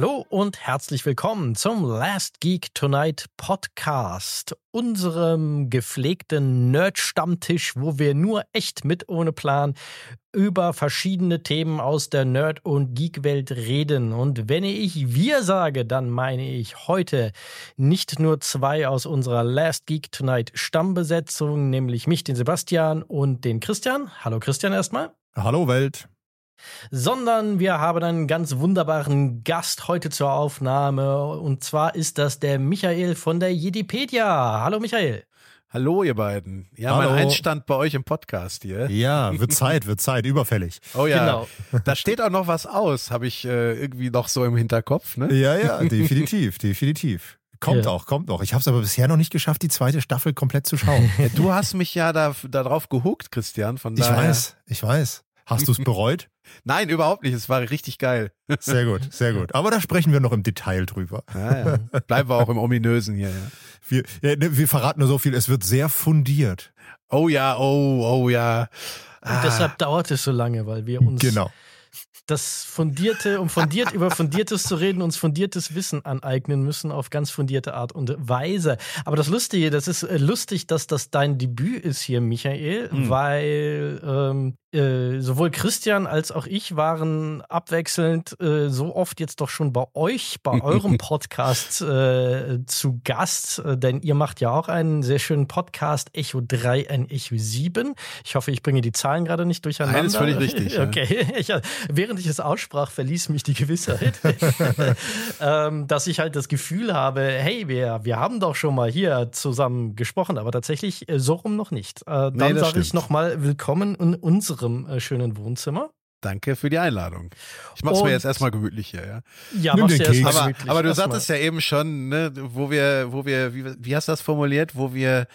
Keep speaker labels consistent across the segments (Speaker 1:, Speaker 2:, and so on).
Speaker 1: Hallo und herzlich willkommen zum Last Geek Tonight Podcast, unserem gepflegten Nerd-Stammtisch, wo wir nur echt mit ohne Plan über verschiedene Themen aus der Nerd- und Geek-Welt reden. Und wenn ich wir sage, dann meine ich heute nicht nur zwei aus unserer Last Geek Tonight Stammbesetzung, nämlich mich, den Sebastian und den Christian. Hallo Christian erstmal.
Speaker 2: Hallo Welt
Speaker 1: sondern wir haben einen ganz wunderbaren Gast heute zur Aufnahme. Und zwar ist das der Michael von der Jedipedia. Hallo Michael.
Speaker 3: Hallo, ihr beiden. Ja,
Speaker 2: Hallo.
Speaker 3: mein Einstand bei euch im Podcast hier.
Speaker 2: Ja, wird Zeit, wird Zeit, überfällig.
Speaker 3: Oh ja,
Speaker 1: Genau.
Speaker 3: da steht auch noch was aus, habe ich äh, irgendwie noch so im Hinterkopf. Ne?
Speaker 2: Ja, ja, definitiv, definitiv. Kommt
Speaker 1: Ja.
Speaker 2: auch, kommt noch. Ich habe es aber bisher noch nicht geschafft, die zweite Staffel komplett zu schauen.
Speaker 3: Ja, du hast mich ja da darauf gehuckt, Christian. Von
Speaker 2: Ich
Speaker 3: daher.
Speaker 2: weiß, ich weiß. Hast du es bereut?
Speaker 3: Nein, überhaupt nicht. Es war richtig geil.
Speaker 2: Sehr gut, sehr gut. Aber da sprechen wir noch im Detail drüber.
Speaker 3: Ja, ja. Bleiben wir auch im Ominösen hier. Ja.
Speaker 2: Wir, ja, ne, wir verraten nur so viel, es wird sehr fundiert.
Speaker 3: Oh ja, oh, oh ja.
Speaker 1: Und
Speaker 3: Ah,
Speaker 1: deshalb dauert es so lange, weil wir uns
Speaker 2: Genau.
Speaker 1: das fundierte, um fundiert über Fundiertes zu reden, uns fundiertes Wissen aneignen müssen auf ganz fundierte Art und Weise. Aber das Lustige, das ist äh, lustig, dass das dein Debüt ist hier, Michael,
Speaker 3: Hm.
Speaker 1: weil ähm, äh, sowohl Christian als auch ich waren abwechselnd äh, so oft jetzt doch schon bei euch, bei eurem Podcast äh, zu Gast, äh, denn ihr macht ja auch einen sehr schönen Podcast, Echo 3 ein Echo 7. Ich hoffe, ich bringe die Zahlen gerade nicht durcheinander.
Speaker 3: Nein, ist völlig richtig, ja.
Speaker 1: Okay, ich, während ich es aussprach, verließ mich die Gewissheit, ähm, dass ich halt das Gefühl habe, hey, wir, wir haben doch schon mal hier zusammen gesprochen, aber tatsächlich äh, so rum noch nicht. Äh, dann
Speaker 3: Nee,
Speaker 1: sage ich nochmal willkommen in unserem äh, schönen Wohnzimmer.
Speaker 3: Danke für die Einladung. Ich mach's
Speaker 1: Und-
Speaker 3: mir jetzt erstmal gemütlich hier, ja.
Speaker 1: Ja,
Speaker 2: Nimm
Speaker 1: mach's
Speaker 2: den Keks.
Speaker 3: Aber, aber du
Speaker 1: Erst mal.
Speaker 3: sagtest ja eben schon, ne, wo wir, wo wir, wie, wie hast du das formuliert, wo wir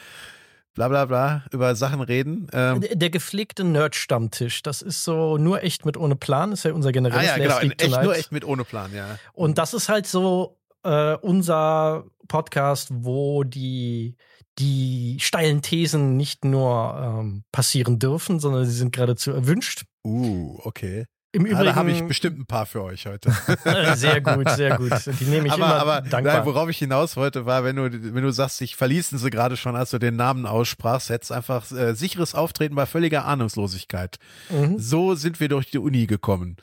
Speaker 3: bla bla bla über Sachen reden. Ähm,
Speaker 1: Der- Der gepflegte Nerd-Stammtisch, das ist so nur echt mit ohne Plan, ist ja unser
Speaker 3: ah
Speaker 1: generelles
Speaker 3: ja, genau, echt,
Speaker 1: Tonight.
Speaker 3: nur echt mit ohne Plan, ja.
Speaker 1: Und das ist halt so äh, unser Podcast, wo die, die steilen Thesen nicht nur ähm, passieren dürfen, sondern sie sind geradezu erwünscht.
Speaker 3: Uh, okay.
Speaker 1: Im Übrigen
Speaker 3: da habe ich bestimmt ein paar für euch heute.
Speaker 1: äh, sehr gut, sehr gut. Die nehme ich
Speaker 3: aber
Speaker 1: immer
Speaker 3: aber
Speaker 1: dankbar.
Speaker 3: nein, worauf ich hinaus wollte, war, wenn du, wenn du sagst, ich verließen sie gerade schon, als du den Namen aussprachst, jetzt einfach äh, sicheres Auftreten bei völliger Ahnungslosigkeit.
Speaker 1: Mhm,
Speaker 3: So sind wir durch die Uni gekommen.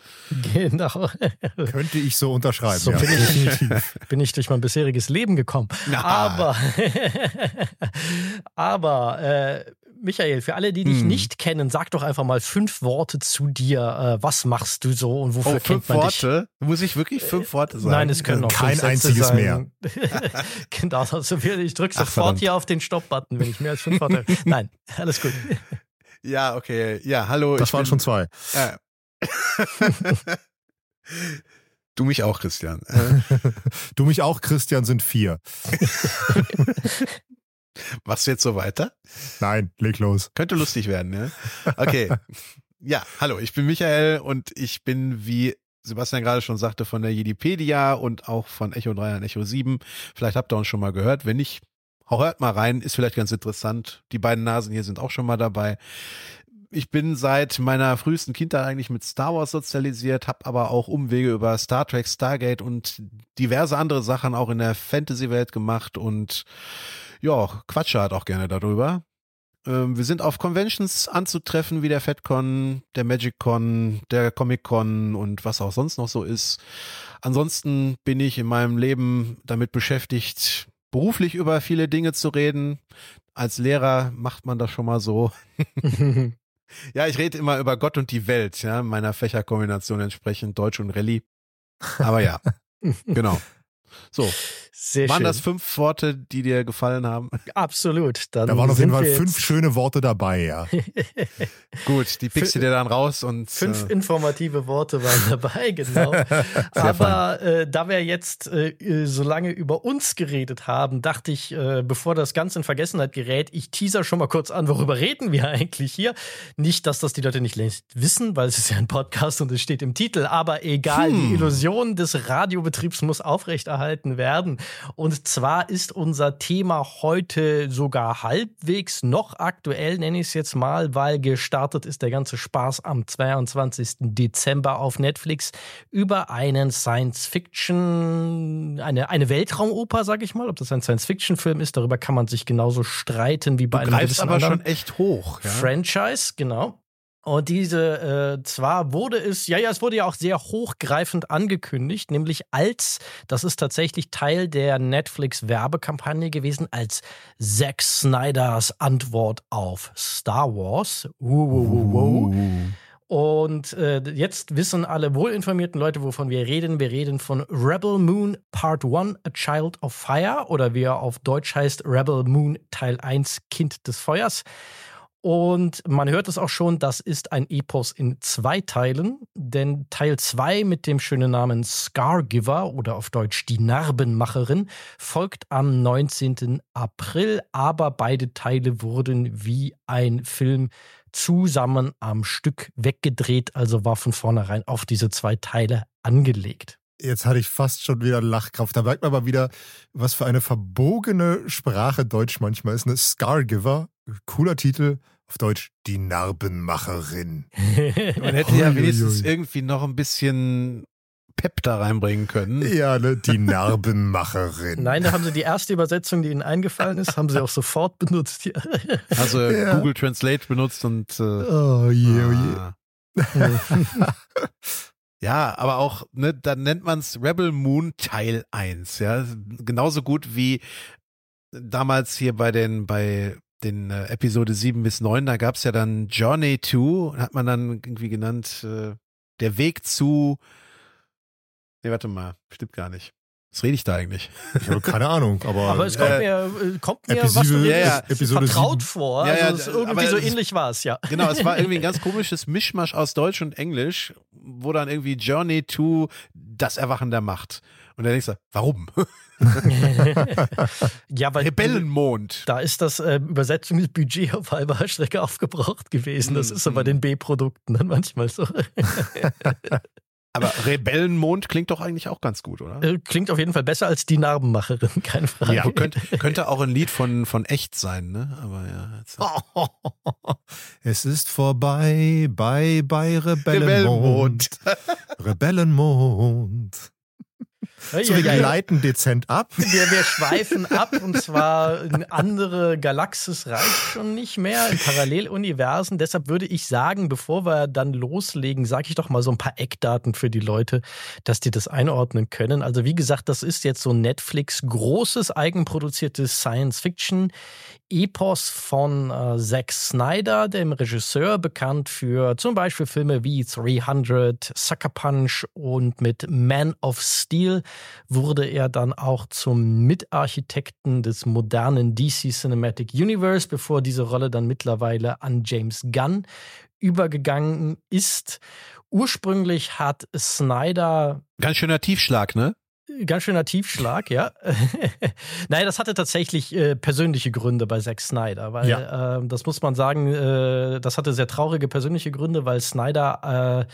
Speaker 1: genau.
Speaker 2: Könnte ich so unterschreiben.
Speaker 1: So
Speaker 2: ja,
Speaker 1: bin ich.
Speaker 2: definitiv.
Speaker 1: bin ich durch mein bisheriges Leben gekommen.
Speaker 3: Na.
Speaker 1: Aber, aber äh, Michael, für alle, die dich
Speaker 3: Hm.
Speaker 1: nicht kennen, sag doch einfach mal fünf Worte zu dir. Äh, was machst du so und wofür
Speaker 3: Oh,
Speaker 1: kennt
Speaker 3: fünf
Speaker 1: man
Speaker 3: Worte? Muss ich wirklich fünf Worte
Speaker 1: dich?
Speaker 3: sagen?
Speaker 1: Nein, es können auch
Speaker 2: Kein
Speaker 1: fünf
Speaker 2: einziges
Speaker 1: sein. genau, also ich drücke sofort
Speaker 3: verdammt.
Speaker 1: hier auf den Stopp-Button, wenn ich mehr als fünf Worte. Nein, alles gut.
Speaker 3: Ja, okay. Ja, hallo.
Speaker 2: Das
Speaker 3: ich
Speaker 2: waren
Speaker 3: bin,
Speaker 2: schon zwei.
Speaker 3: Äh. du mich auch, Christian. Äh,
Speaker 2: Du mich auch, Christian, sind vier.
Speaker 3: Machst du jetzt so weiter?
Speaker 2: Nein, leg los.
Speaker 3: Könnte lustig werden, ne? Okay. Ja, hallo, ich bin Michael und ich bin, wie Sebastian gerade schon sagte, von der Jedipedia und auch von Echo 3 und Echo 7. Vielleicht habt ihr uns schon mal gehört. Wenn nicht, hört mal rein, ist vielleicht ganz interessant. Die beiden Nasen hier sind auch schon mal dabei. Ich bin seit meiner frühesten Kindheit eigentlich mit Star Wars sozialisiert, habe aber auch Umwege über Star Trek, Stargate und diverse andere Sachen auch in der Fantasy-Welt gemacht und ja, quatsche halt auch gerne darüber. Ähm, wir sind auf Conventions anzutreffen, wie der FedCon, der MagicCon, der Comic-Con und was auch sonst noch so ist. Ansonsten bin ich in meinem Leben damit beschäftigt, beruflich über viele Dinge zu reden. Als Lehrer macht man das schon mal so. Ja, ich rede immer über Gott und die Welt, ja, meiner Fächerkombination entsprechend Deutsch und Rallye. Aber ja, genau. So,
Speaker 1: Sehr
Speaker 3: waren
Speaker 1: schön.
Speaker 3: das fünf Worte, die dir gefallen haben?
Speaker 1: Absolut. Dann
Speaker 2: Da waren auf jeden Fall fünf schöne Worte dabei, ja.
Speaker 3: Gut, die pickst du dir dann raus und
Speaker 1: Fünf
Speaker 3: äh,
Speaker 1: informative Worte waren dabei, genau. Aber äh, da wir jetzt äh, äh, so lange über uns geredet haben, dachte ich, äh, bevor das Ganze in Vergessenheit gerät, ich teaser schon mal kurz an, worüber reden wir eigentlich hier. Nicht, dass das die Leute nicht längst wissen, weil es ist ja ein Podcast und es steht im Titel, aber egal, die
Speaker 3: Hm.
Speaker 1: Illusion des Radiobetriebs muss aufrechterhalten werden. Und zwar ist unser Thema heute sogar halbwegs noch aktuell, nenne ich es jetzt mal, weil gestartet ist der ganze Spaß am 22. Dezember auf Netflix über einen Science-Fiction, eine, eine Weltraumoper, sage ich mal. Ob das ein Science-Fiction-Film ist, darüber kann man sich genauso streiten wie bei
Speaker 3: du
Speaker 1: einem
Speaker 3: greifst aber
Speaker 1: anderen
Speaker 3: schon echt hoch. Ja?
Speaker 1: Franchise, genau. Und diese, äh, zwar wurde es, ja, ja, es wurde ja auch sehr hochgreifend angekündigt, nämlich als, das ist tatsächlich Teil der Netflix-Werbekampagne gewesen, als Zack Snyders Antwort auf Star Wars. Uh, uh, uh. Und äh, jetzt wissen alle wohlinformierten Leute, wovon wir reden. Wir reden von Rebel Moon Part 1, A Child of Fire, oder wie er auf Deutsch heißt, Rebel Moon Teil 1, Kind des Feuers. Und man hört es auch schon, das ist ein Epos in zwei Teilen, denn Teil 2 mit dem schönen Namen Scargiver oder auf Deutsch die Narbenmacherin folgt am 19. April, aber beide Teile wurden wie ein Film zusammen am Stück weggedreht, also war von vornherein auf diese zwei Teile angelegt.
Speaker 2: Jetzt hatte ich fast schon wieder Lachkraft. Da merkt man mal wieder, was für eine verbogene Sprache Deutsch manchmal ist. Eine Scargiver, cooler Titel. Auf Deutsch die Narbenmacherin.
Speaker 3: Man hätte ja wenigstens irgendwie noch ein bisschen Pep da reinbringen können.
Speaker 2: Ja, ne, die Narbenmacherin.
Speaker 1: Nein, da haben sie die erste Übersetzung, die ihnen eingefallen ist, haben sie auch sofort benutzt.
Speaker 3: Also
Speaker 2: Ja.
Speaker 3: Google Translate benutzt und äh,
Speaker 2: Oh je, oh je.
Speaker 3: ah. Ja, aber auch, ne, dann nennt man es Rebel Moon Teil 1, ja. Genauso gut wie damals hier bei den, bei den äh, Episode 7 bis 9, da gab's ja dann Journey to, hat man dann irgendwie genannt, äh, der Weg zu, nee, warte mal, stimmt gar nicht. Was rede ich da eigentlich?
Speaker 2: Ich habe keine Ahnung, aber,
Speaker 1: Aber es kommt
Speaker 3: Äh,
Speaker 1: mir, äh, kommt mir
Speaker 2: Episode-
Speaker 1: was du
Speaker 3: ja, ja,
Speaker 2: Episode
Speaker 1: vertraut
Speaker 2: sieben.
Speaker 1: vor.
Speaker 3: Ja,
Speaker 1: Also
Speaker 3: ja,
Speaker 1: es ist irgendwie so ähnlich war es, ja.
Speaker 3: Genau, es war irgendwie ein ganz komisches Mischmasch aus Deutsch und Englisch, wo dann irgendwie Journey to das Erwachen der Macht. Und dann denkst du, warum?
Speaker 1: ja, weil
Speaker 3: Rebellenmond.
Speaker 1: da ist das äh, Übersetzungsbudget auf halber Strecke aufgebraucht gewesen. Das
Speaker 3: Mm,
Speaker 1: ist so bei
Speaker 3: mm.
Speaker 1: den B-Produkten dann manchmal so.
Speaker 3: Aber Rebellenmond klingt doch eigentlich auch ganz gut, oder?
Speaker 1: Äh, Klingt auf jeden Fall besser als die Narbenmacherin, keine Frage.
Speaker 3: Ja, könnte, könnte auch ein Lied von, von echt sein, ne? Aber ja. Jetzt,
Speaker 2: es ist vorbei, bye, bye, Rebellenmond. Rebellenmond.
Speaker 1: Ja,
Speaker 2: So, wir
Speaker 1: ja.
Speaker 2: gleiten dezent ab.
Speaker 1: Wir, wir schweifen ab und zwar in andere Galaxis reicht schon nicht mehr, in Paralleluniversen. Deshalb würde ich sagen, bevor wir dann loslegen, sage ich doch mal so ein paar Eckdaten für die Leute, dass die das einordnen können. Also wie gesagt, das ist jetzt so Netflix großes eigenproduziertes Science-Fiction. Epos von äh, Zack Snyder, dem Regisseur, bekannt für zum Beispiel Filme wie 300, Sucker Punch und mit Man of Steel wurde er dann auch zum Mitarchitekten des modernen DC Cinematic Universe, bevor diese Rolle dann mittlerweile an James Gunn übergegangen ist. Ursprünglich hat Snyder
Speaker 3: Ganz schöner Tiefschlag, ne?
Speaker 1: Ganz schöner Tiefschlag, ja. Nein, das hatte tatsächlich äh, persönliche Gründe bei Zack Snyder, weil
Speaker 2: Ja.
Speaker 1: äh, das muss man sagen, äh, das hatte sehr traurige persönliche Gründe, weil Snyder äh,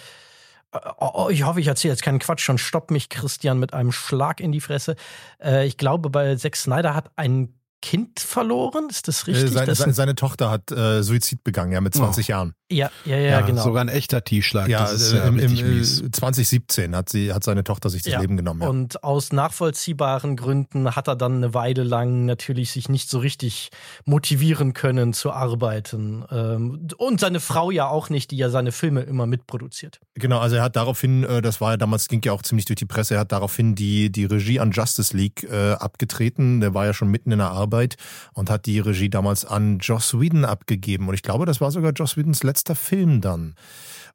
Speaker 1: Oh, oh, ich hoffe, ich erzähle jetzt keinen Quatsch, schon stopp mich Christian mit einem Schlag in die Fresse. Äh, ich glaube, bei Zack Snyder hat ein Kind verloren, ist das richtig?
Speaker 2: Äh, Seine,
Speaker 1: Das
Speaker 2: seine, seine Tochter hat äh, Suizid begangen, ja, mit 20 Jahren.
Speaker 1: ja, ja, ja, genau.
Speaker 3: Sogar ein echter Tiefschlag.
Speaker 2: Ja,
Speaker 3: das ist
Speaker 2: äh,
Speaker 3: ja
Speaker 2: im, im,
Speaker 3: richtig
Speaker 2: äh,
Speaker 3: mies.
Speaker 2: 2017 hat sie hat seine Tochter sich das
Speaker 1: Ja.
Speaker 2: Leben genommen. Ja.
Speaker 1: Und aus nachvollziehbaren Gründen hat er dann eine Weile lang natürlich sich nicht so richtig motivieren können zu arbeiten. Ähm, Und seine Frau ja auch nicht, die ja seine Filme immer mitproduziert.
Speaker 2: Genau, also er hat daraufhin, äh, das war ja damals, ging ja auch ziemlich durch die Presse, er hat daraufhin die, die Regie an Justice League äh, abgetreten. Der war ja schon mitten in der Arbeit und hat die Regie damals an Joss Whedon abgegeben. Und ich glaube, das war sogar Joss Whedons letzter Film dann.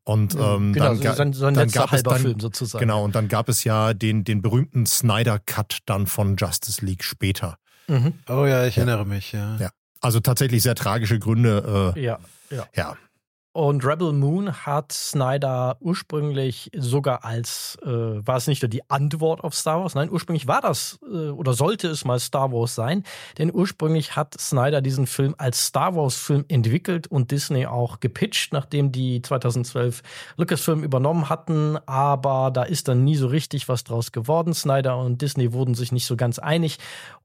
Speaker 2: Und ähm,
Speaker 1: genau,
Speaker 2: dann,
Speaker 1: so
Speaker 2: dann gab es dann,
Speaker 1: Film sozusagen.
Speaker 2: Genau, und dann gab es ja den, den berühmten Snyder-Cut dann von Justice League später.
Speaker 1: Mhm.
Speaker 3: Oh ja, ich erinnere mich, ja.
Speaker 2: Ja. Also tatsächlich sehr tragische Gründe. Äh,
Speaker 1: Ja, ja.
Speaker 2: ja.
Speaker 1: Und Rebel Moon hat Snyder ursprünglich sogar als, äh, war es nicht nur die Antwort auf Star Wars, nein, ursprünglich war das äh, oder sollte es mal Star Wars sein, denn ursprünglich hat Snyder diesen Film als Star Wars-Film entwickelt und Disney auch gepitcht, nachdem die 2012 Lucasfilm übernommen hatten, aber da ist dann nie so richtig was draus geworden. Snyder und Disney wurden sich nicht so ganz einig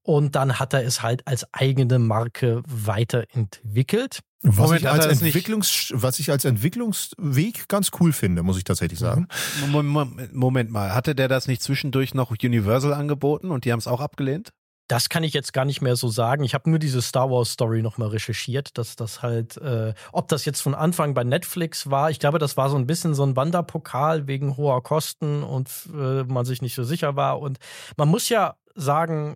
Speaker 1: und dann hat er es halt als eigene Marke weiterentwickelt.
Speaker 2: Was, Moment, ich als Entwicklungs, was ich als Entwicklungsweg ganz cool finde, muss ich tatsächlich sagen.
Speaker 3: Moment mal, hatte der das nicht zwischendurch noch Universal angeboten und die haben es auch abgelehnt?
Speaker 1: Das kann ich jetzt gar nicht mehr so sagen. Ich habe nur diese Star Wars Story nochmal recherchiert, dass das halt, äh, ob das jetzt von Anfang bei Netflix war. Ich glaube, das war so ein bisschen so ein Wanderpokal wegen hoher Kosten und äh, man sich nicht so sicher war. Und man muss ja sagen,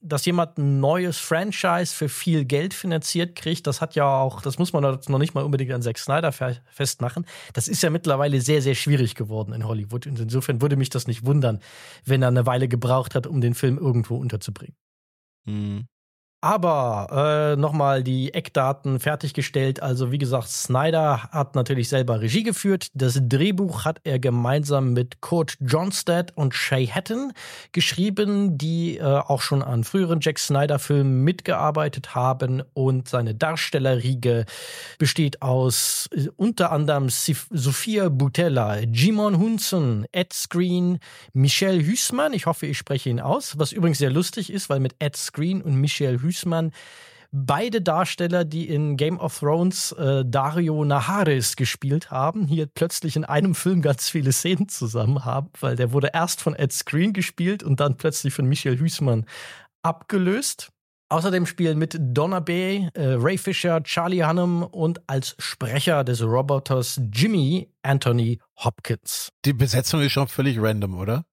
Speaker 1: dass jemand ein neues Franchise für viel Geld finanziert kriegt, das hat ja auch, das muss man noch nicht mal unbedingt an Zack Snyder festmachen. Das ist ja mittlerweile sehr, sehr schwierig geworden in Hollywood. Und insofern würde mich das nicht wundern, wenn er eine Weile gebraucht hat, um den Film irgendwo unterzubringen. Mhm. Aber äh, nochmal die Eckdaten fertiggestellt. Also wie gesagt, Snyder hat natürlich selber Regie geführt. Das Drehbuch hat er gemeinsam mit Kurt Johnstad und Shay Hatton geschrieben, die äh, auch schon an früheren Jack Snyder-Filmen mitgearbeitet haben. Und seine Darstellerriege besteht aus äh, unter anderem Sif Sophia Butella, Jimon Hunson, Ed Screen, Michelle Hüßmann. Ich hoffe, ich spreche ihn aus. Was übrigens sehr lustig ist, weil mit Ed Screen und Michelle Hüßmann Hüßmann beide Darsteller, die in Game of Thrones äh, Dario Naharis gespielt haben, hier plötzlich in einem Film ganz viele Szenen zusammen haben, weil der wurde erst von Ed Screen gespielt und dann plötzlich von Michael Hüßmann abgelöst. Außerdem spielen mit Donna Bay, äh, Ray Fisher, Charlie Hunnam und als Sprecher des Roboters Jimmy Anthony Hopkins.
Speaker 3: Die Besetzung ist schon völlig random, oder?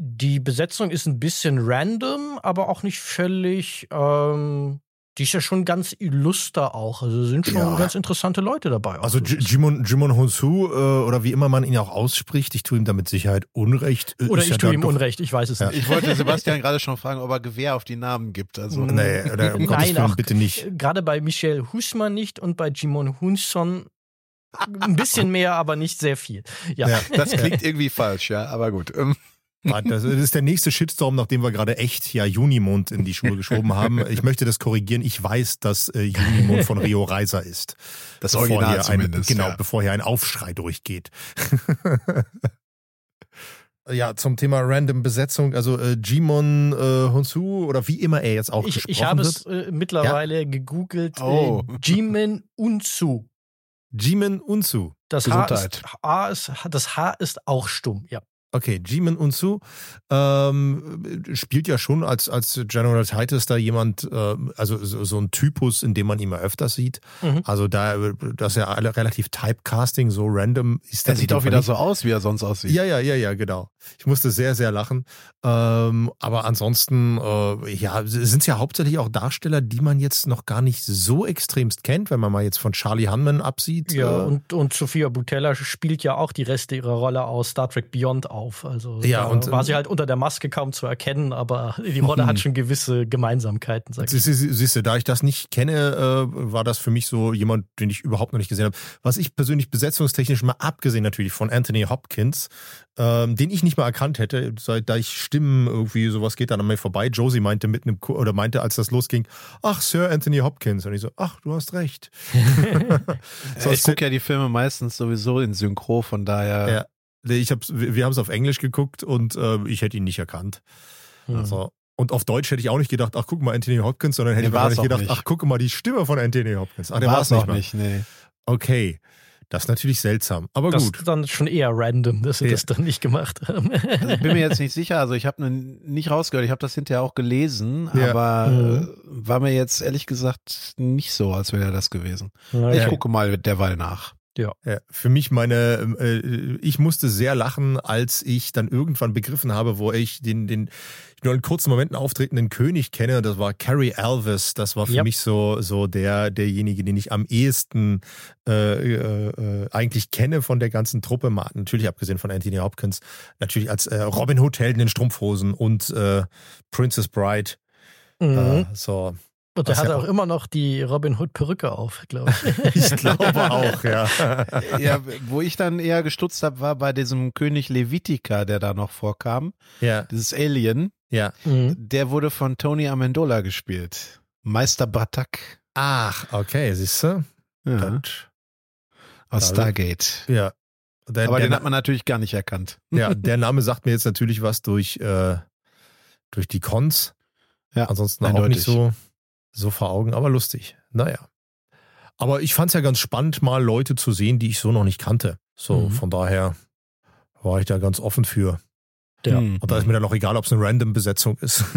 Speaker 1: Die Besetzung ist ein bisschen random, aber auch nicht völlig. Ähm, die ist ja schon ganz illuster auch. Also sind schon ja. ganz interessante Leute dabei.
Speaker 2: Also Jimon, Jimon Honsu, äh, oder wie immer man ihn auch ausspricht, ich tue ihm damit Sicherheit Unrecht.
Speaker 1: Äh, oder ich ja tue ihm Unrecht, ich weiß es ja. nicht.
Speaker 3: Ich wollte Sebastian gerade schon fragen, ob er Gewehr auf die Namen gibt. Also.
Speaker 2: Nee, oder um Nein, auch, bitte nicht.
Speaker 1: Gerade bei Michel Husman nicht und bei Jimon Hunson ein bisschen mehr, aber nicht sehr viel. Ja, ja
Speaker 3: das klingt irgendwie falsch, ja, aber gut.
Speaker 2: Das ist der nächste Shitstorm, nachdem wir gerade echt ja Junimond in die Schuhe geschoben haben. Ich möchte das korrigieren. Ich weiß, dass äh, Junimond von Rio Reiser ist.
Speaker 3: Das Original zumindest.
Speaker 2: Ein, genau, ja. bevor hier ein Aufschrei durchgeht. ja, zum Thema Random Besetzung, also äh, Jimon äh, Honsu oder wie immer er jetzt auch
Speaker 1: ich,
Speaker 2: gesprochen
Speaker 1: Ich habe es äh, mittlerweile ja? gegoogelt. Oh. Äh, Jimin Unsu.
Speaker 2: Jimin Unsu.
Speaker 1: Das H, ist, H ist, das H ist auch stumm, ja.
Speaker 2: Okay, Jimin Unsu ähm, spielt ja schon als, als General Titus da jemand, äh, also so, so, ein Typus, in dem man ihn mal öfter sieht. Mhm. Also da, das ist ja alle relativ Typecasting, so random ist
Speaker 3: das. Er sieht auch wieder nicht. so aus, wie er sonst aussieht.
Speaker 2: Ja, ja, ja, ja, genau. Ich musste sehr, sehr lachen. Ähm, aber ansonsten, äh, ja, sind es ja hauptsächlich auch Darsteller, die man jetzt noch gar nicht so extremst kennt, wenn man mal jetzt von Charlie Hunman absieht.
Speaker 1: Ja, äh, und, und Sophia Butella spielt ja auch die Reste ihrer Rolle aus Star Trek Beyond auf. Also ja, und, war sie halt unter der Maske kaum zu erkennen, aber die Rolle hat schon gewisse Gemeinsamkeiten.
Speaker 2: Sag ich. Siehst du, da ich das nicht kenne, äh, war das für mich so jemand, den ich überhaupt noch nicht gesehen habe. Was ich persönlich besetzungstechnisch mal abgesehen natürlich von Anthony Hopkins, ähm, den ich nicht mal erkannt hätte, seit da ich Stimmen irgendwie sowas geht dann an mir vorbei. Josie meinte mit einem oder meinte, als das losging, ach Sir Anthony Hopkins und ich so, ach du hast recht.
Speaker 3: so, ich gucke ja die Filme meistens sowieso in Synchro, von daher. Ja.
Speaker 2: Ich hab's, wir haben es auf Englisch geguckt und äh, ich hätte ihn nicht erkannt. Mhm. Also, und auf Deutsch hätte ich auch nicht gedacht, ach guck mal, Anthony Hopkins, sondern hätte nee, ich wahrscheinlich gedacht, nicht. ach guck mal, die Stimme von Anthony Hopkins. Ach, der war es nicht, nicht nee. Okay. Das ist natürlich seltsam, aber
Speaker 1: das
Speaker 2: gut.
Speaker 1: Das ist dann schon eher random, dass sie ja. das dann nicht gemacht haben.
Speaker 3: Also ich bin mir jetzt nicht sicher, also ich habe nicht rausgehört, ich habe das hinterher auch gelesen, ja. aber mhm. war mir jetzt ehrlich gesagt nicht so, als wäre das gewesen. Ja. Ich gucke mal derweil nach.
Speaker 2: Ja. ja. Für mich meine, äh, ich musste sehr lachen, als ich dann irgendwann begriffen habe, wo ich den, den nur in kurzen Momenten auftretenden König kenne. Das war Carrie Alvis. Das war für ja. mich so, so der, derjenige, den ich am ehesten äh, äh, eigentlich kenne von der ganzen Truppe. Mal, natürlich abgesehen von Anthony Hopkins. Natürlich als äh, Robin Hood Helden in Strumpfhosen und äh, Princess Bride. Mhm. Äh, so
Speaker 1: Und er hat
Speaker 2: ja
Speaker 1: auch
Speaker 2: auch-
Speaker 1: immer noch die Robin Hood Perücke auf, glaube ich.
Speaker 2: Ich glaube auch, ja.
Speaker 3: Ja, wo ich dann eher gestutzt habe, war bei diesem König Levitica, der da noch vorkam.
Speaker 2: Ja,
Speaker 3: Dieses Alien,
Speaker 2: ja.
Speaker 1: Mhm.
Speaker 3: der wurde von Tony Amendola gespielt. Meister Batak.
Speaker 2: Ach, okay, siehst du?
Speaker 3: Ja, aus Stargate.
Speaker 2: Ja. Der,
Speaker 3: Aber
Speaker 2: der,
Speaker 3: den hat man natürlich gar nicht erkannt.
Speaker 2: ja, der Name sagt mir jetzt natürlich was durch, äh, durch die Cons.
Speaker 3: Ja,
Speaker 2: Ansonsten auch
Speaker 3: eindeutig.
Speaker 2: nicht so, so vor Augen, aber lustig. Naja. Aber ich fand es ja ganz spannend, mal Leute zu sehen, die ich so noch nicht kannte. So,
Speaker 1: Mhm.
Speaker 2: von daher war ich da ganz offen für.
Speaker 1: Ja.
Speaker 3: Hm.
Speaker 2: Und da ist mir dann auch egal, ob es eine random Besetzung ist.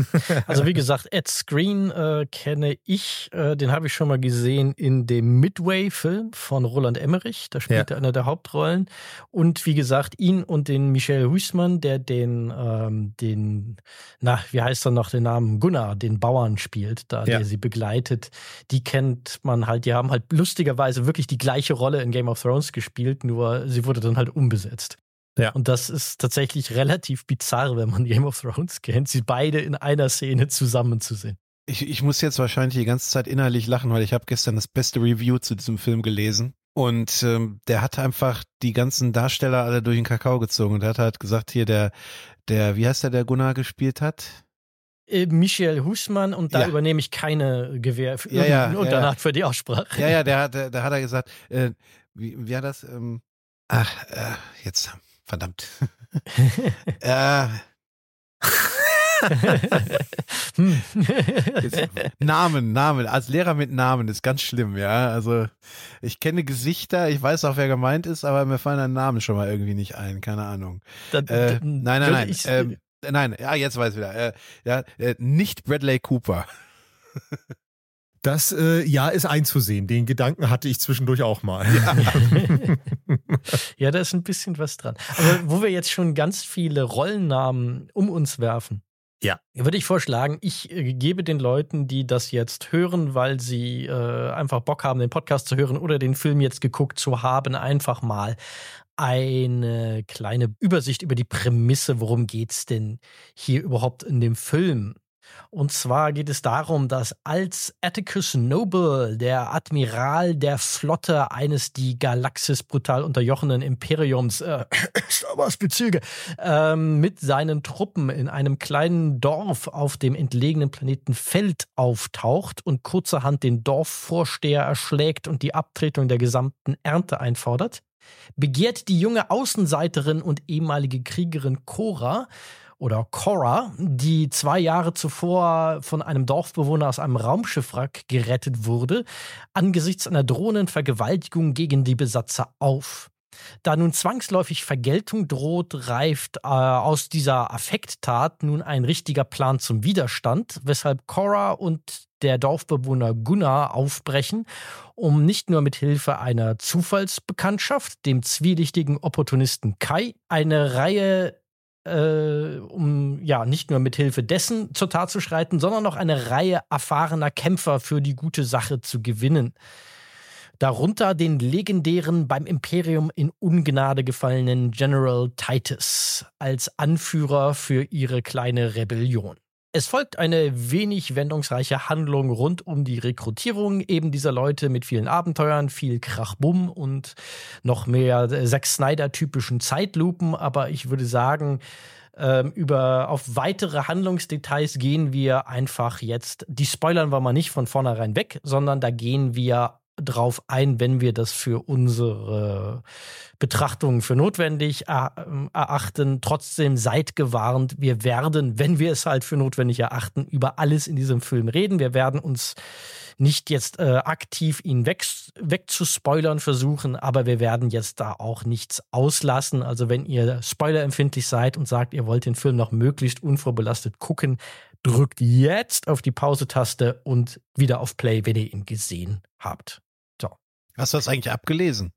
Speaker 1: Also wie gesagt, Ed Screen äh, kenne ich, äh, den habe ich schon mal gesehen in dem Midway-Film von Roland Emmerich. Da spielt er eine der Hauptrollen. Und wie gesagt, ihn und den Michel Huisman, der den, ähm, den, na, wie heißt er noch den Namen? Gunnar, den Bauern spielt, da
Speaker 2: Ja.
Speaker 1: der sie begleitet. Die kennt man halt, die haben halt lustigerweise wirklich die gleiche Rolle in Game of Thrones gespielt, nur sie wurde dann halt umbesetzt.
Speaker 2: Ja.
Speaker 1: Und das ist tatsächlich relativ bizarr, wenn man Game of Thrones kennt, sie beide in einer Szene zusammen zu sehen.
Speaker 3: Ich, ich muss jetzt wahrscheinlich die ganze Zeit innerlich lachen, weil ich habe gestern das beste Review zu diesem Film gelesen. Und ähm, der hat einfach die ganzen Darsteller alle durch den Kakao gezogen und hat halt gesagt, hier der, der, wie heißt der, der Gunnar gespielt hat?
Speaker 1: Äh, Michel Husmann und da
Speaker 3: Ja.
Speaker 1: übernehme ich keine Gewähr für
Speaker 3: Ja, ja,
Speaker 1: und
Speaker 3: ja,
Speaker 1: danach für die Aussprache.
Speaker 3: Ja, ja, der hat, der, der hat er gesagt, äh, wie, wie hat das? Ähm, ach, äh, jetzt, verdammt. äh,
Speaker 1: Hm.
Speaker 3: Jetzt, Namen, Namen, als Lehrer mit Namen ist ganz schlimm, ja. Also ich kenne Gesichter, ich weiß auch, wer gemeint ist, aber mir fallen ein Namen schon mal irgendwie nicht ein, keine Ahnung.
Speaker 1: Da-
Speaker 3: Äh,
Speaker 1: da-
Speaker 3: nein, nein, nein.
Speaker 1: ich-
Speaker 3: ähm, nein, ja, jetzt weiß ich wieder. Äh, ja, äh, nicht Bradley Cooper.
Speaker 2: Das äh, ja ist einzusehen. Den Gedanken hatte ich zwischendurch auch mal.
Speaker 1: ja, da ist ein bisschen was dran. Aber wo wir jetzt schon ganz viele Rollennamen um uns werfen,
Speaker 2: Ja.
Speaker 1: würde ich vorschlagen, ich äh, gebe den Leuten, die das jetzt hören, weil sie äh, einfach Bock haben, den Podcast zu hören oder den Film jetzt geguckt zu haben, einfach mal eine kleine Übersicht über die Prämisse, worum geht's denn hier überhaupt in dem Film? Und zwar geht es darum, dass als Atticus Noble, der Admiral der Flotte eines die Galaxis brutal unterjochenen Imperiums, äh, Star Wars Bezüge, ähm, mit seinen Truppen in einem kleinen Dorf auf dem entlegenen Planeten Feld auftaucht und kurzerhand den Dorfvorsteher erschlägt und die Abtretung der gesamten Ernte einfordert, begehrt die junge Außenseiterin und ehemalige Kriegerin Cora oder Cora, die zwei Jahre zuvor von einem Dorfbewohner aus einem Raumschiffwrack gerettet wurde, angesichts einer drohenden Vergewaltigung gegen die Besatzer auf. Da nun zwangsläufig Vergeltung droht, reift äh, aus dieser Affekttat nun ein richtiger Plan zum Widerstand, weshalb Cora und der Dorfbewohner Gunnar aufbrechen, um nicht nur mit Hilfe einer Zufallsbekanntschaft, dem zwielichtigen Opportunisten Kai, eine Reihe äh, um ja nicht nur mit Hilfe dessen zur Tat zu schreiten, sondern noch eine Reihe erfahrener Kämpfer für die gute Sache zu gewinnen. Darunter den legendären beim Imperium in Ungnade gefallenen General Titus als Anführer für ihre kleine Rebellion. Es folgt eine wenig wendungsreiche Handlung rund um die Rekrutierung eben dieser Leute mit vielen Abenteuern, viel Krachbumm und noch mehr äh, Zack Snyder-typischen Zeitlupen. Aber ich würde sagen, ähm, über auf weitere Handlungsdetails gehen wir einfach jetzt. Die spoilern wir mal nicht von vornherein weg, sondern da gehen wir drauf ein, wenn wir das für unsere Betrachtungen für notwendig ähm, erachten. Trotzdem seid gewarnt, wir werden, wenn wir es halt für notwendig erachten, über alles in diesem Film reden. Wir werden uns nicht jetzt äh, aktiv ihn weg, wegzuspoilern versuchen, aber wir werden jetzt da auch nichts auslassen. Also wenn ihr spoilerempfindlich seid und sagt, ihr wollt den Film noch möglichst unvorbelastet gucken, drückt jetzt auf die Pause-Taste und wieder auf Play, wenn ihr ihn gesehen habt.
Speaker 3: Hast du das eigentlich abgelesen?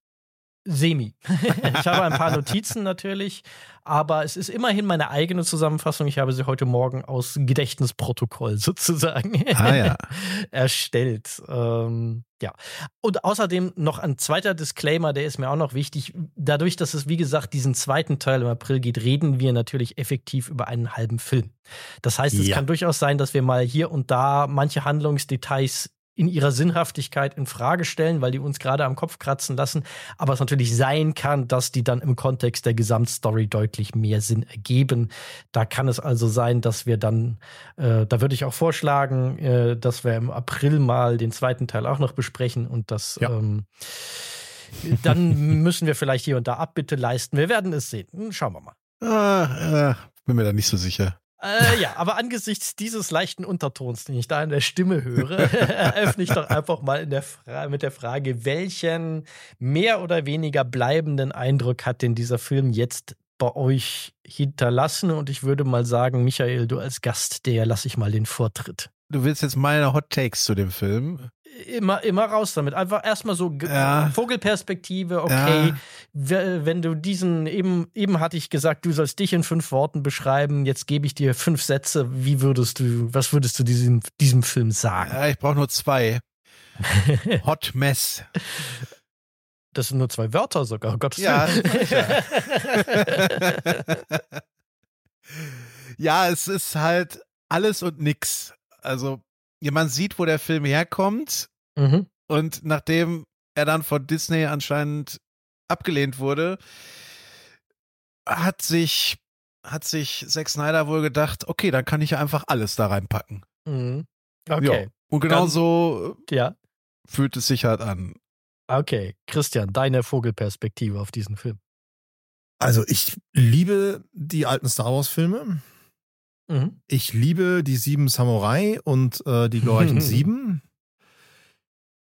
Speaker 1: Semi. ich habe ein paar Notizen natürlich, aber es ist immerhin meine eigene Zusammenfassung. Ich habe sie heute Morgen aus Gedächtnisprotokoll sozusagen
Speaker 3: ah, ja.
Speaker 1: erstellt. Ähm, ja. Und außerdem noch ein zweiter Disclaimer, der ist mir auch noch wichtig. Dadurch, dass es, wie gesagt, diesen zweiten Teil im April geht, reden wir natürlich effektiv über einen halben Film. Das heißt, es ja. kann durchaus sein, dass wir mal hier und da manche Handlungsdetails in ihrer Sinnhaftigkeit in Frage stellen, weil die uns gerade am Kopf kratzen lassen. Aber es natürlich sein kann, dass die dann im Kontext der Gesamtstory deutlich mehr Sinn ergeben. Da kann es also sein, dass wir dann, äh, da würde ich auch vorschlagen, äh, dass wir im April mal den zweiten Teil auch noch besprechen und das ja. ähm, dann müssen wir vielleicht hier und da Abbitte leisten. Wir werden es sehen. Hm, schauen wir mal.
Speaker 3: Ah, äh, bin mir da nicht so sicher.
Speaker 1: Äh, ja, aber angesichts dieses leichten Untertons, den ich da in der Stimme höre, eröffne ich doch einfach mal der mit der Frage, welchen mehr oder weniger bleibenden Eindruck hat denn dieser Film jetzt bei euch hinterlassen? Und ich würde mal sagen, Michael, du als Gast, der lasse ich mal den Vortritt.
Speaker 3: Du willst jetzt meine Hot Takes zu dem Film?
Speaker 1: Immer, immer raus damit. Einfach erstmal so ja. Vogelperspektive, okay. Ja. Wenn du diesen, eben, eben hatte ich gesagt, du sollst dich in fünf Worten beschreiben, jetzt gebe ich dir fünf Sätze. Wie würdest du, was würdest du diesem, diesem Film sagen?
Speaker 3: Ja, ich brauche nur zwei. Hot Mess.
Speaker 1: Das sind nur zwei Wörter sogar, oh Gottes
Speaker 3: ja, ja, es ist halt alles und nix. Also ja, man sieht, wo der Film herkommt. Mhm. Und nachdem er dann von Disney anscheinend abgelehnt wurde, hat sich, hat sich Zack Snyder wohl gedacht, okay, dann kann ich ja einfach alles da reinpacken.
Speaker 1: Mhm. Okay.
Speaker 3: Ja. Und genau so
Speaker 1: ja.
Speaker 3: fühlt es sich halt an.
Speaker 1: Okay, Christian, deine Vogelperspektive auf diesen Film.
Speaker 2: Also ich liebe die alten Star Wars Filme. Mhm. Ich liebe die sieben Samurai und äh, die glorreichen sieben.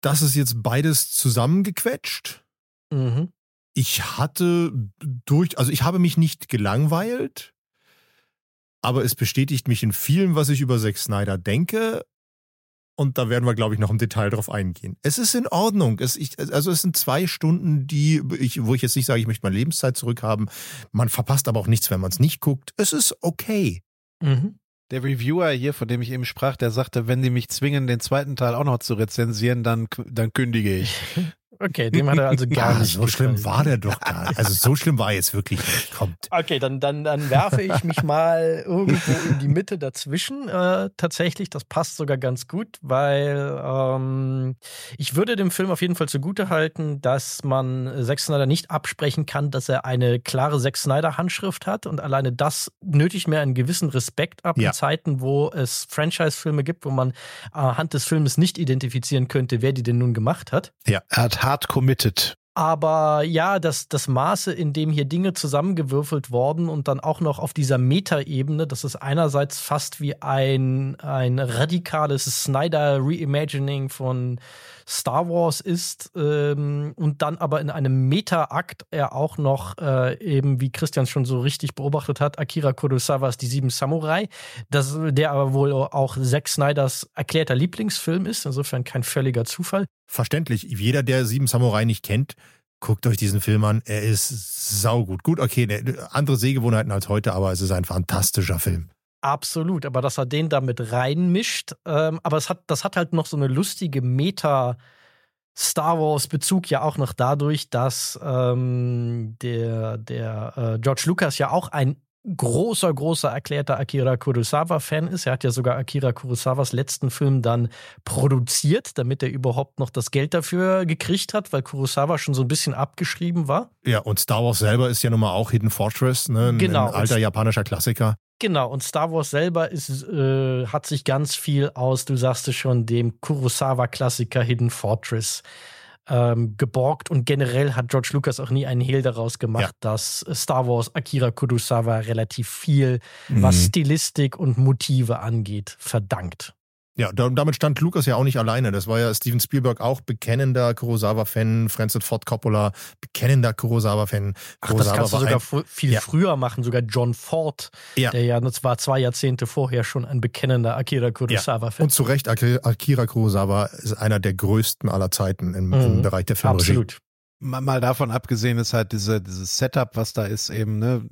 Speaker 2: Das ist jetzt beides zusammengequetscht. Mhm. Ich hatte durch, also ich habe mich nicht gelangweilt, aber es bestätigt mich in vielem, was ich über Zack Snyder denke. Und da werden wir, glaube ich, noch im Detail drauf eingehen. Es ist in Ordnung. Es, ich, also es sind zwei Stunden, die ich, wo ich jetzt nicht sage, ich möchte meine Lebenszeit zurückhaben. Man verpasst aber auch nichts, wenn man es nicht guckt. Es ist okay.
Speaker 3: Mhm. Der Reviewer hier, von dem ich eben sprach, der sagte, wenn die mich zwingen, den zweiten Teil auch noch zu rezensieren, dann, dann kündige ich.
Speaker 1: Okay, dem hat er also gar ja, nicht.
Speaker 2: So gefallen. schlimm war der doch gar nicht. Also so schlimm war jetzt wirklich nicht. Kommt.
Speaker 1: Okay, dann, dann, dann werfe ich mich mal irgendwo in die Mitte dazwischen. Äh, tatsächlich, das passt sogar ganz gut, weil ähm, ich würde dem Film auf jeden Fall zugute halten, dass man Zack Snyder nicht absprechen kann, dass er eine klare Zack Snyder Handschrift hat und alleine das nötigt mir einen gewissen Respekt ab ja. in Zeiten, wo es Franchise-Filme gibt, wo man anhand des Filmes nicht identifizieren könnte, wer die denn nun gemacht hat.
Speaker 3: Ja, er hat hart committed.
Speaker 1: Aber ja, das, das Maße, in dem hier Dinge zusammengewürfelt worden und dann auch noch auf dieser Metaebene, das ist einerseits fast wie ein, ein radikales Snyder-Reimagining von Star Wars ist ähm, und dann aber in einem Meta-Akt er auch noch äh, eben, wie Christian schon so richtig beobachtet hat, Akira Kurosawas Die Sieben Samurai, das, der aber wohl auch Zack Snyders erklärter Lieblingsfilm ist, insofern kein völliger Zufall.
Speaker 2: Verständlich, jeder, der Sieben Samurai nicht kennt, guckt euch diesen Film an. Er ist saugut. Gut, okay, andere Sehgewohnheiten als heute, aber es ist ein fantastischer Film.
Speaker 1: Absolut, aber dass er den damit reinmischt, ähm, aber es hat, das hat halt noch so eine lustige Meta- Star Wars-Bezug ja auch noch dadurch, dass ähm, der, der äh, George Lucas ja auch ein großer, großer erklärter Akira Kurosawa-Fan ist. Er hat ja sogar Akira Kurosawas letzten Film dann produziert, damit er überhaupt noch das Geld dafür gekriegt hat, weil Kurosawa schon so ein bisschen abgeschrieben war.
Speaker 2: Ja, und Star Wars selber ist ja nun mal auch Hidden Fortress, ne? ein,
Speaker 1: genau.
Speaker 2: ein alter japanischer Klassiker.
Speaker 1: Genau, und Star Wars selber ist, äh, hat sich ganz viel aus, du sagst es schon, dem Kurosawa-Klassiker Hidden Fortress ähm, geborgt. Und generell hat George Lucas auch nie einen Hehl daraus gemacht, ja. dass Star Wars Akira Kurosawa relativ viel, mhm. was Stilistik und Motive angeht, verdankt.
Speaker 2: Ja, damit stand Lucas ja auch nicht alleine. Das war ja Steven Spielberg auch bekennender Kurosawa-Fan, Francis Ford Coppola bekennender Kurosawa-Fan.
Speaker 1: Kurosawa das kannst du sogar viel ja. früher machen. Sogar John Ford, ja. der ja zwar zwei Jahrzehnte vorher schon ein bekennender Akira Kurosawa-Fan.
Speaker 2: Ja. Und zu Recht, Akira Kurosawa ist einer der größten aller Zeiten im, mhm. im Bereich der Filmregie.
Speaker 1: Absolut.
Speaker 3: mal davon abgesehen ist halt diese, dieses Setup, was da ist, eben, ne,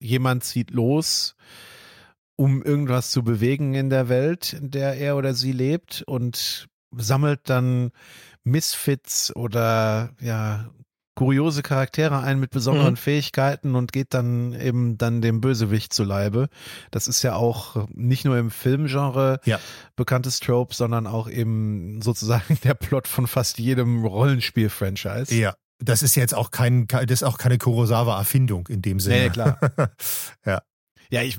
Speaker 3: jemand zieht los, um irgendwas zu bewegen in der Welt, in der er oder sie lebt und sammelt dann Misfits oder ja kuriose Charaktere ein mit besonderen mhm. Fähigkeiten und geht dann eben dann dem Bösewicht zu Leibe. Das ist ja auch nicht nur im Filmgenre ja. bekanntes Trope, sondern auch eben sozusagen der Plot von fast jedem Rollenspiel-Franchise.
Speaker 2: Ja. Das ist jetzt auch kein, das ist auch keine Kurosawa-Erfindung in dem Sinne.
Speaker 3: Nee, klar. ja. Ja, ich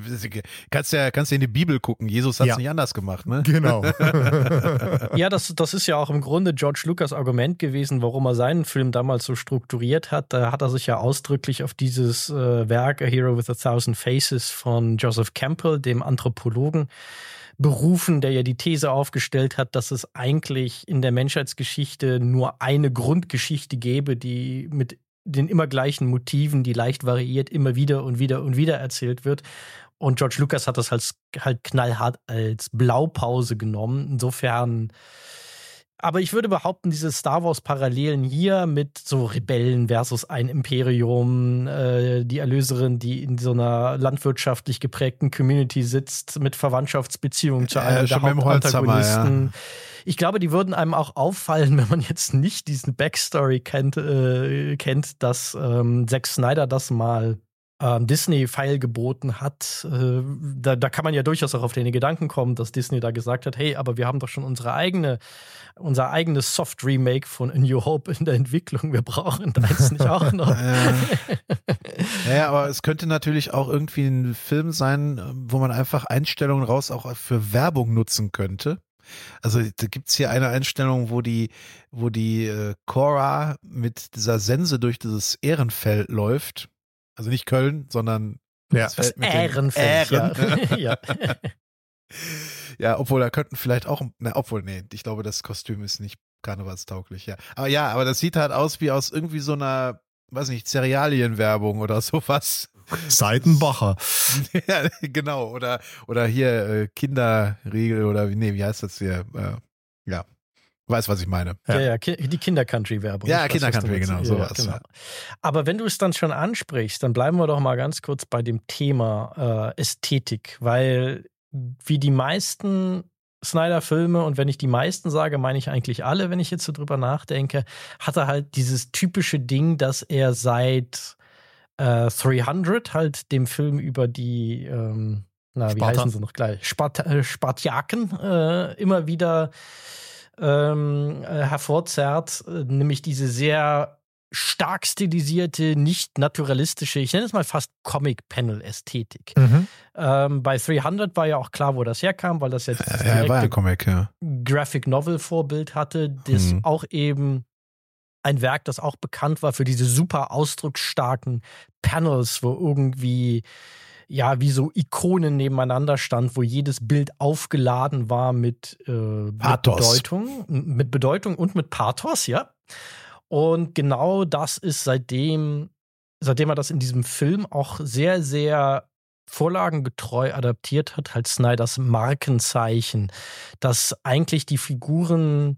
Speaker 3: kannst ja kannst ja in die Bibel gucken. Jesus hat es ja. nicht anders gemacht, ne?
Speaker 2: Genau.
Speaker 1: ja, das, das ist ja auch im Grunde George Lucas Argument gewesen, warum er seinen Film damals so strukturiert hat. Da hat er sich ja ausdrücklich auf dieses äh, Werk A Hero with a Thousand Faces von Joseph Campbell, dem Anthropologen, berufen, der ja die These aufgestellt hat, dass es eigentlich in der Menschheitsgeschichte nur eine Grundgeschichte gäbe, die mit den immer gleichen Motiven, die leicht variiert, immer wieder und wieder und wieder erzählt wird. Und George Lucas hat das halt, halt knallhart als Blaupause genommen. Insofern aber ich würde behaupten, diese Star Wars-Parallelen hier mit so Rebellen versus ein Imperium, äh, die Erlöserin, die in so einer landwirtschaftlich geprägten Community sitzt, mit Verwandtschaftsbeziehungen zu einem äh, der Hauptantagonisten. Ja. Ich glaube, die würden einem auch auffallen, wenn man jetzt nicht diesen Backstory kennt, äh, kennt dass ähm, Zack Snyder das mal ähm, Disney Pfeil geboten hat, äh, da, da kann man ja durchaus auch auf den Gedanken kommen, dass Disney da gesagt hat, hey, aber wir haben doch schon unsere eigene, unser eigenes Soft Remake von A New Hope in der Entwicklung. Wir brauchen da jetzt nicht auch noch.
Speaker 3: ja, ja, aber es könnte natürlich auch irgendwie ein Film sein, wo man einfach Einstellungen raus auch für Werbung nutzen könnte. Also da gibt's hier eine Einstellung, wo die, wo die äh, Cora mit dieser Sense durch dieses Ehrenfeld läuft also nicht Köln, sondern
Speaker 1: ja. das Ehrenfeld.
Speaker 3: Ehren. Ja. ja. obwohl da könnten vielleicht auch, na, obwohl, nee, ich glaube, das Kostüm ist nicht karnevalstauglich, ja. Aber ja, aber das sieht halt aus wie aus irgendwie so einer, weiß nicht, Cerealienwerbung oder sowas.
Speaker 2: Seitenbacher.
Speaker 3: ja, genau. Oder, oder hier äh, Kinderriegel oder wie, nee, wie heißt das hier? Äh, ja, Weiß, was ich meine.
Speaker 1: Ja, ja, die Kinder-Country-Werbung.
Speaker 3: Ja, Kinder-Country, genau, sowas. Ja, genau.
Speaker 1: Aber wenn du es dann schon ansprichst, dann bleiben wir doch mal ganz kurz bei dem Thema äh, Ästhetik, weil wie die meisten Snyder-Filme, und wenn ich die meisten sage, meine ich eigentlich alle, wenn ich jetzt so drüber nachdenke, hat er halt dieses typische Ding, dass er seit äh, 300 halt dem Film über die, ähm, na, wie Spartan. heißen sie noch gleich? Spart äh, Spartiaken äh, immer wieder ähm, äh, hervorzerrt, äh, nämlich diese sehr stark stilisierte, nicht naturalistische, ich nenne es mal fast Comic-Panel-Ästhetik. Mhm. Ähm, bei 300 war ja auch klar, wo das herkam, weil das jetzt
Speaker 3: ja, ja, ein Comic, ja.
Speaker 1: Graphic Novel-Vorbild hatte, das mhm. auch eben ein Werk, das auch bekannt war für diese super ausdrucksstarken Panels, wo irgendwie ja, wie so Ikonen nebeneinander stand, wo jedes Bild aufgeladen war mit, äh, mit Bedeutung, mit Bedeutung und mit Pathos, ja. Und genau das ist seitdem, seitdem er das in diesem Film auch sehr, sehr vorlagengetreu adaptiert hat, halt Snyders Markenzeichen, dass eigentlich die Figuren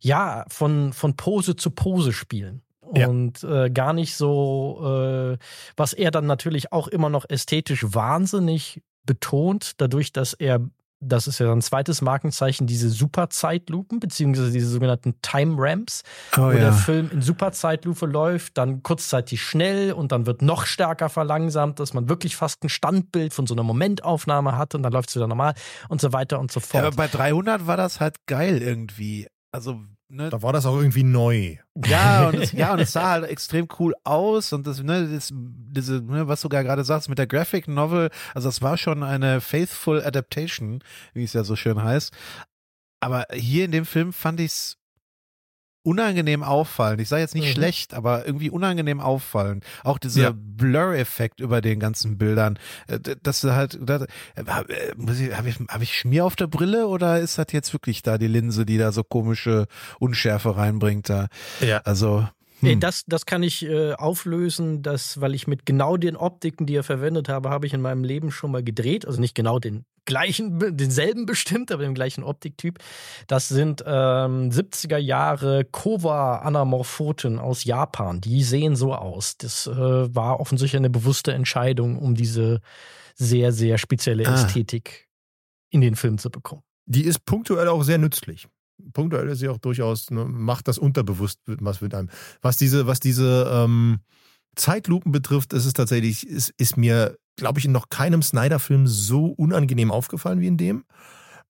Speaker 1: ja von, von Pose zu Pose spielen ja. und äh, gar nicht so, äh, was er dann natürlich auch immer noch ästhetisch wahnsinnig betont, dadurch, dass er, das ist ja ein zweites Markenzeichen, diese Superzeitlupen, beziehungsweise diese sogenannten Time Ramps, oh, wo ja. der Film in Superzeitlupe läuft, dann kurzzeitig schnell und dann wird noch stärker verlangsamt, dass man wirklich fast ein Standbild von so einer Momentaufnahme hat und dann läuft es wieder normal und so weiter und so fort. Ja,
Speaker 3: aber bei 300 war das halt geil irgendwie. Also
Speaker 2: Ne? Da war das auch irgendwie neu.
Speaker 3: Ja, und es, ja, und es sah halt extrem cool aus und das, ne, das, diese, ne, was du gerade sagst mit der Graphic Novel, also das war schon eine faithful Adaptation, wie es ja so schön heißt. Aber hier in dem Film fand ich es unangenehm auffallend. Ich sage jetzt nicht mhm. schlecht, aber irgendwie unangenehm auffallend. Auch dieser ja. Blur-Effekt über den ganzen Bildern. Äh, das halt, das, äh, habe ich, hab ich Schmier auf der Brille oder ist das jetzt wirklich da die Linse, die da so komische Unschärfe reinbringt da? Ja. Also,
Speaker 1: Hm. Das, das kann ich äh, auflösen, dass, weil ich mit genau den Optiken, die er verwendet habe, habe ich in meinem Leben schon mal gedreht. Also nicht genau den gleichen, denselben bestimmt, aber den gleichen Optiktyp. Das sind ähm, 70er Jahre Kova-Anamorphoten aus Japan. Die sehen so aus. Das äh, war offensichtlich eine bewusste Entscheidung, um diese sehr, sehr spezielle ah. Ästhetik in den Film zu bekommen.
Speaker 2: Die ist punktuell auch sehr nützlich punktuell ist sie auch durchaus, ne, macht das unterbewusst was mit einem. Was diese, was diese ähm, Zeitlupen betrifft, ist es tatsächlich, ist, ist mir, glaube ich, in noch keinem Snyder-Film so unangenehm aufgefallen wie in dem.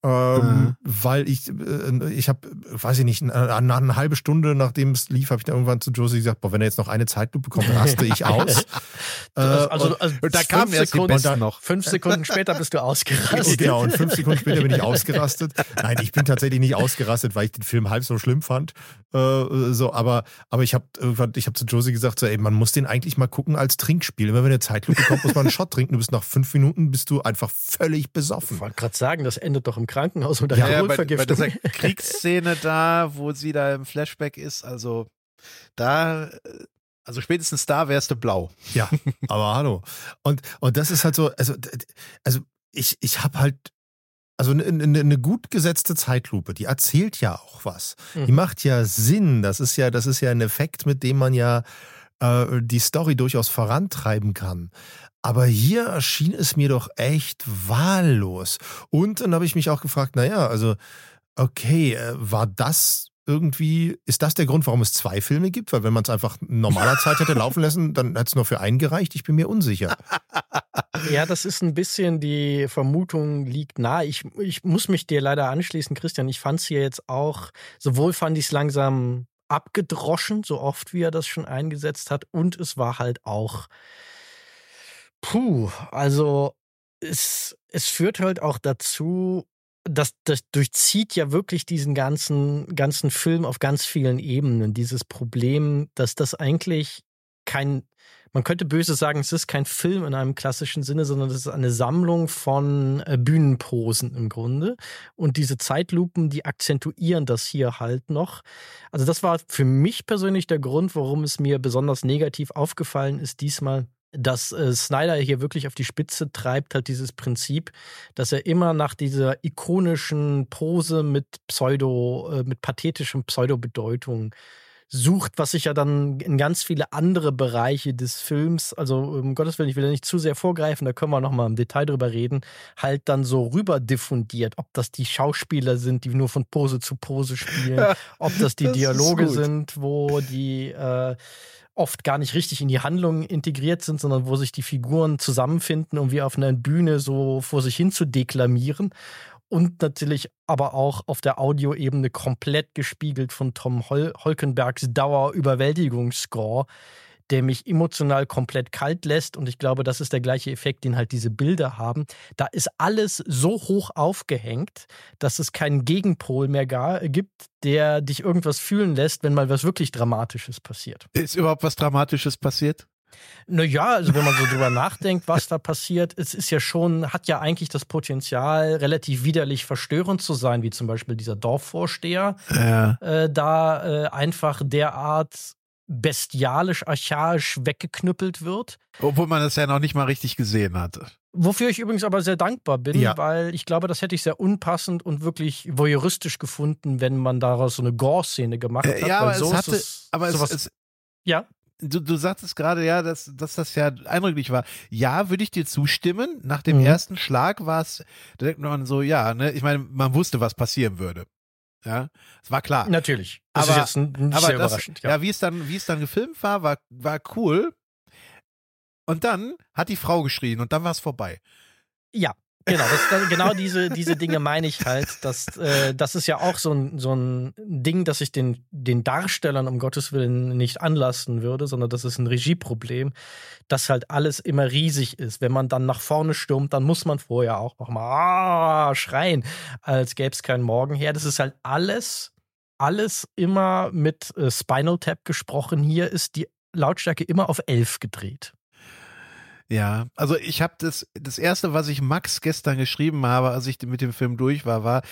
Speaker 2: Ähm, mhm. Weil ich, äh, ich habe, weiß ich nicht, nach einer halben Stunde, nachdem es lief, habe ich dann irgendwann zu Josie gesagt, boah, wenn er jetzt noch eine Zeitlupe kommt, raste ich aus.
Speaker 1: äh, also, also, da kam erst Sekunden, dann, noch. Fünf Sekunden später bist du ausgerastet.
Speaker 2: Genau, und fünf Sekunden später bin ich ausgerastet. Nein, ich bin tatsächlich nicht ausgerastet, weil ich den Film halb so schlimm fand. Äh, so, aber, aber ich habe irgendwann, ich habe zu Josie gesagt, so, ey, man muss den eigentlich mal gucken als Trinkspiel. Immer wenn eine Zeitlupe kommt, muss man einen Shot trinken. Du bist nach fünf Minuten bist du einfach völlig besoffen.
Speaker 1: Ich wollte gerade sagen, das endet doch im Krankenhaus mit
Speaker 3: einer ja, Alkoholvergiftung. Bei, bei dieser Kriegsszene da, wo sie da im Flashback ist, also da, also spätestens da wärst du blau.
Speaker 2: Ja, aber hallo. Und, und das ist halt so, also, also ich, ich habe halt also eine, eine, eine, gut gesetzte Zeitlupe, die erzählt ja auch was. Mhm. Die macht ja Sinn. Das ist ja, das ist ja ein Effekt, mit dem man ja äh, die Story durchaus vorantreiben kann. Aber hier erschien es mir doch echt wahllos. Und dann habe ich mich auch gefragt, naja, also, okay, äh, war das irgendwie, ist das der Grund, warum es zwei Filme gibt? Weil wenn man es einfach normaler Zeit hätte laufen lassen, dann hätte es nur für einen gereicht. Ich bin mir unsicher.
Speaker 1: Ja, das ist ein bisschen die Vermutung liegt nahe. Ich, ich muss mich dir leider anschließen, Christian. Ich fand es hier jetzt auch, sowohl fand ich es langsam abgedroschen, so oft wie er das schon eingesetzt hat, und es war halt auch Puh, also es, es führt halt auch dazu, dass das durchzieht ja wirklich diesen ganzen, ganzen Film auf ganz vielen Ebenen. Dieses Problem, dass das eigentlich kein, man könnte böse sagen, es ist kein Film in einem klassischen Sinne, sondern es ist eine Sammlung von äh, Bühnenposen im Grunde. Und diese Zeitlupen, die akzentuieren das hier halt noch. Also das war für mich persönlich der Grund, warum es mir besonders negativ aufgefallen ist diesmal dass äh, Snyder hier wirklich auf die Spitze treibt, halt dieses Prinzip, dass er immer nach dieser ikonischen Pose mit Pseudo, äh, mit pathetischen Pseudo-Bedeutung sucht, was sich ja dann in ganz viele andere Bereiche des Films, also um Gottes Willen, ich will ja nicht zu sehr vorgreifen, da können wir nochmal im Detail drüber reden, halt dann so rüber diffundiert, ob das die Schauspieler sind, die nur von Pose zu Pose spielen, ob das die das Dialoge sind, wo die äh, oft gar nicht richtig in die Handlung integriert sind, sondern wo sich die Figuren zusammenfinden, um wie auf einer Bühne so vor sich hin zu deklamieren. Und natürlich aber auch auf der Audioebene komplett gespiegelt von Tom Hol Holkenbergs Dauerüberwältigungsscore, der mich emotional komplett kalt lässt. Und ich glaube, das ist der gleiche Effekt, den halt diese Bilder haben. Da ist alles so hoch aufgehängt, dass es keinen Gegenpol mehr gibt, der dich irgendwas fühlen lässt, wenn mal was wirklich Dramatisches passiert.
Speaker 3: Ist überhaupt was Dramatisches passiert?
Speaker 1: Naja, also wenn man so drüber nachdenkt, was da passiert, es ist ja schon, hat ja eigentlich das Potenzial, relativ widerlich verstörend zu sein, wie zum Beispiel dieser Dorfvorsteher, ja. äh, da äh, einfach derart bestialisch, archaisch weggeknüppelt wird.
Speaker 3: Obwohl man das ja noch nicht mal richtig gesehen hatte.
Speaker 1: Wofür ich übrigens aber sehr dankbar bin, ja. weil ich glaube, das hätte ich sehr unpassend und wirklich voyeuristisch gefunden, wenn man daraus so eine Gore-Szene gemacht äh, hat.
Speaker 3: Ja, aber so es hatte, aber es, es,
Speaker 1: ja.
Speaker 3: Du, du sagtest gerade, ja, dass, dass das ja eindrücklich war. Ja, würde ich dir zustimmen. Nach dem mhm. ersten Schlag war es, da denkt man so, ja, ne, ich meine, man wusste, was passieren würde. Ja, es war klar.
Speaker 1: Natürlich.
Speaker 3: Das aber, ist jetzt nicht aber sehr das, überraschend. Ja. ja, wie es dann, wie es dann gefilmt war, war, war cool. Und dann hat die Frau geschrien und dann war es vorbei.
Speaker 1: Ja, Genau, das, das, genau diese, diese Dinge meine ich halt. Dass, äh, das ist ja auch so ein, so ein Ding, dass ich den, den Darstellern um Gottes Willen nicht anlassen würde, sondern das ist ein Regieproblem, dass halt alles immer riesig ist. Wenn man dann nach vorne stürmt, dann muss man vorher auch noch mal ah, schreien, als gäbe es keinen Morgen her. Das ist halt alles, alles immer mit äh, Spinal Tap gesprochen. Hier ist die Lautstärke immer auf 11 gedreht.
Speaker 3: Ja, also ich habe das, das erste, was ich Max gestern geschrieben habe, als ich mit dem Film durch war, war,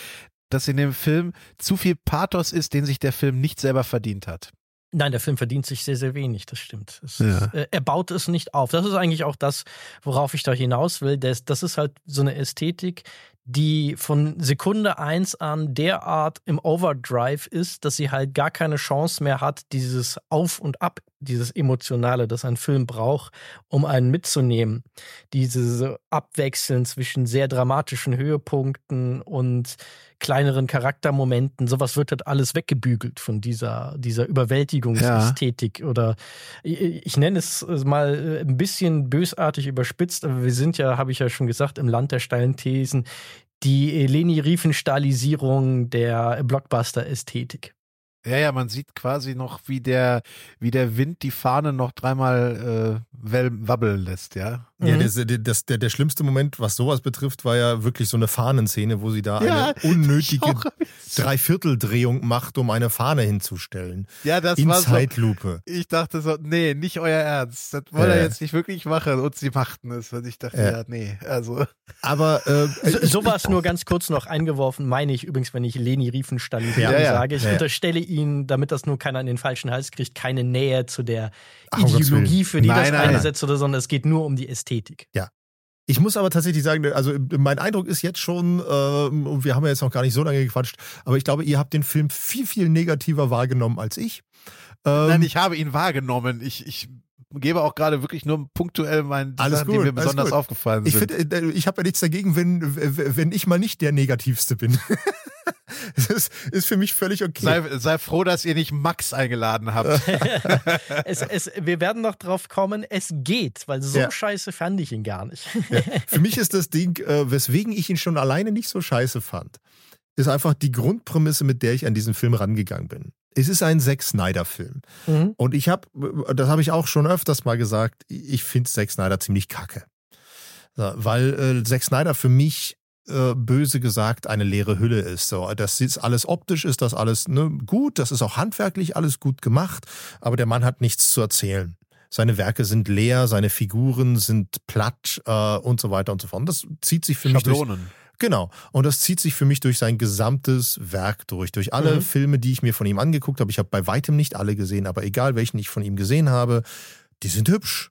Speaker 3: dass in dem Film zu viel Pathos ist, den sich der Film nicht selber verdient hat.
Speaker 1: Nein, der Film verdient sich sehr, sehr wenig, das stimmt.
Speaker 3: Ja.
Speaker 1: ist, äh, er baut es nicht auf. Das ist eigentlich auch das, worauf ich da hinaus will. Das, das ist halt so eine Ästhetik, die von Sekunde eins an derart im Overdrive ist, dass sie halt gar keine Chance mehr hat, dieses Auf und Ab, dieses Emotionale, das ein Film braucht, um einen mitzunehmen. Diese Abwechseln zwischen sehr dramatischen Höhepunkten und kleineren Charaktermomenten, sowas wird halt alles weggebügelt von dieser, dieser Überwältigungsästhetik oder ich, ich nenne es mal ein bisschen bösartig überspitzt, aber wir sind ja, habe ich ja schon gesagt, im Land der steilen Thesen, die Leni Riefenstahlisierung der Blockbuster-Ästhetik.
Speaker 3: Ja, ja, man sieht quasi noch, wie der, wie der Wind die Fahne noch dreimal äh, wabbeln lässt, ja.
Speaker 2: Ja,
Speaker 1: Mhm.
Speaker 2: das, das, der, der schlimmste Moment, was sowas betrifft, war ja wirklich so eine Fahnenszene, wo sie da
Speaker 3: Ja,
Speaker 2: eine unnötige. Dreivierteldrehung macht, um eine Fahne hinzustellen.
Speaker 3: Ja, das
Speaker 2: In
Speaker 3: war so.
Speaker 2: Zeitlupe.
Speaker 3: Ich dachte so, nee, nicht euer Ernst. Das wollen
Speaker 2: Ja.
Speaker 3: er jetzt nicht wirklich machen. Und sie machten es. Und ich dachte,
Speaker 2: Ja.
Speaker 3: ja, nee, also.
Speaker 2: Aber äh,
Speaker 1: So,
Speaker 2: ich-
Speaker 1: sowas nur ganz kurz noch eingeworfen, meine ich übrigens, wenn ich Leni Riefenstahlisierung
Speaker 3: Ja, ja.
Speaker 1: sage. Ich
Speaker 2: ja.
Speaker 1: unterstelle Ihnen, damit das nur keiner in den falschen Hals kriegt, keine Nähe zu der
Speaker 2: Ach,
Speaker 1: Ideologie, für die
Speaker 3: Nein,
Speaker 1: das
Speaker 3: nein, nein.
Speaker 1: einsetzt oder sondern es geht nur um die Ästhetik.
Speaker 2: Ich muss aber tatsächlich sagen, also mein Eindruck ist jetzt schon, und wir haben ja jetzt noch gar nicht so lange gequatscht, aber ich glaube, ihr habt den Film viel, viel negativer wahrgenommen als ich. Ähm,
Speaker 3: Nein, ich habe ihn wahrgenommen. Ich, ich gebe auch gerade wirklich nur punktuell meinen
Speaker 2: Alles
Speaker 3: Sachen, die
Speaker 2: gut,
Speaker 3: mir
Speaker 2: alles
Speaker 3: besonders
Speaker 2: gut.
Speaker 3: aufgefallen
Speaker 2: ich
Speaker 3: sind.
Speaker 2: finde, äh, ich habe ja nichts dagegen, wenn, wenn ich mal nicht der Negativste bin. Das ist, ist für mich völlig okay.
Speaker 3: sei, sei froh, dass ihr nicht Max eingeladen habt.
Speaker 1: Es, es, wir werden noch drauf kommen, es geht, weil so
Speaker 2: Ja.
Speaker 1: scheiße fand ich ihn gar nicht.
Speaker 2: Für mich ist das Ding, äh, weswegen ich ihn schon alleine nicht so scheiße fand, ist einfach die Grundprämisse, mit der ich an diesen Film rangegangen bin. Es ist ein Zack Snyder-Film.
Speaker 1: Mhm.
Speaker 2: Und ich habe, das habe ich auch schon öfters mal gesagt, ich finde Zack Snyder ziemlich kacke. So, weil äh, Zack Snyder für mich äh, böse gesagt eine leere Hülle ist. So, das ist alles optisch, ist das alles ne, gut, das ist auch handwerklich alles gut gemacht, aber der Mann hat nichts zu erzählen. Seine Werke sind leer, seine Figuren sind platt äh, und so weiter und so fort. Und das zieht sich für mich durch,
Speaker 3: Schablonen.
Speaker 2: Genau. Und das zieht sich für mich durch sein gesamtes Werk durch. Durch alle
Speaker 1: Mhm.
Speaker 2: Filme, die ich mir von ihm angeguckt habe. Ich habe bei weitem nicht alle gesehen, aber egal welchen ich von ihm gesehen habe, die sind hübsch.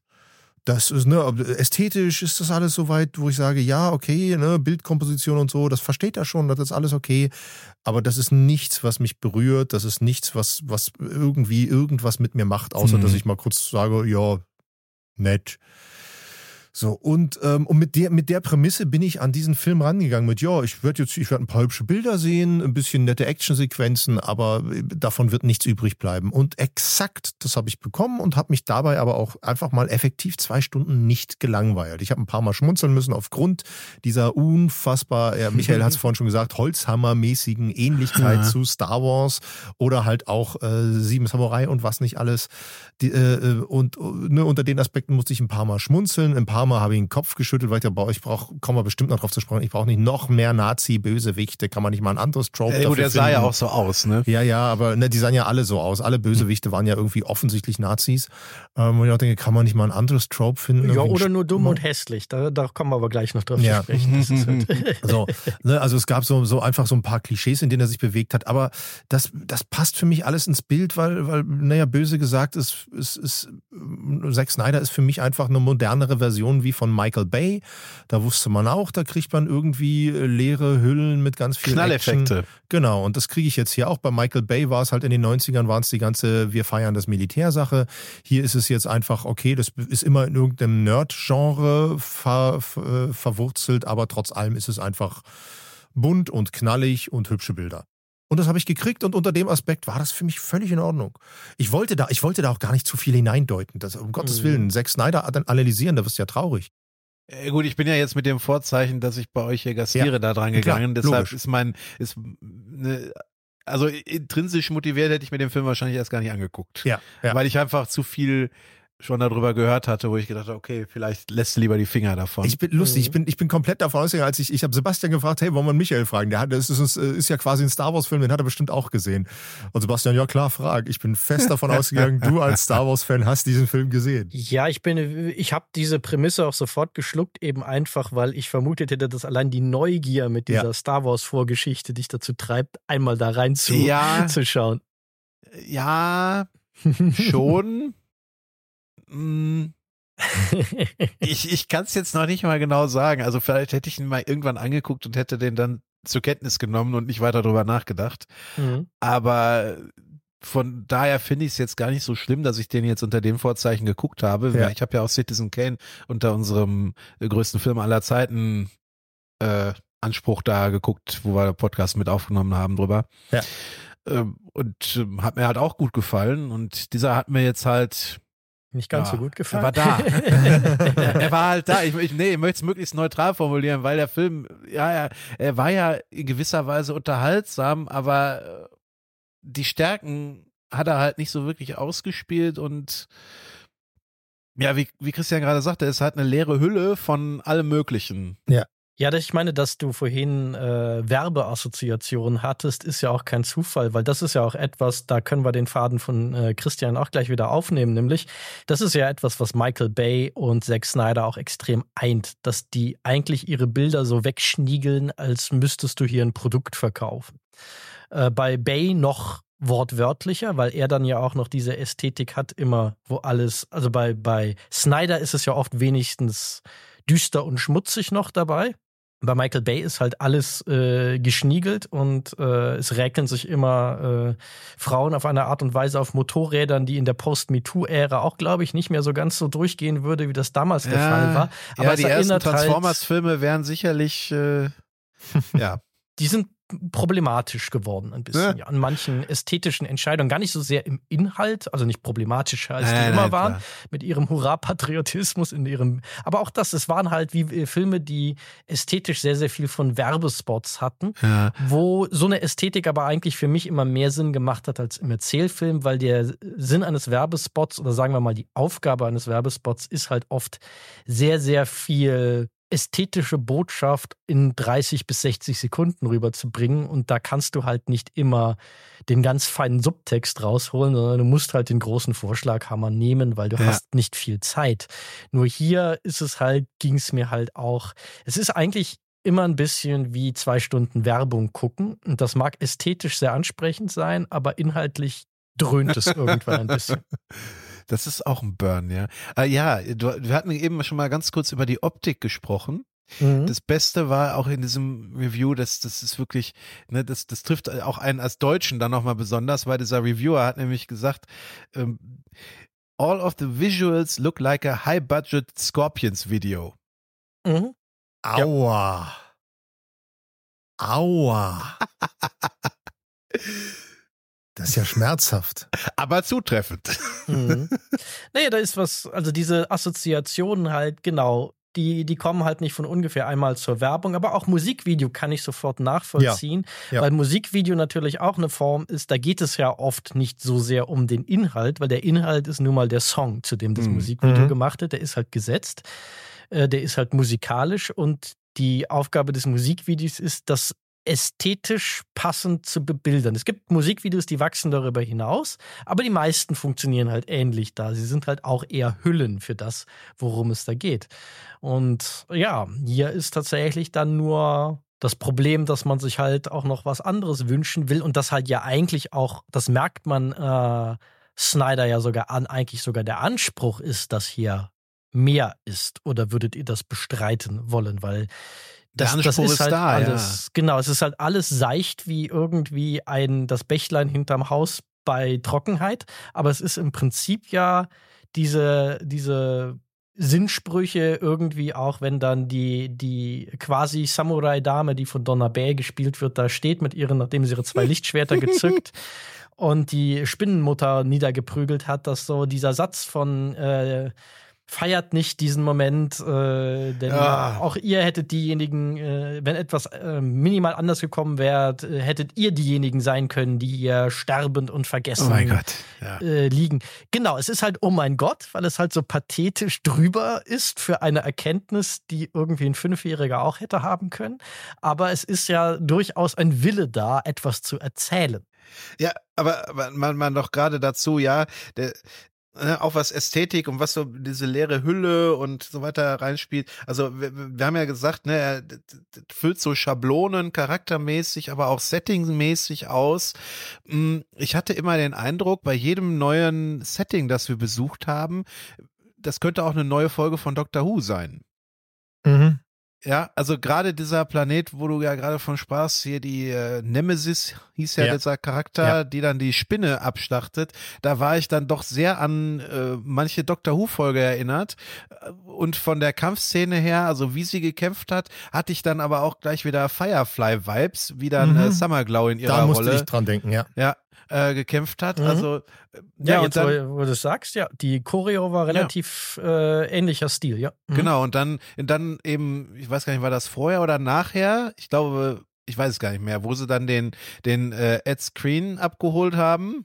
Speaker 2: Das ist, ne, ästhetisch ist das alles soweit, wo ich sage, ja, okay, ne, Bildkomposition und so, das versteht er schon, das ist alles okay. Aber das ist nichts, was mich berührt, das ist nichts, was, was irgendwie irgendwas mit mir macht, außer
Speaker 3: Mhm.
Speaker 2: dass ich mal kurz sage, ja, nett. So, und, ähm, und mit, der, mit der Prämisse bin ich an diesen Film rangegangen mit, ja, ich werde jetzt, ich werde ein paar hübsche Bilder sehen, ein bisschen nette Actionsequenzen, aber davon wird nichts übrig bleiben. Und exakt das habe ich bekommen und habe mich dabei aber auch einfach mal effektiv zwei Stunden nicht gelangweilt. Ich habe ein paar Mal schmunzeln müssen aufgrund dieser unfassbar, ja, Michael hat es vorhin schon gesagt, Holzhammermäßigen Ähnlichkeit
Speaker 3: Ja.
Speaker 2: zu Star Wars oder halt auch äh, Sieben Samurai und was nicht alles. Die, äh, und ne, unter den Aspekten musste ich ein paar Mal schmunzeln, ein paar Mal habe ich den Kopf geschüttelt, weil ich dachte, boah, ich brauche, kommen wir bestimmt noch drauf zu sprechen, ich brauche nicht noch mehr Nazi-Bösewichte, kann man nicht mal ein anderes Trope
Speaker 3: Ey, gut,
Speaker 2: dafür
Speaker 3: der sah ja
Speaker 2: finden?
Speaker 3: auch so aus, ne?
Speaker 2: Ja, ja, aber ne, die sahen ja alle so aus. Alle Bösewichte waren ja irgendwie offensilich Nazis. Ähm, und ich auch denke, kann man nicht mal ein anderes Trope finden?
Speaker 1: Ja, oder nur dumm und hässlich. Da, da kommen wir aber gleich noch drauf
Speaker 2: Ja.
Speaker 1: zu sprechen. Halt,
Speaker 2: So, ne, also es gab so, so einfach so ein paar Klischees, in denen er sich bewegt hat, aber das, das passt für mich alles ins Bild, weil, weil naja, böse gesagt, ist, ist, ist, Zack Snyder ist für mich einfach eine modernere Version wie von Michael Bay. Da wusste man auch, da kriegt man irgendwie äh, leere Hüllen mit ganz viel Action.
Speaker 3: Knalleffekte.
Speaker 2: Genau, und das kriege ich jetzt hier auch. Bei Michael Bay war es halt in den 90ern, waren es die ganze Wir feiern das Militärsache. Hier ist es jetzt einfach, okay, das ist immer in irgendeinem Nerd-Genre ver, ver, verwurzelt, aber trotz allem ist es einfach bunt und knallig und hübsche Bilder. Und das habe ich gekriegt und unter dem Aspekt war das für mich völlig in Ordnung. Ich wollte da, ich wollte da auch gar nicht zu viel hineindeuten. Das, um Gottes
Speaker 1: Mhm.
Speaker 2: Willen, Zack Snyder dann analysieren, da wirst du ja traurig.
Speaker 3: Äh, Gut, ich bin ja jetzt mit dem Vorzeichen, dass ich bei euch hier gastiere,
Speaker 2: Ja,
Speaker 3: da dran
Speaker 2: klar,
Speaker 3: gegangen. Deshalb
Speaker 2: logisch.
Speaker 3: ist mein, ist, ne, also intrinsisch motiviert hätte ich mir den Film wahrscheinlich erst gar nicht angeguckt.
Speaker 2: Ja, ja.
Speaker 3: Weil ich einfach zu viel schon darüber gehört hatte, wo ich gedacht habe, okay, vielleicht lässt du lieber die Finger davon.
Speaker 2: Ich bin lustig, ich bin, ich bin komplett davon ausgegangen, als ich, ich habe Sebastian gefragt, hey, wollen wir Michael fragen? Der hat, das ist, ist ja quasi ein Star Wars-Film, den hat er bestimmt auch gesehen. Und Sebastian, ja klar, frag. Ich bin fest davon ausgegangen, du als Star Wars-Fan hast diesen Film gesehen.
Speaker 1: Ja, ich bin, ich habe diese Prämisse auch sofort geschluckt, eben einfach, weil ich vermutet hätte, dass allein die Neugier mit dieser
Speaker 2: Ja.
Speaker 1: Star Wars Vorgeschichte dich dazu treibt, einmal da rein zu,
Speaker 3: Ja.
Speaker 1: zu schauen.
Speaker 3: ja, schon. Mh, ich ich kann es jetzt noch nicht mal genau sagen. Also vielleicht hätte ich ihn mal irgendwann angeguckt und hätte den dann zur Kenntnis genommen und nicht weiter drüber nachgedacht.
Speaker 1: Mhm.
Speaker 3: Aber von daher finde ich es jetzt gar nicht so schlimm, dass ich den jetzt unter dem Vorzeichen geguckt habe.
Speaker 2: Ja.
Speaker 3: Ich habe ja auch Citizen Kane unter unserem äh, größten Film aller Zeiten äh, Anspruch da geguckt, wo wir Podcast mit aufgenommen haben drüber.
Speaker 2: Ja.
Speaker 3: Ähm, und ähm, hat mir halt auch gut gefallen. Und dieser hat mir jetzt halt
Speaker 1: Nicht ganz
Speaker 3: Ja,
Speaker 1: so gut gefallen.
Speaker 3: er war da. er war halt da. Ich, ich, nee, ich möchte es möglichst neutral formulieren, weil der Film, ja, er, er war ja in gewisser Weise unterhaltsam, aber äh, die Stärken hat er halt nicht so wirklich ausgespielt und ja, wie, wie Christian gerade sagte, es hat eine leere Hülle von allem Möglichen.
Speaker 1: Ja, das- ich meine, dass du vorhin äh, Werbeassoziationen hattest, ist ja auch kein Zufall, weil das ist ja auch etwas, da können wir den Faden von äh, Christian auch gleich wieder aufnehmen, nämlich das ist ja etwas, was Michael Bay und Zack Snyder auch extrem eint, dass die eigentlich ihre Bilder so wegschniegeln, als müsstest du hier ein Produkt verkaufen. Äh, bei Bay noch wortwörtlicher, weil er dann ja auch noch diese Ästhetik hat, immer wo alles, also bei, bei Snyder ist es ja oft wenigstens düster und schmutzig noch dabei. Bei Michael Bay ist halt alles äh, geschniegelt und äh, es räkeln sich immer äh, Frauen auf eine Art und Weise auf Motorrädern, die in der Post-MeToo-Ära auch, glaube ich, nicht mehr so ganz so durchgehen würde, wie das damals der Fall war. Aber
Speaker 3: ja,
Speaker 1: es
Speaker 3: die ersten
Speaker 1: erinnert halt-
Speaker 3: Transformers-Filme wären sicherlich, äh, ja.
Speaker 1: die sind problematisch geworden ein bisschen,
Speaker 3: Ja.
Speaker 1: an manchen ästhetischen Entscheidungen, gar nicht so sehr im Inhalt, also nicht problematischer als die
Speaker 3: Nein,
Speaker 1: immer
Speaker 3: nein,
Speaker 1: waren,
Speaker 3: klar.
Speaker 1: mit ihrem Hurra-Patriotismus in ihrem, aber auch das, es waren halt wie äh, Filme, die ästhetisch sehr, sehr viel von Werbespots hatten,
Speaker 3: Ja.
Speaker 1: wo so eine Ästhetik aber eigentlich für mich immer mehr Sinn gemacht hat als im Erzählfilm, weil der Sinn eines Werbespots oder sagen wir mal die Aufgabe eines Werbespots ist halt oft sehr, sehr viel ästhetische Botschaft in 30 bis 60 Sekunden rüberzubringen und da kannst du halt nicht immer den ganz feinen Subtext rausholen, sondern du musst halt den großen Vorschlaghammer nehmen, weil du
Speaker 3: Ja.
Speaker 1: hast nicht viel Zeit. Nur hier ist es halt, ging es mir halt auch, es ist eigentlich immer ein bisschen wie zwei Stunden Werbung gucken. Und das mag ästhetisch sehr ansprechend sein, aber inhaltlich dröhnt es irgendwann ein bisschen.
Speaker 3: Das ist auch ein Burn, ja. Ah, ja, du, wir hatten eben schon mal ganz kurz über die Optik gesprochen.
Speaker 1: Mhm.
Speaker 3: Das Beste war auch in diesem Review, das, das ist wirklich, ne, das, das trifft auch einen als Deutschen dann nochmal besonders, weil dieser Reviewer hat nämlich gesagt, ähm, all of the visuals look like a high-budget Scorpions video.
Speaker 1: Mhm.
Speaker 2: Aua. Aua. Das ist ja schmerzhaft.
Speaker 3: Aber zutreffend.
Speaker 1: Mhm. nee, da ist was, also diese Assoziationen halt, genau, die, die kommen halt nicht von ungefähr einmal zur Werbung, aber auch Musikvideo kann ich sofort nachvollziehen,
Speaker 2: Ja, ja.
Speaker 1: weil Musikvideo natürlich auch eine Form ist, da geht es ja oft nicht so sehr um den Inhalt, weil der Inhalt ist nun mal der Song, zu dem das
Speaker 3: Mhm.
Speaker 1: Musikvideo
Speaker 2: Mhm.
Speaker 1: gemacht wird, der ist halt gesetzt, äh, der ist halt musikalisch und die Aufgabe des Musikvideos ist, das ästhetisch passend zu bebildern. Es gibt Musikvideos, die wachsen darüber hinaus, aber die meisten funktionieren halt ähnlich da. Sie sind halt auch eher Hüllen für das, worum es da geht. Und ja, hier ist tatsächlich dann nur das Problem, dass man sich halt auch noch was anderes wünschen will und das halt ja eigentlich auch, das merkt man äh, Snyder ja sogar an, eigentlich sogar der Anspruch ist, dass hier mehr ist. Oder würdet ihr das bestreiten wollen? Weil das, das ist,
Speaker 3: ist
Speaker 1: halt
Speaker 3: da,
Speaker 1: alles, genau, es ist halt alles seicht wie irgendwie ein, das Bächlein hinterm Haus bei Trockenheit. Aber es ist im Prinzip ja diese, diese Sinnsprüche irgendwie auch, wenn dann die, die quasi Samurai-Dame, die von Donna Bay gespielt wird, da steht mit ihren, nachdem sie ihre zwei Lichtschwerter gezückt und die Spinnenmutter niedergeprügelt hat, dass so dieser Satz von äh, feiert nicht diesen Moment, äh, denn
Speaker 3: Ja.
Speaker 1: auch ihr hättet diejenigen, äh, wenn etwas äh, minimal anders gekommen wäre, äh, hättet ihr diejenigen sein können, die hier sterbend und vergessen
Speaker 3: Oh Ja.
Speaker 1: äh, liegen. Genau, es ist halt, oh mein Gott, weil es halt so pathetisch drüber ist für eine Erkenntnis, die irgendwie ein Fünfjähriger auch hätte haben können. Aber es ist ja durchaus ein Wille da, etwas zu erzählen.
Speaker 3: Ja, aber, aber man, man doch gerade dazu, ja, der, äh, auch was Ästhetik und was so diese leere Hülle und so weiter reinspielt. Also wir, wir haben ja gesagt, ne, er füllt so Schablonen charaktermäßig, aber auch settingmäßig aus. Mm, ich hatte immer den Eindruck, bei jedem neuen Setting, das wir besucht haben, das könnte auch eine neue Folge von Doctor Who sein.
Speaker 2: Mhm.
Speaker 3: Ja, also gerade dieser Planet, wo du ja gerade von sprachst, hier die äh, Nemesis hieß ja,
Speaker 2: Ja.
Speaker 3: dieser Charakter,
Speaker 2: Ja.
Speaker 3: die dann die Spinne abschlachtet. Da war ich dann doch sehr an äh, manche Doctor Who Folge erinnert Äh, und von der Kampfszene her, also wie sie gekämpft hat, hatte ich dann aber auch gleich wieder Firefly Vibes, wie dann
Speaker 2: Mhm.
Speaker 3: äh, Summerglow in ihrer
Speaker 2: Da musste
Speaker 3: Rolle
Speaker 2: ich dran denken, ja.
Speaker 3: ja äh, gekämpft hat.
Speaker 1: Mhm.
Speaker 3: Also äh,
Speaker 1: Ja,
Speaker 3: ja, und
Speaker 1: jetzt,
Speaker 3: dann,
Speaker 1: wo, wo du sagst, ja, die Choreo war relativ äh, ähnlicher Stil, ja. Mhm.
Speaker 3: Genau, und dann, dann eben, ich weiß gar nicht, war das vorher oder nachher? Ich glaube, ich weiß es gar nicht mehr, wo sie dann den, den äh, Ed Screen abgeholt haben.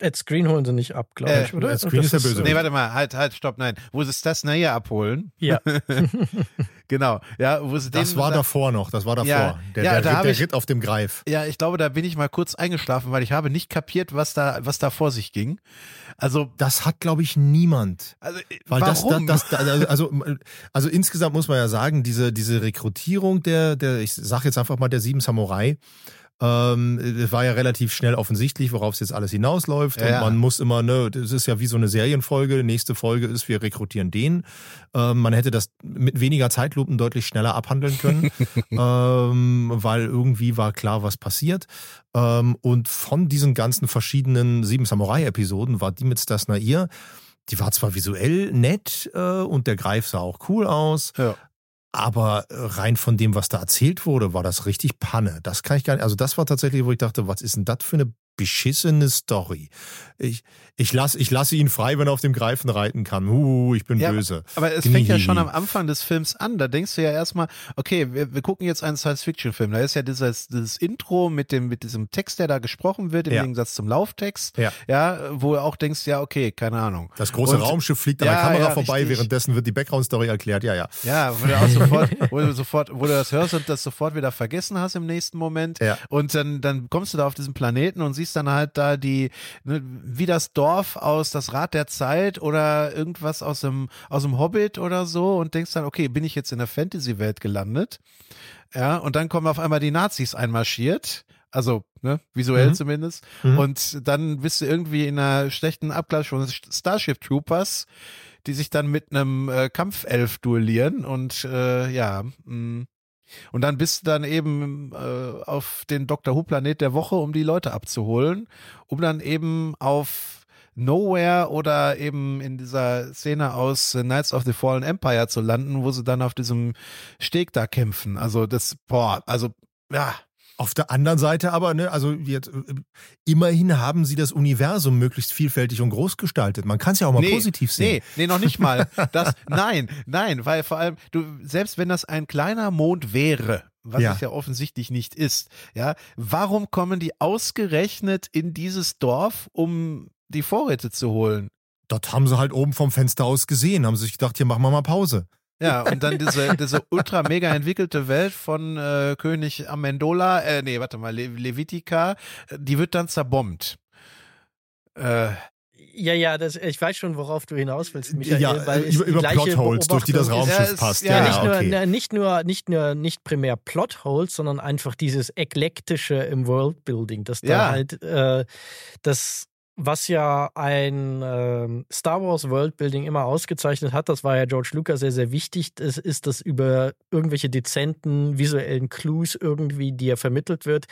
Speaker 1: Ed Screen holen sie nicht ab, glaube
Speaker 3: Äh,
Speaker 1: ich, oder?
Speaker 2: Ed Screen
Speaker 1: Das
Speaker 2: ist der Böse.
Speaker 3: Nee, warte mal, halt, halt, stopp, nein. Wo sie das Nair abholen.
Speaker 1: Ja.
Speaker 3: Genau, ja, wo sie
Speaker 2: Das war davor noch, das war davor.
Speaker 3: Ja,
Speaker 2: der
Speaker 3: ja,
Speaker 2: der,
Speaker 3: da
Speaker 2: der
Speaker 3: ich-
Speaker 2: Ritt auf dem Greif.
Speaker 3: Ja, ich glaube, da bin ich mal kurz eingeschlafen, weil ich habe nicht kapiert, was da, was da vor sich ging. Also,
Speaker 2: Das hat, glaube ich, niemand.
Speaker 3: also äh,
Speaker 2: Weil das,
Speaker 3: warum?
Speaker 2: das, das, also, also, also insgesamt muss man ja sagen, diese, diese Rekrutierung der, der, ich sage jetzt einfach mal der sieben Samurai, ähm, es war ja relativ schnell offensichtlich, worauf es jetzt alles hinausläuft.
Speaker 3: Ja,
Speaker 2: und man muss immer, ne, das ist ja wie so eine Serienfolge. Nächste Folge ist, wir rekrutieren den. Ähm, man hätte das mit weniger Zeitlupen deutlich schneller abhandeln können, ähm, weil irgendwie war klar, was passiert. Ähm, und von diesen ganzen verschiedenen sieben Samurai-Episoden war die mit Stas Nair, die war zwar visuell nett äh, und der Greif sah auch cool aus,
Speaker 3: Ja.
Speaker 2: Aber äh, rein von dem, was da erzählt wurde, war das richtig Panne. Das kann ich gar nicht. Also das war tatsächlich, wo ich dachte, was ist denn das für eine beschissene Story? Ich, ich lasse ich lasse ihn frei, wenn er auf dem Greifen reiten kann. Uh, ich bin
Speaker 3: Ja,
Speaker 2: böse.
Speaker 3: Aber es fängt ja
Speaker 2: Gnie.
Speaker 3: schon am Anfang des Films an. Da denkst du ja erstmal, okay, wir, wir gucken jetzt einen Science-Fiction-Film. Da ist ja dieses, dieses Intro mit dem, mit diesem Text, der da gesprochen wird, im
Speaker 2: Ja.
Speaker 3: Gegensatz zum Lauftext.
Speaker 2: Ja.
Speaker 3: Ja, wo du auch denkst, ja, okay, keine Ahnung.
Speaker 2: Das große
Speaker 3: Und-
Speaker 2: Raumschiff fliegt an der Kamera vorbei,
Speaker 3: richtig.
Speaker 2: währenddessen wird die Background-Story erklärt. Ja, ja.
Speaker 3: Ja, wo du auch sofort, wo du sofort, wo du das hörst und das sofort wieder vergessen hast im nächsten Moment.
Speaker 2: Ja.
Speaker 3: Und dann, dann kommst du da auf diesen Planeten und siehst dann halt da die, ne, wie das Dorf aus das Rad der Zeit oder irgendwas aus dem, aus dem Hobbit oder so und denkst dann, okay, bin ich jetzt in der Fantasy-Welt gelandet? Ja, und dann kommen auf einmal die Nazis einmarschiert. Also, ne, visuell
Speaker 2: Mhm.
Speaker 3: zumindest.
Speaker 2: Mhm.
Speaker 3: Und dann bist du irgendwie in einer schlechten Abklatsch von Starship Troopers, die sich dann mit einem äh, Kampfelf duellieren und äh, ja, mh. Und dann bist du dann eben äh, auf den Dr. Who Planet der Woche, um die Leute abzuholen, um dann eben auf Nowhere oder eben in dieser Szene aus Knights of the Fallen Empire zu landen, wo sie dann auf diesem Steg da kämpfen. Also das, boah, also ja,
Speaker 2: Auf der anderen Seite aber, ne, also jetzt, äh, immerhin haben sie das Universum möglichst vielfältig und groß gestaltet. Man kann es ja auch mal positiv sehen.
Speaker 3: Nee, nee, noch nicht mal. Das, nein, nein, weil vor allem, du, selbst wenn das ein kleiner Mond wäre, was
Speaker 2: Ja.
Speaker 3: es ja offensichtlich nicht ist, ja, warum kommen die ausgerechnet in dieses Dorf, um die Vorräte zu holen?
Speaker 2: Dort haben sie halt oben vom Fenster aus gesehen, haben sie sich gedacht, hier machen wir mal Pause.
Speaker 3: Ja, und dann diese, diese ultra mega entwickelte Welt von äh, König Amendola, äh, nee, warte mal, Le Levitica, die wird dann zerbombt. Äh,
Speaker 1: Ja, ja, das, ich weiß schon, worauf du hinaus willst, Michael.
Speaker 2: ja,
Speaker 1: weil
Speaker 2: über, über Plotholes, durch die das
Speaker 1: ist.
Speaker 2: Raumschiff
Speaker 3: Ja, es-
Speaker 2: passt.
Speaker 3: ja,
Speaker 2: Ja,
Speaker 1: nicht,
Speaker 2: ja,
Speaker 1: nur,
Speaker 2: okay.
Speaker 1: ne, nicht nur, nicht nur, nicht primär Plotholes, sondern einfach dieses Eklektische im Worldbuilding, dass da halt äh, das, was ja ein ähm, Star Wars Worldbuilding immer ausgezeichnet hat, das war ja George Lucas sehr, sehr wichtig, das ist das über irgendwelche dezenten visuellen Clues irgendwie, die er vermittelt wird.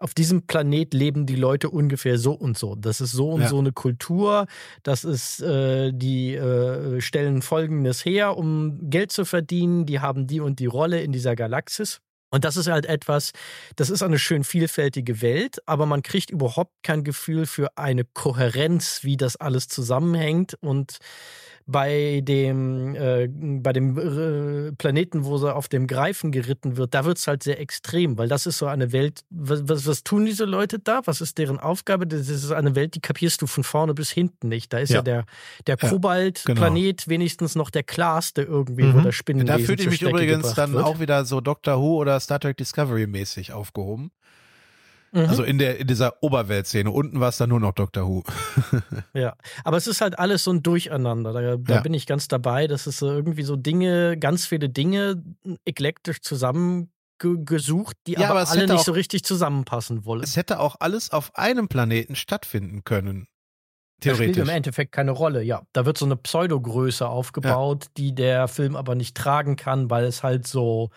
Speaker 1: Auf diesem Planet leben die Leute ungefähr so und so. Das ist so und
Speaker 3: Ja.
Speaker 1: so eine Kultur. Das ist, äh, die äh, stellen Folgendes her, um Geld zu verdienen. Die haben die und die Rolle in dieser Galaxis. Und das ist halt etwas, das ist eine schön vielfältige Welt, aber man kriegt überhaupt kein Gefühl für eine Kohärenz, wie das alles zusammenhängt. Und bei dem, äh, bei dem äh, Planeten, wo sie auf dem Greifen geritten wird, da wird es halt sehr extrem, weil das ist so eine Welt, was, was, was tun diese Leute da? Was ist deren Aufgabe? Das ist eine Welt, die kapierst du von vorne bis hinten nicht. Da ist ja,
Speaker 2: Ja.
Speaker 1: der, der Kobalt-Planet wenigstens noch der klarste irgendwie, wo
Speaker 2: Mhm.
Speaker 1: das Spinnenwesen
Speaker 3: da fühlte ich mich
Speaker 1: Strecke
Speaker 3: übrigens dann
Speaker 1: wird.
Speaker 3: auch wieder so Doctor Who oder Star Trek Discovery mäßig aufgehoben.
Speaker 1: Mhm.
Speaker 3: Also in der in dieser Oberweltszene. Unten war es dann nur noch Doctor Who.
Speaker 1: Ja, aber es ist halt alles so ein Durcheinander. Da, da
Speaker 3: Ja.
Speaker 1: bin ich ganz dabei. Das ist irgendwie so Dinge, ganz viele Dinge eklektisch zusammengesucht, die
Speaker 3: Ja, aber
Speaker 1: aber alle nicht
Speaker 3: auch-
Speaker 1: so richtig zusammenpassen wollen.
Speaker 3: Es hätte auch alles auf einem Planeten stattfinden können.
Speaker 1: Das spielt
Speaker 3: Theoretisch.
Speaker 1: im Endeffekt keine Rolle, ja. Da wird so eine Pseudogröße aufgebaut, die der Film aber nicht tragen kann, weil es halt so.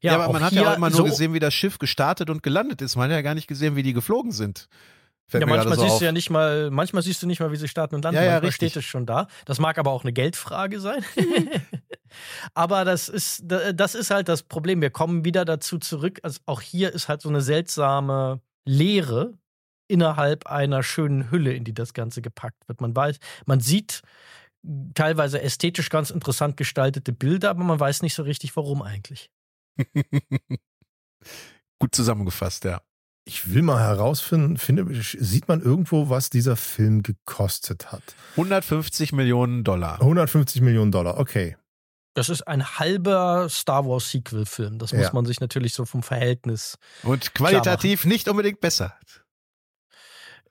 Speaker 1: Ja,
Speaker 3: Ja, aber man hat ja auch immer nur
Speaker 1: so,
Speaker 3: gesehen, wie das Schiff gestartet und gelandet ist. Man hat ja gar nicht gesehen, wie die geflogen sind. Fällt
Speaker 1: Ja, manchmal
Speaker 3: so
Speaker 1: siehst
Speaker 3: auf.
Speaker 1: du ja nicht mal, manchmal siehst du nicht mal, wie sie starten und landen.
Speaker 3: Ja, ja,
Speaker 1: manchmal
Speaker 3: richtig.
Speaker 1: steht es schon da. Das mag aber auch eine Geldfrage sein. aber das ist, das ist halt das Problem. Wir kommen wieder dazu zurück. Also auch hier ist halt so eine seltsame Leere innerhalb einer schönen Hülle, in die das Ganze gepackt wird. Man weiß, man sieht teilweise ästhetisch ganz interessant gestaltete Bilder, aber man weiß nicht so richtig, warum eigentlich.
Speaker 3: Gut zusammengefasst, ja.
Speaker 2: Ich will mal herausfinden, finde, sieht man irgendwo, was dieser Film gekostet hat?
Speaker 3: 150 Millionen Dollar.
Speaker 2: 150 Millionen Dollar, okay.
Speaker 1: Das ist ein halber Star Wars Sequel-Film. Das
Speaker 2: Ja.
Speaker 1: muss man sich natürlich so vom Verhältnis
Speaker 3: Und qualitativ nicht unbedingt besser.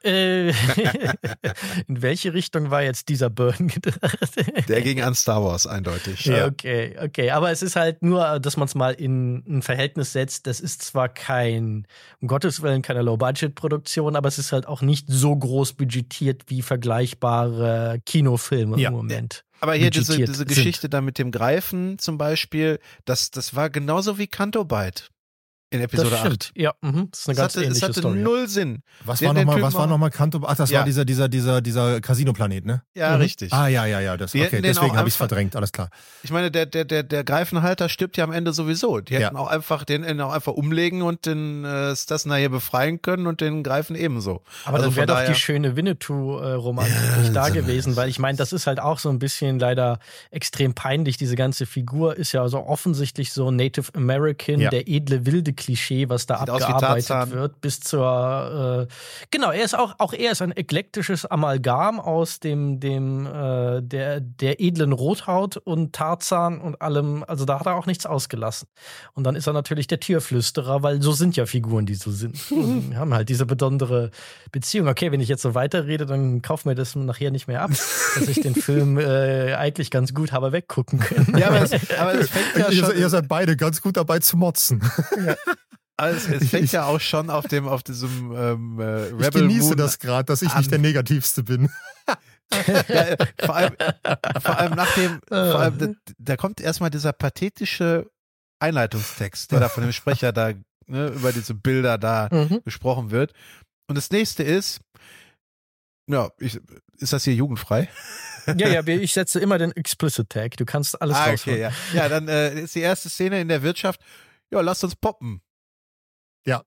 Speaker 1: Äh, in welche Richtung war jetzt dieser Burn gedacht?
Speaker 3: Der ging an Star Wars eindeutig.
Speaker 2: Ja.
Speaker 1: Okay, okay. Aber es ist halt nur, dass man es mal in ein Verhältnis setzt. Das ist zwar kein, um Gottes Willen, keine Low-Budget-Produktion, aber es ist halt auch nicht so groß budgetiert wie vergleichbare Kinofilme
Speaker 2: Ja.
Speaker 1: im Moment.
Speaker 3: Aber hier diese, diese
Speaker 1: sind.
Speaker 3: Geschichte da mit dem Greifen zum Beispiel, das, das war genauso wie Canto Bite in Episode
Speaker 1: das
Speaker 3: 8.
Speaker 1: stimmt. Ja, mhm. das ist eine
Speaker 3: Es
Speaker 1: ganz
Speaker 3: hatte, es
Speaker 1: ähnliche
Speaker 3: hatte
Speaker 1: Story.
Speaker 3: null Sinn.
Speaker 2: Was
Speaker 3: Der-
Speaker 2: war nochmal, was war
Speaker 3: war-
Speaker 2: nochmal Kanto? Ach, das
Speaker 3: Ja.
Speaker 2: war dieser, dieser, dieser, dieser Casino-Planet, ne?
Speaker 3: Ja,
Speaker 1: Mhm.
Speaker 3: richtig.
Speaker 2: Ah, ja, ja, ja, das, okay,
Speaker 3: den
Speaker 2: deswegen habe ich es verdrängt, alles klar.
Speaker 3: Ich meine, der, der, der, der Greifenhalter stirbt ja am Ende sowieso. Die hätten
Speaker 2: Ja.
Speaker 3: auch einfach den den auch einfach umlegen und den äh, Stasna hier befreien können und den Greifen ebenso.
Speaker 1: Aber
Speaker 3: Also
Speaker 1: dann wäre doch die schöne Winnetou-Romantik
Speaker 2: Ja,
Speaker 1: nicht da gewesen, weil ich meine, das ist halt auch so ein bisschen leider extrem peinlich. Diese ganze Figur ist ja so offensichtlich so Native American, der edle wilde Klischee, was da
Speaker 3: Sieht
Speaker 1: abgearbeitet wird, bis zur äh, genau, er ist auch, auch er ist ein eklektisches Amalgam aus dem, dem äh, der, der edlen Rothaut und Tarzan und allem, also da hat er auch nichts ausgelassen. Und dann ist er natürlich der Tierflüsterer, weil so sind ja Figuren, die so sind. Und wir haben halt diese besondere Beziehung. Okay, wenn ich jetzt so weiterrede, dann kauf mir das nachher nicht mehr ab, dass ich den Film äh, eigentlich ganz gut habe weggucken können.
Speaker 3: Ja, aber es, aber es fängt ja
Speaker 2: ihr,
Speaker 3: schon,
Speaker 2: ihr seid beide ganz gut dabei zu motzen.
Speaker 3: Also es fängt ja auch schon auf dem, auf diesem ähm, äh,
Speaker 2: Ich
Speaker 3: Rebel
Speaker 2: genieße
Speaker 3: Moon
Speaker 2: das gerade, dass ich
Speaker 3: an.
Speaker 2: nicht der Negativste bin.
Speaker 3: Ja, vor allem, vor allem nach dem, vor allem, da, da kommt erstmal dieser pathetische Einleitungstext, der da von dem Sprecher da ne, über diese Bilder da
Speaker 1: Mhm.
Speaker 3: gesprochen wird. Und das nächste ist, ja, ich, ist das hier jugendfrei?
Speaker 1: Ja, ja, ich setze immer den Explicit Tag. Du kannst alles
Speaker 3: ah, okay, ja. Ja, dann äh, ist die erste Szene in der Wirtschaft, ja, lasst uns poppen.
Speaker 2: Ja.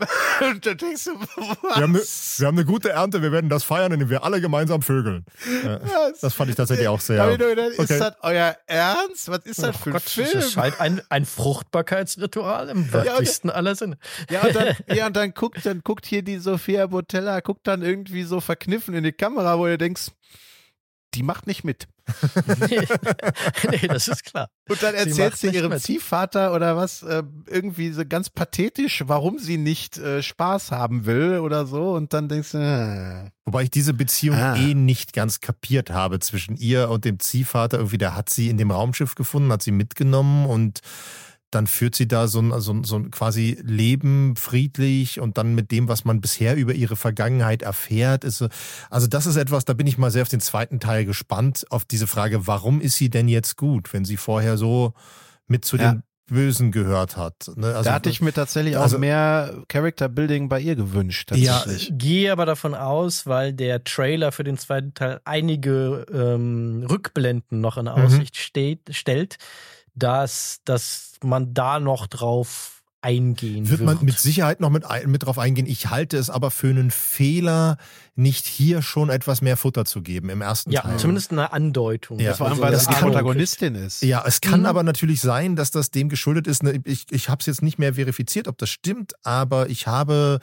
Speaker 3: Und dann denkst du, was?
Speaker 2: Wir haben, eine, wir haben eine gute Ernte, wir werden das feiern, indem wir alle gemeinsam vögeln. Ja,
Speaker 3: Was?
Speaker 2: das fand ich tatsächlich auch sehr.
Speaker 3: nur gedacht, Ist
Speaker 2: Okay.
Speaker 3: das euer Ernst? Was ist das
Speaker 1: Oh
Speaker 3: für ein
Speaker 1: Gott,
Speaker 3: Film?
Speaker 1: das halt ein, ein Fruchtbarkeitsritual im wörtlichsten aller Sinne.
Speaker 3: Ja, und dann, ja, und dann guckt, dann guckt hier die Sophia Botella, guckt dann irgendwie so verkniffen in die Kamera, wo du denkst, die macht nicht mit.
Speaker 1: nee, nee, das ist klar.
Speaker 3: Und dann
Speaker 1: Sie
Speaker 3: erzählt sie,
Speaker 1: nicht
Speaker 3: ihrem
Speaker 1: mit.
Speaker 3: Ziehvater oder was, äh, irgendwie so ganz pathetisch, warum sie nicht äh, Spaß haben will oder so. Und dann denkst du, äh,
Speaker 2: Wobei ich diese Beziehung
Speaker 3: Ah.
Speaker 2: eh nicht ganz kapiert habe zwischen ihr und dem Ziehvater. Irgendwie, der hat sie in dem Raumschiff gefunden, hat sie mitgenommen und dann führt sie da so ein, so ein, so ein quasi Leben friedlich und dann mit dem, was man bisher über ihre Vergangenheit erfährt. Ist so, also das ist etwas, da bin ich mal sehr auf den zweiten Teil gespannt, auf diese Frage, warum ist sie denn jetzt gut, wenn sie vorher so mit zu
Speaker 3: Ja.
Speaker 2: den Bösen gehört hat. Ne? Also,
Speaker 3: da hatte ich mir tatsächlich auch
Speaker 2: also-
Speaker 3: mehr Character Building bei ihr gewünscht.
Speaker 2: Ja,
Speaker 3: Tatsächlich.
Speaker 1: Gehe aber davon aus, weil der Trailer für den zweiten Teil einige ähm, Rückblenden noch in Aussicht steht, stellt, dass, dass man da noch drauf eingehen
Speaker 2: wird
Speaker 1: wird.
Speaker 2: man mit Sicherheit noch mit, ein, mit drauf eingehen. Ich halte es aber für einen Fehler, nicht hier schon etwas mehr Futter zu geben im ersten
Speaker 1: ja,
Speaker 2: Teil.
Speaker 1: zumindest eine Andeutung.
Speaker 2: Ja,
Speaker 3: Vor allem, weil das die
Speaker 1: eine Ahnung
Speaker 3: Protagonistin ist.
Speaker 2: Ja, es kann
Speaker 1: Mhm.
Speaker 2: aber natürlich sein, dass das dem geschuldet ist. Ne, Ich, ich habe es jetzt nicht mehr verifiziert, ob das stimmt, aber ich habe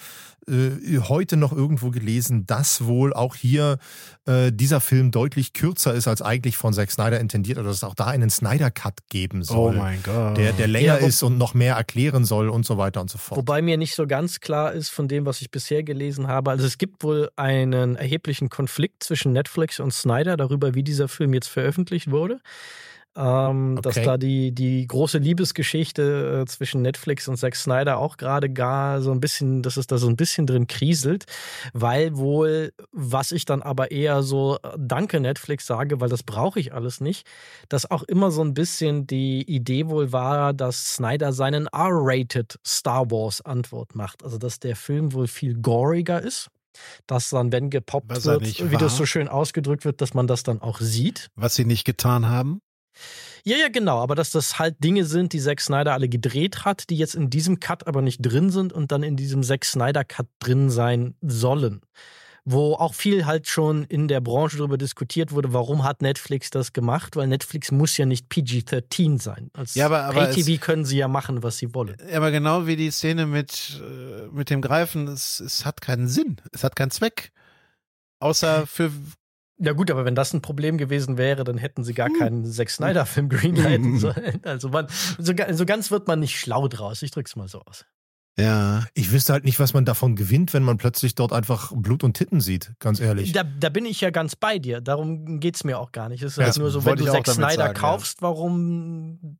Speaker 2: äh, heute noch irgendwo gelesen, dass wohl auch hier äh, dieser Film deutlich kürzer ist als eigentlich von Zack Snyder intendiert oder dass es auch da einen Snyder Cut geben soll.
Speaker 3: Oh mein Gott.
Speaker 2: Der, der länger
Speaker 1: Ja,
Speaker 2: ist und noch mehr erklären soll und so weiter und so fort.
Speaker 1: Wobei mir nicht so ganz klar ist von dem, was ich bisher gelesen habe. Also es gibt wohl einen erheblichen Konflikt zwischen Netflix und Snyder darüber, wie dieser Film jetzt veröffentlicht wurde. Ähm, Dass
Speaker 2: Okay.
Speaker 1: da die, die große Liebesgeschichte äh, zwischen Netflix und Zack Snyder auch gerade gar so ein bisschen, dass es da so ein bisschen drin kriselt, weil wohl, was ich dann aber eher so äh, danke Netflix sage, weil das brauche ich alles nicht, dass auch immer so ein bisschen die Idee wohl war, dass Snyder seinen R-rated Star Wars Antwort macht. Also dass der Film wohl viel goriger ist. Dass dann, wenn gepoppt wird, wie das
Speaker 3: war.
Speaker 1: so schön ausgedrückt wird, dass man das dann auch sieht.
Speaker 3: Was sie nicht getan haben.
Speaker 1: Ja, ja, genau. Aber dass das halt Dinge sind, die Zack Snyder alle gedreht hat, die jetzt in diesem Cut aber nicht drin sind und dann in diesem Zack Snyder Cut drin sein sollen. Wo auch viel halt schon in der Branche darüber diskutiert wurde, warum hat Netflix das gemacht? Weil Netflix muss ja nicht PG-13 sein. Als
Speaker 3: Ja, aber- aber
Speaker 1: Pay-TV können sie ja machen, was sie wollen.
Speaker 3: Aber genau wie die Szene mit, äh, mit dem Greifen, es, es hat keinen Sinn. Es hat keinen Zweck. Außer für.
Speaker 1: Ja gut, aber wenn das ein Problem gewesen wäre, dann hätten sie gar
Speaker 3: Hm.
Speaker 1: keinen Zack Snyder-Film greenlighten sollen. Also man, so, so ganz wird man nicht schlau draus. Ich drück's mal so aus.
Speaker 3: Ja.
Speaker 2: ich wüsste halt nicht, was man davon gewinnt, wenn man plötzlich dort einfach Blut und Titten sieht, ganz ehrlich.
Speaker 1: Da, da bin ich ja ganz bei dir. Darum geht's mir auch gar nicht. Es ist
Speaker 2: Ja,
Speaker 1: halt nur so, wenn du Zack Snyder
Speaker 3: sagen, ja.
Speaker 1: kaufst, warum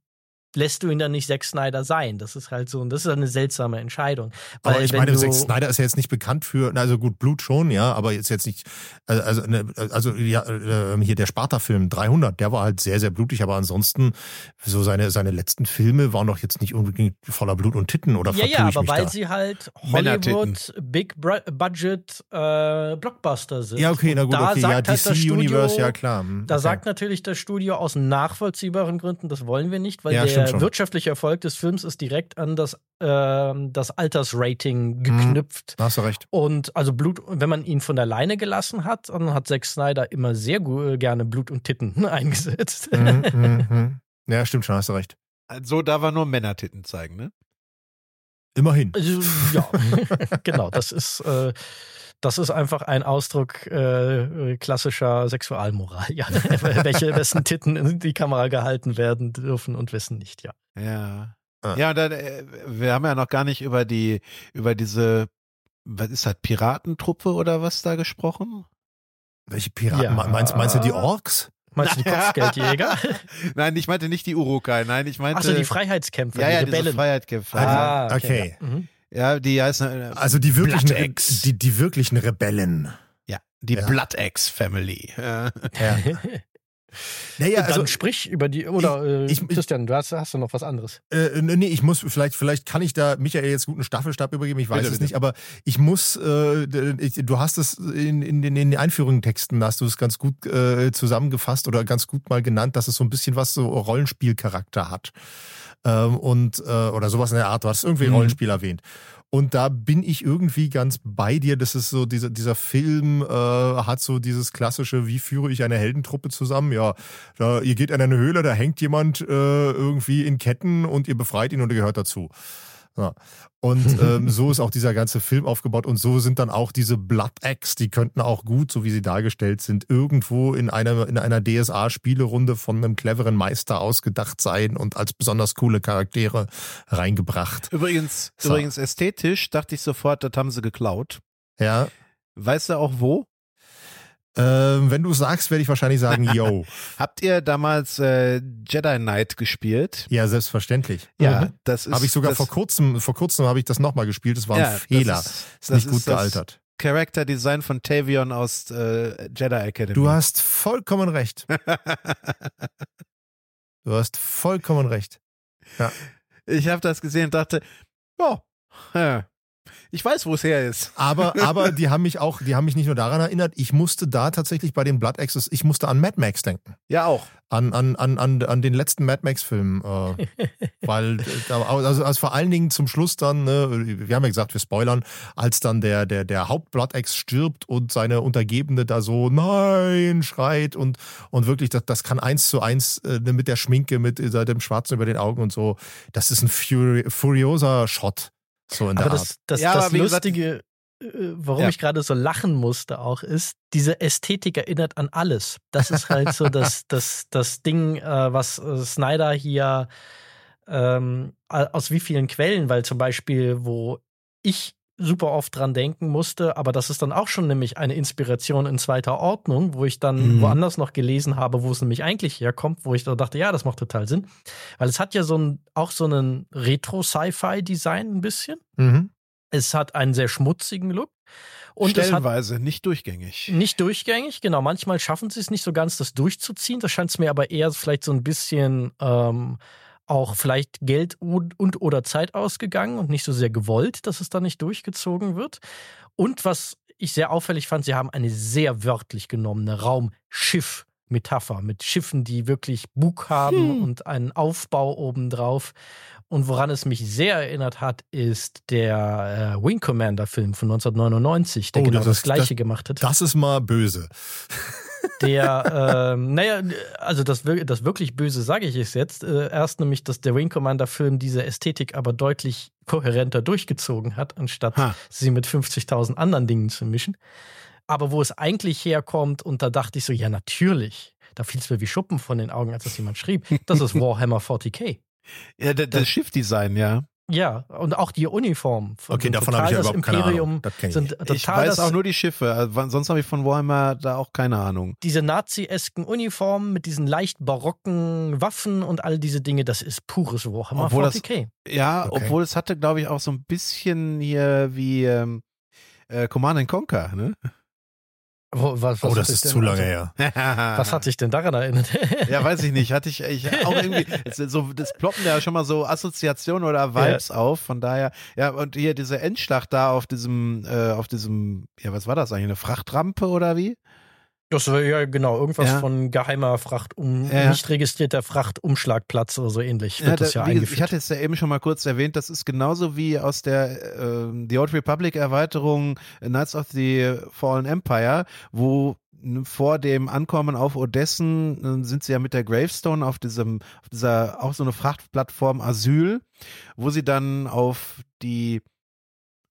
Speaker 1: lässt du ihn dann nicht Zack Snyder sein? Das ist halt so, und das ist eine seltsame Entscheidung. Weil
Speaker 2: aber ich meine, Zack Snyder ist ja jetzt nicht bekannt für, na, also gut, Blut schon, ja, aber jetzt jetzt nicht, äh, also, ne, also ja, äh, hier der Sparta-Film 300, der war halt sehr, sehr blutig, aber ansonsten, so seine, seine letzten Filme waren doch jetzt nicht unbedingt voller Blut und Titten oder
Speaker 1: ja, ja,
Speaker 2: ich
Speaker 1: aber
Speaker 2: mich
Speaker 1: weil
Speaker 2: da?
Speaker 1: sie halt. Hollywood, Big Budget äh, Blockbuster sind.
Speaker 2: ja, okay, na gut, okay, ja,
Speaker 1: sagt halt das
Speaker 2: DC-Universe,
Speaker 1: Studio-
Speaker 2: ja klar. hm,
Speaker 1: Da
Speaker 2: okay.
Speaker 1: sagt natürlich das Studio aus nachvollziehbaren Gründen, das wollen wir nicht, weil
Speaker 2: Ja, stimmt
Speaker 1: der
Speaker 2: schon.
Speaker 1: wirtschaftliche Erfolg des Films ist direkt an das, ähm, das Altersrating geknüpft.
Speaker 2: Da hast du recht.
Speaker 1: Und also Blut, wenn man ihn von der Leine gelassen hat, dann hat Zack Snyder immer sehr gu- gerne Blut und Titten eingesetzt.
Speaker 2: Mhm, mhm, mhm. Ja, stimmt schon, hast du recht.
Speaker 3: Also da war nur Männertitten zeigen, ne?
Speaker 2: Immerhin.
Speaker 1: Also, ja, genau. Das ist, äh, das ist einfach ein Ausdruck äh, klassischer Sexualmoral. Ja, welche wessen Titten in die Kamera gehalten werden dürfen und wessen nicht. Ja.
Speaker 3: Ja.
Speaker 2: Ah.
Speaker 3: Ja, dann, äh, wir haben ja noch gar nicht über die, über diese, was ist das, Piratentruppe oder was da gesprochen?
Speaker 2: Welche Piraten?
Speaker 1: Ja.
Speaker 2: Meinst, meinst du die Orks?
Speaker 1: Meinst du die Kopfgeldjäger?
Speaker 3: Nein, ich meinte nicht die Urukai, nein, ich meinte.
Speaker 1: Achso, die Freiheitskämpfer,
Speaker 3: ja, ja,
Speaker 1: die Rebellen.
Speaker 3: Freiheitskämpfer.
Speaker 1: Ah,
Speaker 2: Okay.
Speaker 1: Ja. Mhm.
Speaker 3: Ja, die heißen, äh,
Speaker 2: Also die wirklichen, Re die, die wirklichen Rebellen.
Speaker 3: ja, die
Speaker 2: Ja.
Speaker 3: Blood Axe Family. Ja.
Speaker 2: Naja,
Speaker 1: Dann
Speaker 2: also
Speaker 1: sprich über die, oder äh,
Speaker 2: ich- ich-
Speaker 1: Christian, du hast, hast du noch was anderes?
Speaker 2: Äh, nee, ich muss, vielleicht, vielleicht kann ich da Michael jetzt guten Staffelstab übergeben, ich weiß
Speaker 3: Bitte,
Speaker 2: es
Speaker 3: bitte.
Speaker 2: nicht, aber ich muss, äh, ich, du hast es in, in, den- in den Einführungstexten, da hast du es ganz gut äh, zusammengefasst oder ganz gut mal genannt, dass es so ein bisschen was so Rollenspielcharakter hat. Ähm, und, äh, oder sowas in der Art, du hast irgendwie
Speaker 3: Mhm.
Speaker 2: Rollenspiel erwähnt. Und da bin ich irgendwie ganz bei dir. Das ist so, dieser, dieser Film äh, hat so dieses klassische, wie führe ich eine Heldentruppe zusammen? Ja, da, ihr geht in eine Höhle, da hängt jemand äh, irgendwie in Ketten und ihr befreit ihn und er gehört dazu. Ja. Und ähm, so ist auch dieser ganze Film aufgebaut und so sind dann auch diese Blood Axe, die könnten auch gut, so wie sie dargestellt sind, irgendwo in einer, in einer DSA-Spielerunde von einem cleveren Meister ausgedacht sein und als besonders coole Charaktere reingebracht.
Speaker 3: Übrigens,
Speaker 2: So.
Speaker 3: übrigens ästhetisch dachte ich sofort, das haben sie geklaut.
Speaker 2: Ja.
Speaker 3: Weißt du auch wo?
Speaker 2: Ähm, wenn du sagst, werde ich wahrscheinlich sagen, yo.
Speaker 3: Habt ihr damals äh, Jedi Knight gespielt?
Speaker 2: Ja, selbstverständlich.
Speaker 3: Ja,
Speaker 1: Mhm.
Speaker 3: das ist.
Speaker 2: Habe ich sogar vor kurzem, vor kurzem habe ich das nochmal gespielt. Das war ein
Speaker 3: ja,
Speaker 2: Fehler.
Speaker 3: Das
Speaker 2: ist,
Speaker 3: ist, das
Speaker 2: nicht gut
Speaker 3: ist das
Speaker 2: gealtert.
Speaker 3: Character Design von Tavion aus äh, Jedi Academy.
Speaker 2: Du hast vollkommen recht. Du hast vollkommen recht.
Speaker 3: ich habe das gesehen und dachte, ja, ja, ich weiß, wo es her ist.
Speaker 2: Aber, aber die haben mich auch, die haben mich nicht nur daran erinnert, ich musste da tatsächlich bei den Blood Axes, ich musste an Mad Max denken.
Speaker 3: Ja, auch.
Speaker 2: An, an, an, an, an den letzten Mad Max-Film. Äh, weil, äh, also, also vor allen Dingen zum Schluss dann, ne, wir haben ja gesagt, wir spoilern, als dann der, der, der Haupt-Blood Axe stirbt und seine Untergebene da so Nein schreit und, und wirklich, das, das kann eins zu eins äh, mit der Schminke, mit äh, dem Schwarzen über den Augen und so, das ist ein Furi Furiosa-Shot. So in der
Speaker 1: Aber
Speaker 2: Art.
Speaker 1: das, das,
Speaker 3: Ja,
Speaker 1: das
Speaker 3: aber
Speaker 1: Lustige. äh, warum ja. ich gerade so lachen musste auch, ist, diese Ästhetik erinnert an alles. Das ist halt so das, das, das Ding, äh, was äh, Snyder hier ähm, aus wie vielen Quellen, weil zum Beispiel, wo ich super oft dran denken musste, aber das ist dann auch schon nämlich eine Inspiration in zweiter Ordnung, wo ich dann mhm. woanders noch gelesen habe, wo es nämlich eigentlich herkommt, wo ich da dachte, ja, das macht total Sinn, weil es hat ja so ein auch so einen Retro-Sci-Fi-Design ein bisschen. Mhm. Es hat einen sehr schmutzigen Look.
Speaker 3: Und Stellenweise, nicht durchgängig.
Speaker 1: Nicht durchgängig, genau. Manchmal schaffen sie es nicht so ganz, das durchzuziehen. Das scheint es mir aber eher vielleicht so ein bisschen ähm, auch vielleicht Geld und, und oder Zeit ausgegangen und nicht so sehr gewollt, dass es da nicht durchgezogen wird. Und was ich sehr auffällig fand, sie haben eine sehr wörtlich genommene Raumschiff-Metapher mit Schiffen, die wirklich Bug haben hm. und einen Aufbau obendrauf. Und woran es mich sehr erinnert hat, ist der äh, Wing Commander Film von 1999, der oh, genau das, das gleiche
Speaker 2: das,
Speaker 1: gemacht hat.
Speaker 2: Das ist mal böse.
Speaker 1: Der, ähm, naja, also das, das wirklich Böse sage ich es jetzt. Äh, erst nämlich, dass der Wing Commander Film diese Ästhetik aber deutlich kohärenter durchgezogen hat, anstatt ha. sie mit 50.000 anderen Dingen zu mischen. Aber wo es eigentlich herkommt, und da dachte ich so, ja, natürlich. Da fiel es mir wie Schuppen von den Augen, als das jemand schrieb. Das ist Warhammer 40k.
Speaker 3: Ja, das, das Schiffdesign, ja.
Speaker 1: Ja, und auch die Uniform.
Speaker 2: Okay, davon habe ich ja überhaupt Imperium
Speaker 3: keine Ahnung. Sind ich weiß auch nur die Schiffe, also sonst habe ich von Warhammer da auch keine Ahnung.
Speaker 1: Diese nazi-esken Uniformen mit diesen leicht barocken Waffen und all diese Dinge, das ist pures Warhammer
Speaker 3: obwohl 40k. Das, ja, okay. obwohl es hatte, glaube ich, auch so ein bisschen hier wie ähm, äh, Command Conquer, ne?
Speaker 2: Was, was oh, das ist zu lange her.
Speaker 1: was hat sich denn daran erinnert?
Speaker 3: ja, weiß ich nicht. Hatte ich, ich auch irgendwie, so, das ploppen ja schon mal so Assoziationen oder Vibes ja. auf. Von daher, ja, und hier diese Endschlacht da auf diesem, äh, auf diesem, ja, was war das eigentlich? Eine Frachtrampe oder wie?
Speaker 1: Das war ja genau, irgendwas ja. von geheimer Fracht, um, ja. nicht registrierter Frachtumschlagplatz oder so ähnlich wird ja, das ja eingeführt.
Speaker 3: Ich hatte es ja eben schon mal kurz erwähnt, das ist genauso wie aus der äh, The Old Republic Erweiterung Knights of the Fallen Empire, wo vor dem Ankommen auf Odessen äh, sind sie ja mit der Gravestone auf diesem, auf dieser, auch so eine Frachtplattform Asyl, wo sie dann auf die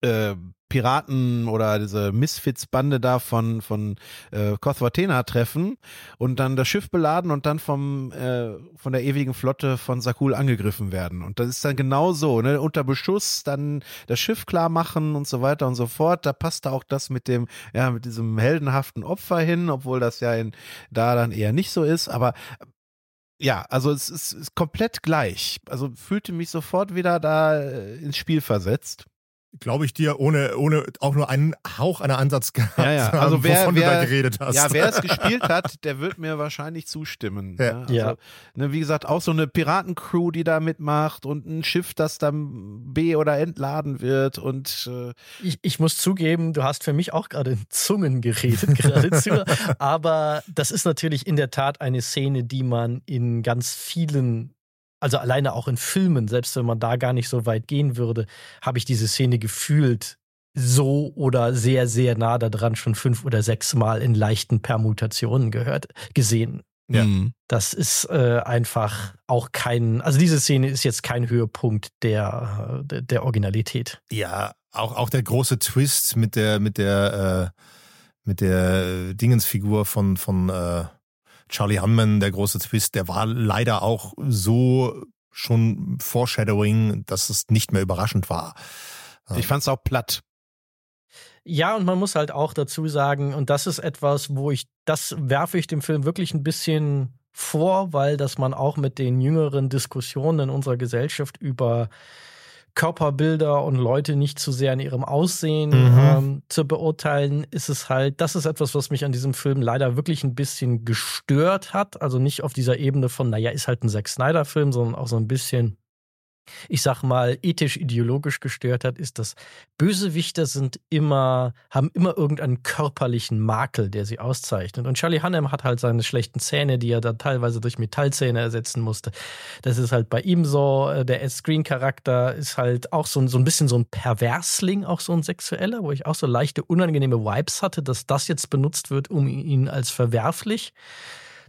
Speaker 3: äh, Piraten oder diese Misfits-Bande da von, von äh, Kothvatena treffen und dann das Schiff beladen und dann vom, äh, von der ewigen Flotte von Sakul angegriffen werden. Und das ist dann genau so, ne? Unter Beschuss dann das Schiff klar machen und so weiter und so fort. Da passt auch das mit dem, ja, mit diesem heldenhaften Opfer hin, obwohl das ja in, da dann eher nicht so ist. Aber ja, also es ist, ist komplett gleich. Also fühlte mich sofort wieder da äh, ins Spiel versetzt
Speaker 2: glaube ich dir, ohne, ohne auch nur einen Hauch einer Ansatz gehabt
Speaker 3: ja, ja. Also haben, wer, wovon wer, du da geredet hast. Ja, wer es gespielt hat, der wird mir wahrscheinlich zustimmen. Ja. ja. Also, ja. Ne, wie gesagt, auch so eine Piratencrew, die da mitmacht und ein Schiff, das dann B- oder entladen wird und äh
Speaker 1: ich, ich muss zugeben, du hast für mich auch gerade in Zungen geredet geradezu, aber das ist natürlich in der Tat eine Szene, die man in ganz vielen also alleine auch in Filmen, selbst wenn man da gar nicht so weit gehen würde, habe ich diese Szene gefühlt so oder sehr, sehr nah daran schon fünf oder sechs Mal in leichten Permutationen gehört, gesehen. Ja. Das ist äh, einfach auch kein, also diese Szene ist jetzt kein Höhepunkt der, der, der Originalität.
Speaker 2: Ja, auch, auch der große Twist mit der, mit der, äh, mit der Dingensfigur von, von äh Charlie Hunman, der große Twist, der war leider auch so schon Foreshadowing, dass es nicht mehr überraschend war.
Speaker 3: Ich fand es auch platt.
Speaker 1: Ja, und man muss halt auch dazu sagen, und das ist etwas, wo ich, das werfe ich dem Film wirklich ein bisschen vor, weil dass man auch mit den jüngeren Diskussionen in unserer Gesellschaft über Körperbilder und Leute nicht zu sehr in ihrem Aussehen mhm. ähm, zu beurteilen, ist es halt, das ist etwas, was mich an diesem Film leider wirklich ein bisschen gestört hat. Also nicht auf dieser Ebene von, naja, ist halt ein Zack Snyder-Film, sondern auch so ein bisschen ich sag mal, ethisch-ideologisch gestört hat, ist, dass Bösewichter sind immer, haben immer irgendeinen körperlichen Makel, der sie auszeichnet. Und Charlie Hunnam hat halt seine schlechten Zähne, die er dann teilweise durch Metallzähne ersetzen musste. Das ist halt bei ihm so. Äh, der Ed Screen-Charakter ist halt auch so, so ein bisschen so ein Perversling, auch so ein sexueller, wo ich auch so leichte, unangenehme Vibes hatte, dass das jetzt benutzt wird, um ihn als verwerflich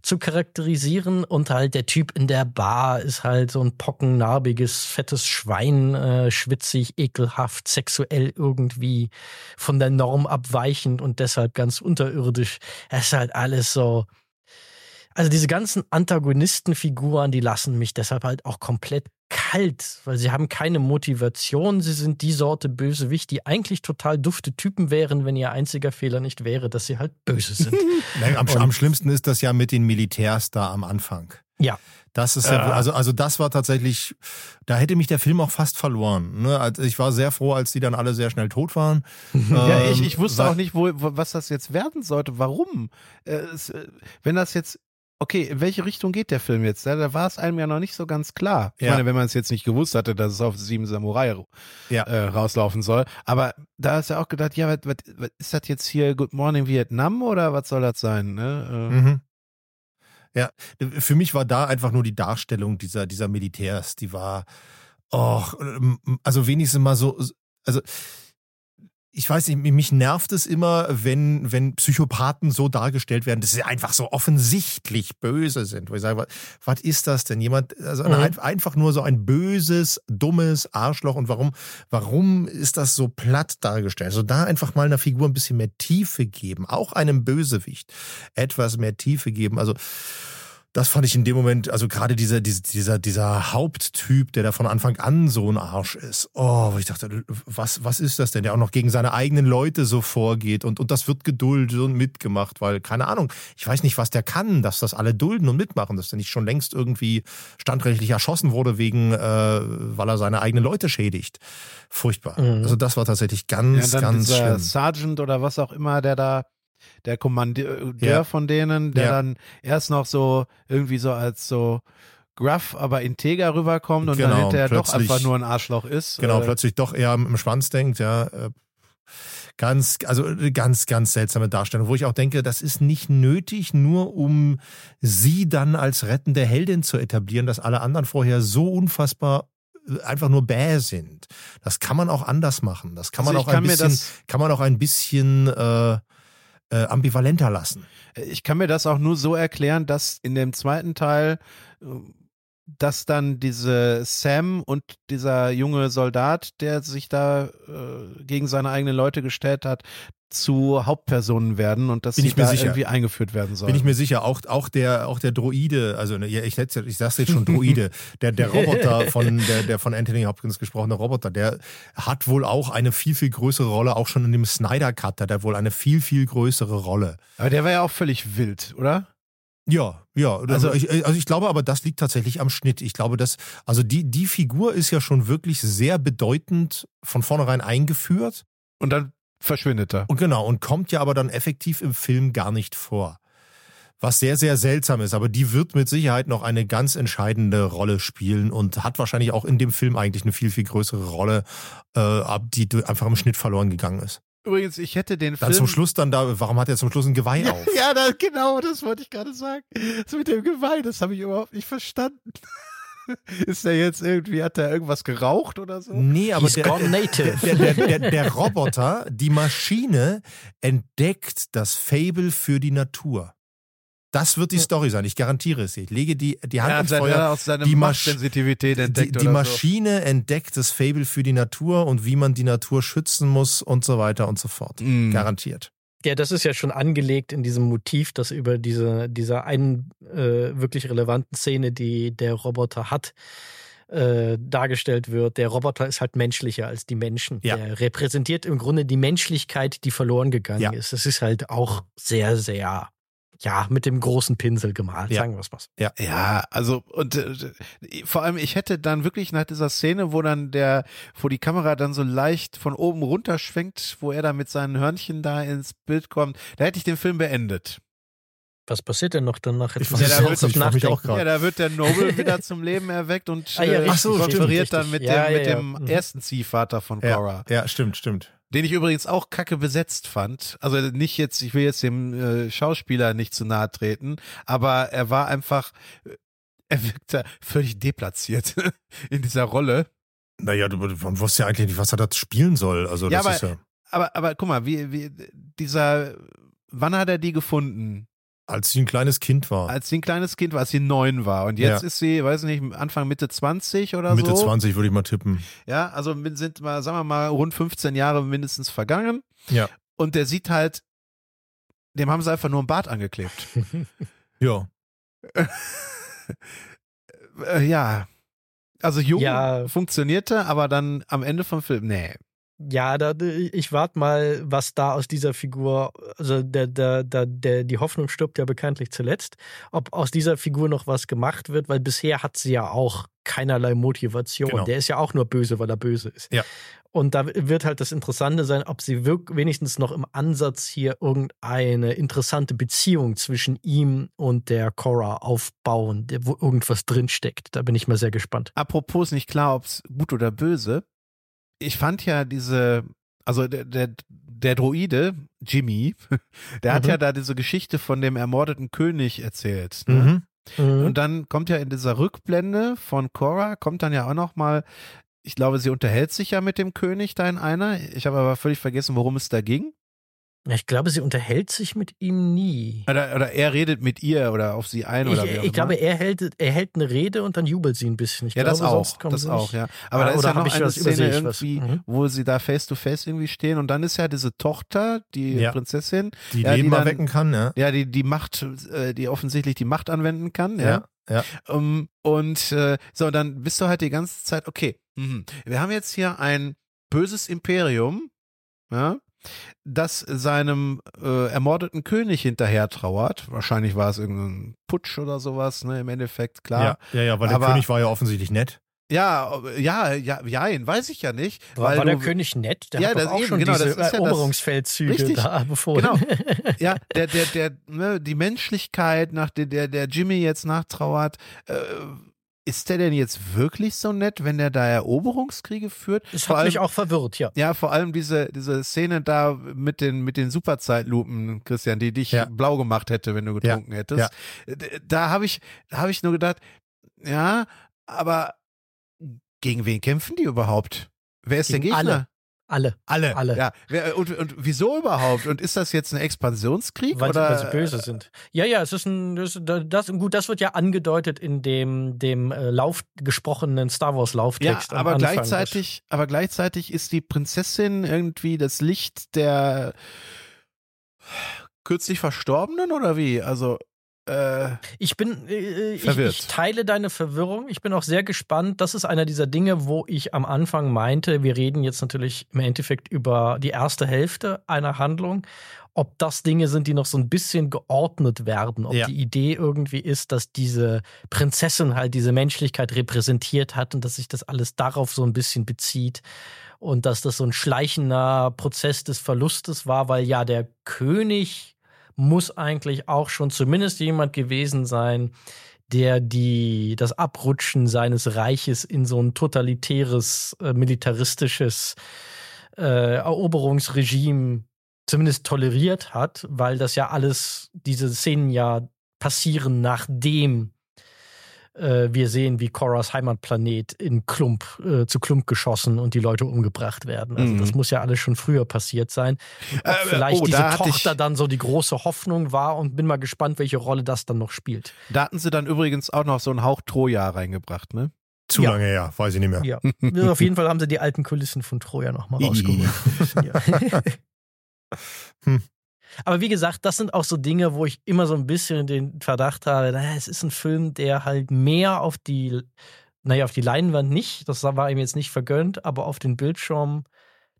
Speaker 1: zu charakterisieren. Und halt der Typ in der Bar ist halt so ein pockennarbiges, fettes Schwein, äh, schwitzig, ekelhaft, sexuell irgendwie von der Norm abweichend und deshalb ganz unterirdisch. Es ist halt alles so. Also diese ganzen Antagonistenfiguren, die lassen mich deshalb halt auch komplett kalt, weil sie haben keine Motivation. Sie sind die Sorte Bösewicht, die eigentlich total dufte Typen wären, wenn ihr einziger Fehler nicht wäre, dass sie halt böse sind.
Speaker 2: am, am, schlimmsten ist das ja mit den Militärs da am Anfang.
Speaker 1: Ja.
Speaker 2: Das ist ja, also, also das war tatsächlich, da hätte mich der Film auch fast verloren. Ne? Also ich war sehr froh, als die dann alle sehr schnell tot waren.
Speaker 3: ja, ich, ich wusste auch nicht, wo, was das jetzt werden sollte. Warum? Äh, es, wenn das jetzt okay, in welche Richtung geht der Film jetzt? Da, da war es einem ja noch nicht so ganz klar. Ich ja. meine, wenn man es jetzt nicht gewusst hatte, dass es auf Sieben Samurai ja. äh, rauslaufen soll. Aber da ist ja auch gedacht, ja, was, was, was ist das jetzt hier Good Morning Vietnam oder was soll das sein? Ne? Äh, mhm.
Speaker 2: Ja, für mich war da einfach nur die Darstellung dieser, dieser Militärs, die war, oh, also wenigstens mal so, also ich weiß nicht, mich nervt es immer, wenn, wenn Psychopathen so dargestellt werden, dass sie einfach so offensichtlich böse sind. Wo ich sage, was, was ist das denn? Jemand, also mhm. einfach nur so ein böses, dummes Arschloch. Und warum, warum ist das so platt dargestellt? Also da einfach mal einer Figur ein bisschen mehr Tiefe geben. Auch einem Bösewicht etwas mehr Tiefe geben. Also, das fand ich in dem Moment, also gerade dieser, dieser, dieser Haupttyp, der da von Anfang an so ein Arsch ist. Oh, ich dachte, was, was ist das denn? Der auch noch gegen seine eigenen Leute so vorgeht und, und das wird geduldet und mitgemacht, weil, keine Ahnung, ich weiß nicht, was der kann, dass das alle dulden und mitmachen, dass der nicht schon längst irgendwie standrechtlich erschossen wurde wegen, äh, weil er seine eigenen Leute schädigt. Furchtbar. Mhm. Also das war tatsächlich ganz, ja, ganz schlimm.
Speaker 3: Sergeant oder was auch immer, der da der Kommandeur ja. von denen, der ja. dann erst noch so irgendwie so als so gruff, aber integer rüberkommt und genau, dann hinterher doch einfach nur ein Arschloch ist.
Speaker 2: Genau, äh, plötzlich doch eher im Schwanz denkt, ja. Äh, ganz, also ganz, ganz seltsame Darstellung, wo ich auch denke, das ist nicht nötig, nur um sie dann als rettende Heldin zu etablieren, dass alle anderen vorher so unfassbar äh, einfach nur bäh sind. Das kann man auch anders machen. Das kann man also auch ein bisschen, kann man auch ein bisschen äh, äh, ambivalenter lassen.
Speaker 3: Ich kann mir das auch nur so erklären, dass in dem zweiten Teil äh, dass dann diese Sam und dieser junge Soldat, der sich da äh, gegen seine eigenen Leute gestellt hat, zu Hauptpersonen werden und dass Bin sie da sicher. irgendwie eingeführt werden sollen.
Speaker 2: Bin ich mir sicher, auch, auch der, auch der Droide, also ne, ich, ich sag's jetzt schon Droide, der, der Roboter von, der, der von Anthony Hopkins gesprochene Roboter, der hat wohl auch eine viel, viel größere Rolle, auch schon in dem Snyder Cut hat er wohl eine viel, viel größere Rolle.
Speaker 3: Aber der war ja auch völlig wild, oder?
Speaker 2: Ja, ja. Also ich, also ich glaube aber, das liegt tatsächlich am Schnitt. Ich glaube, dass, also die, die Figur ist ja schon wirklich sehr bedeutend von vornherein eingeführt.
Speaker 3: Und dann verschwindet er.
Speaker 2: Und genau, und kommt ja aber dann effektiv im Film gar nicht vor. Was sehr, sehr seltsam ist, aber die wird mit Sicherheit noch eine ganz entscheidende Rolle spielen und hat wahrscheinlich auch in dem Film eigentlich eine viel, viel größere Rolle, äh, die einfach im Schnitt verloren gegangen ist.
Speaker 3: Übrigens, ich hätte den
Speaker 2: Film. Dann zum Schluss dann da, warum hat er zum Schluss ein Geweih auf?
Speaker 3: ja, das, genau, das wollte ich gerade sagen. Das mit dem Geweih, das habe ich überhaupt nicht verstanden. Ist der jetzt irgendwie, hat der irgendwas geraucht oder so?
Speaker 2: Nee, aber der, der, der, der, der Roboter, die Maschine, entdeckt das Fable für die Natur. Das wird die Story sein, ich garantiere es dir. Ich lege die, die Hand ja, ins Feuer.
Speaker 3: Die, Masch Sensitivität
Speaker 2: entdeckt
Speaker 3: die,
Speaker 2: die Maschine so. entdeckt das Fable für die Natur und wie man die Natur schützen muss und so weiter und so fort. Mm. Garantiert.
Speaker 1: Ja, das ist ja schon angelegt in diesem Motiv, das über diese, dieser einen äh, wirklich relevanten Szene, die der Roboter hat, äh, dargestellt wird. Der Roboter ist halt menschlicher als die Menschen. Ja. Der repräsentiert im Grunde die Menschlichkeit, die verloren gegangen ja. ist. Das ist halt auch sehr, sehr ja, mit dem großen Pinsel gemalt, ja. sagen wir es mal.
Speaker 3: Ja. ja, also und äh, vor allem, ich hätte dann wirklich nach dieser Szene, wo dann der, wo die Kamera dann so leicht von oben runter schwenkt, wo er da mit seinen Hörnchen da ins Bild kommt, da hätte ich den Film beendet.
Speaker 1: Was passiert denn noch danach?
Speaker 3: Jetzt ja, da wird, ich auch ja, da wird der Noble wieder zum Leben erweckt und ah, ja, äh, so, konferiert dann mit ja, dem, mit dem mhm. ersten Ziehvater von Cora.
Speaker 2: Ja, stimmt, stimmt.
Speaker 3: Den ich übrigens auch kacke besetzt fand. Also nicht jetzt, ich will jetzt dem äh, Schauspieler nicht zu nahe treten, aber er war einfach, äh, er wirkte völlig deplatziert in dieser Rolle.
Speaker 2: Naja, du, man wusste ja eigentlich nicht, was er da spielen soll. Also
Speaker 3: ja,
Speaker 2: das
Speaker 3: aber,
Speaker 2: ist ja.
Speaker 3: Aber, aber guck mal, wie, wie dieser, wann hat er die gefunden?
Speaker 2: Als sie ein kleines Kind war.
Speaker 3: Als sie ein kleines Kind war, als sie neun war. Und jetzt
Speaker 2: Ja.
Speaker 3: ist sie, weiß nicht, Anfang Mitte 20 oder
Speaker 2: Mitte
Speaker 3: so.
Speaker 2: 20 würde ich mal tippen.
Speaker 3: Ja, also sind mal, sagen wir mal, rund 15 Jahre mindestens vergangen.
Speaker 2: Ja.
Speaker 3: Und der sieht halt, dem haben sie einfach nur ein Bart angeklebt.
Speaker 2: Ja.
Speaker 3: äh, ja. Also jung
Speaker 1: Ja.
Speaker 3: funktionierte, aber dann am Ende vom Film, nee.
Speaker 1: Ja, da, ich warte mal, was da aus dieser Figur, also der, der, der, der, die Hoffnung stirbt ja bekanntlich zuletzt, ob aus dieser Figur noch was gemacht wird, weil bisher hat sie ja auch keinerlei Motivation.
Speaker 2: Genau.
Speaker 1: Der ist ja auch nur böse, weil er böse ist.
Speaker 2: Ja.
Speaker 1: Und da wird halt das Interessante sein, ob sie wenigstens noch im Ansatz hier irgendeine interessante Beziehung zwischen ihm und der Cora aufbauen, der- wo irgendwas drinsteckt. Da bin ich mal sehr gespannt.
Speaker 3: Apropos nicht klar, ob es gut oder böse. Ich fand ja diese, also der, der, der Droide, Jimmy, der hat
Speaker 1: Mhm.
Speaker 3: ja da diese Geschichte von dem ermordeten König erzählt. Ne?
Speaker 2: Mhm.
Speaker 1: Mhm.
Speaker 3: Und dann kommt ja in dieser Rückblende von Cora, kommt dann ja auch noch mal, ich glaube, sie unterhält sich ja mit dem König da in einer. Ich habe aber völlig vergessen, worum es da ging.
Speaker 1: Ich glaube, sie unterhält sich mit ihm nie.
Speaker 3: Oder, oder er redet mit ihr oder auf sie ein
Speaker 1: Ich,
Speaker 3: oder wie auch
Speaker 1: ich glaube, er hält, er hält eine Rede und dann jubelt sie ein bisschen. Ich
Speaker 3: Ja, das
Speaker 1: glaube, sonst
Speaker 3: auch, das
Speaker 1: sie
Speaker 3: auch, ja. Aber
Speaker 1: Ah,
Speaker 3: da ist ja noch
Speaker 1: ich
Speaker 3: eine
Speaker 1: was-
Speaker 3: Szene irgendwie,
Speaker 1: Mhm.
Speaker 3: wo sie da face to face irgendwie stehen und dann ist ja diese Tochter, die
Speaker 2: Ja.
Speaker 3: Prinzessin,
Speaker 2: Die
Speaker 3: Ja, die
Speaker 2: Leben
Speaker 3: dann-
Speaker 2: erwecken kann, ja.
Speaker 3: ja, die die Macht, äh, die offensichtlich die Macht anwenden kann, ja.
Speaker 2: Ja. ja.
Speaker 3: Um, und äh, so, dann bist du halt die ganze Zeit, okay, mhm. wir haben jetzt hier ein böses Imperium, ja, das seinem äh, ermordeten König hinterher trauert. Wahrscheinlich war es irgendein Putsch oder sowas, ne, im Endeffekt, klar.
Speaker 2: Ja, ja, ja, weil der
Speaker 3: Aber-
Speaker 2: König war ja offensichtlich nett.
Speaker 3: Ja, ja, ja, ja, weiß ich ja nicht.
Speaker 1: War,
Speaker 3: weil
Speaker 1: war der
Speaker 3: du-
Speaker 1: König nett? Der
Speaker 3: Ja,
Speaker 1: hat
Speaker 3: das
Speaker 1: auch
Speaker 3: eben,
Speaker 1: schon
Speaker 3: genau,
Speaker 1: diese
Speaker 3: das ist ja das-
Speaker 1: Eroberungsfeldzüge
Speaker 3: Richtig,
Speaker 1: da befohlen.
Speaker 3: genau. Ja, der, der, der, ne, die Menschlichkeit, nach der, der, der Jimmy jetzt nachtrauert, äh, ist der denn jetzt wirklich so nett, wenn der da Eroberungskriege führt?
Speaker 1: Das
Speaker 3: Vor
Speaker 1: hat mich
Speaker 3: allem-
Speaker 1: auch verwirrt, ja.
Speaker 3: Ja, vor allem diese, diese Szene da mit den, mit den Superzeitlupen, Christian, die dich
Speaker 2: Ja.
Speaker 3: blau gemacht hätte, wenn du getrunken hättest. D- Da habe ich, habe ich nur gedacht, ja, aber gegen wen kämpfen die überhaupt? Wer ist
Speaker 1: Gegen
Speaker 3: der Gegner?
Speaker 1: alle. Alle,
Speaker 2: Alle.
Speaker 1: alle.
Speaker 3: Ja, und, und wieso überhaupt? Und ist das jetzt ein Expansionskrieg?
Speaker 1: Weil, sie,
Speaker 3: oder?
Speaker 1: weil sie böse sind. Ja, ja, es ist ein, das, das, gut, das wird ja angedeutet in dem, dem äh, Lauf, gesprochenen Star Wars
Speaker 3: Ja, aber gleichzeitig, aber gleichzeitig ist die Prinzessin irgendwie das Licht der kürzlich Verstorbenen oder wie? Also, äh,
Speaker 1: Ich bin, äh, ich,
Speaker 3: Verwirrt.
Speaker 1: ich teile deine Verwirrung. Ich bin auch sehr gespannt. Das ist einer dieser Dinge, wo ich am Anfang meinte, wir reden jetzt natürlich im Endeffekt über die erste Hälfte einer Handlung. Ob das Dinge sind, die noch so ein bisschen geordnet werden. Ob
Speaker 2: Ja.
Speaker 1: die Idee irgendwie ist, dass diese Prinzessin halt diese Menschlichkeit repräsentiert hat und dass sich das alles darauf so ein bisschen bezieht. Und dass das so ein schleichender Prozess des Verlustes war, weil ja der König muss eigentlich auch schon zumindest jemand gewesen sein, der die, das Abrutschen seines Reiches in so ein totalitäres, äh, militaristisches äh, Eroberungsregime zumindest toleriert hat, weil das ja alles, diese Szenen ja passieren, nachdem äh, wir sehen, wie Koras Heimatplanet in Klump, äh, zu Klump geschossen und die Leute umgebracht werden. Also
Speaker 3: Mhm.
Speaker 1: das muss ja alles schon früher passiert sein.
Speaker 3: Äh,
Speaker 1: vielleicht
Speaker 3: oh,
Speaker 1: diese Tochter dann so die große Hoffnung war und bin mal gespannt, welche Rolle das dann noch spielt.
Speaker 3: da hatten sie dann übrigens auch noch so einen Hauch Troja reingebracht, ne?
Speaker 2: Zu
Speaker 1: Ja.
Speaker 2: lange her, weiß ich nicht mehr.
Speaker 1: Ja. Auf jeden Fall haben sie die alten Kulissen von Troja nochmal rausgeholt. ja.
Speaker 2: Hm.
Speaker 1: Aber wie gesagt, das sind auch so Dinge, wo ich immer so ein bisschen den Verdacht habe, naja, es ist ein Film, der halt mehr auf die, naja, auf die Leinwand nicht, das war ihm jetzt nicht vergönnt, aber auf den Bildschirm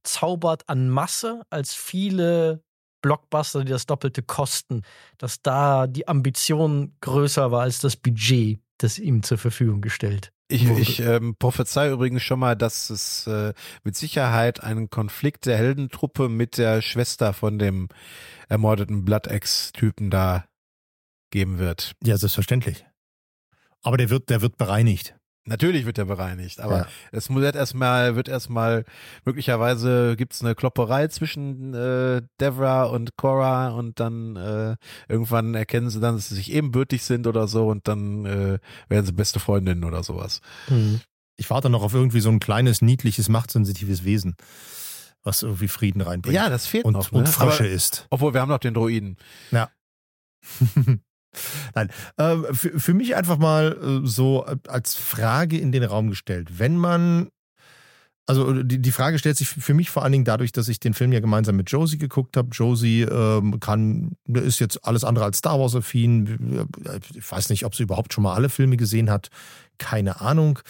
Speaker 1: zaubert an Masse, als viele Blockbuster, die das Doppelte kosten, dass da die Ambition größer war als das Budget, das ihm zur Verfügung gestellt
Speaker 3: Ich,
Speaker 1: wurde.
Speaker 3: ich ähm, prophezei übrigens schon mal, dass es äh, mit Sicherheit einen Konflikt der Heldentruppe mit der Schwester von dem ermordeten Blood-Ex-Typen da geben wird.
Speaker 2: Ja, selbstverständlich. Aber der wird, der wird bereinigt.
Speaker 3: Natürlich wird er bereinigt, aber
Speaker 2: Ja.
Speaker 3: es muss wird erstmal, wird erstmal, möglicherweise gibt es eine Klopperei zwischen äh, Devra und Cora und dann äh, irgendwann erkennen sie dann, dass sie sich ebenbürtig sind oder so und dann äh, werden sie beste Freundinnen oder sowas.
Speaker 2: Ich warte noch auf irgendwie so ein kleines, niedliches, machtsensitives Wesen, was irgendwie Frieden reinbringt.
Speaker 3: Ja, das fehlt
Speaker 2: und,
Speaker 3: noch. Ne?
Speaker 2: und Frösche
Speaker 3: Aber,
Speaker 2: ist.
Speaker 3: obwohl wir haben noch den Droiden.
Speaker 2: Ja. Nein, äh, für, mich einfach mal äh, so als Frage in den Raum gestellt. Wenn man also die, die Frage stellt sich für mich vor allen Dingen dadurch, dass ich den Film ja gemeinsam mit Josie geguckt habe. Josie ähm, kann, ist jetzt alles andere als Star Wars affin. Ich weiß nicht, ob sie überhaupt schon mal alle Filme gesehen hat. Keine Ahnung.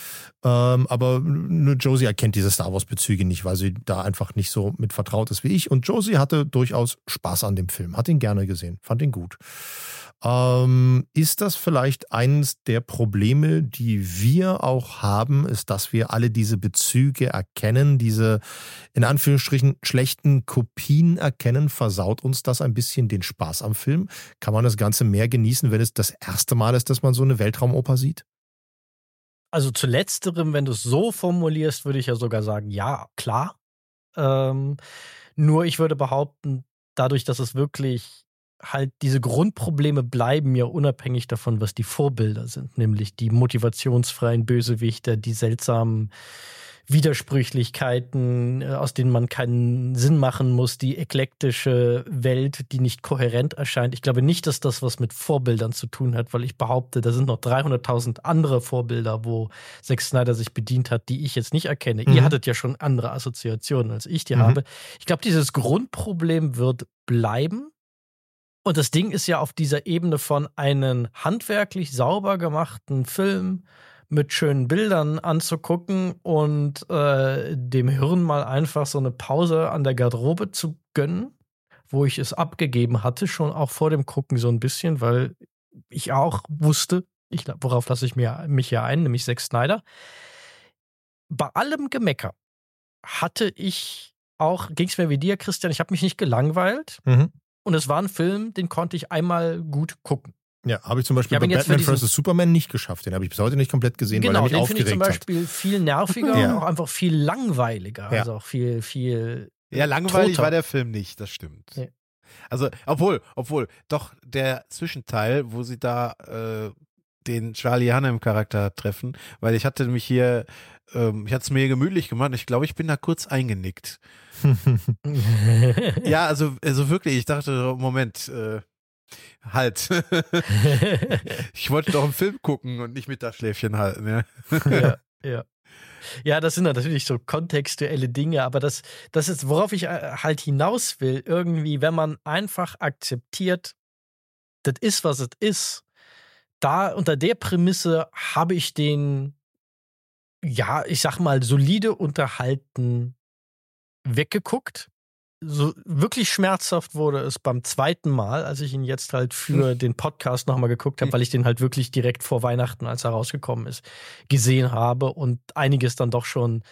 Speaker 2: Ähm, aber nur Josie erkennt diese Star Wars Bezüge nicht, weil sie da einfach nicht so mit vertraut ist wie ich. Und Josie hatte durchaus Spaß an dem Film, hat ihn gerne gesehen, fand ihn gut. Ähm, ist das vielleicht eines der Probleme, die wir auch haben, ist, dass wir alle diese Bezüge erkennen, diese in Anführungsstrichen schlechten Kopien erkennen? Versaut uns das ein bisschen den Spaß am Film? Kann man das Ganze mehr genießen, wenn es das erste Mal ist, dass man so eine Weltraumoper sieht?
Speaker 1: Also zu letzterem, wenn du es so formulierst, würde ich ja sogar sagen, ja, klar. Ähm, nur ich würde behaupten, dadurch, dass es wirklich halt diese Grundprobleme bleiben ja unabhängig davon, was die Vorbilder sind, nämlich die motivationsfreien Bösewichter, die seltsamen Widersprüchlichkeiten, äh, aus denen man keinen Sinn machen muss, die eklektische Welt, die nicht kohärent erscheint. Ich glaube nicht, dass das was mit Vorbildern zu tun hat, weil ich behaupte, da sind noch 300.000 andere Vorbilder, wo Zack Snyder sich bedient hat, die ich jetzt nicht erkenne. Mhm. Ihr hattet ja schon andere Assoziationen, als ich die mhm. habe. Ich glaube, dieses Grundproblem wird bleiben. Und das Ding ist ja auf dieser Ebene von einem handwerklich sauber gemachten Film mit schönen Bildern anzugucken und äh, dem Hirn mal einfach so eine Pause an der Garderobe zu gönnen, wo ich es abgegeben hatte, schon auch vor dem Gucken so ein bisschen, weil ich auch wusste, ich, worauf lasse ich mir, mich ja ein, nämlich Zack Snyder. Bei allem Gemecker hatte ich auch, ging es mir wie dir, Christian, ich habe mich nicht gelangweilt. Mhm. Und es war ein Film, den konnte ich einmal gut gucken.
Speaker 2: Ja, habe ich zum Beispiel bei Batman vs. Superman nicht geschafft. Den habe ich bis heute nicht komplett gesehen,
Speaker 1: genau,
Speaker 2: weil er
Speaker 1: mich
Speaker 2: den finde
Speaker 1: ich zum Beispiel hat. viel nerviger ja. und auch einfach viel langweiliger. Ja. Also auch viel, viel.
Speaker 3: Ja, langweilig toter. war der Film nicht, das stimmt. Ja. Also, obwohl, obwohl, doch der Zwischenteil, wo sie da äh, den Charlie Hannem Charakter treffen, weil ich hatte mich hier, ähm, ich hatte es mir gemütlich gemacht. Ich glaube, ich bin da kurz eingenickt. ja, also, also wirklich, ich dachte, Moment, äh, halt. ich wollte doch einen Film gucken und nicht mit das Schläfchen halten, ja.
Speaker 1: ja, ja. Ja, das sind natürlich so kontextuelle Dinge, aber das, das ist, worauf ich äh, halt hinaus will, irgendwie, wenn man einfach akzeptiert, das ist, was es ist, da unter der Prämisse habe ich den, ja, ich sag mal, solide unterhalten weggeguckt. So wirklich schmerzhaft wurde es beim zweiten Mal, als ich ihn jetzt halt für hm. den Podcast nochmal geguckt habe, hm. weil ich den halt wirklich direkt vor Weihnachten, als er rausgekommen ist, gesehen habe und einiges dann doch schon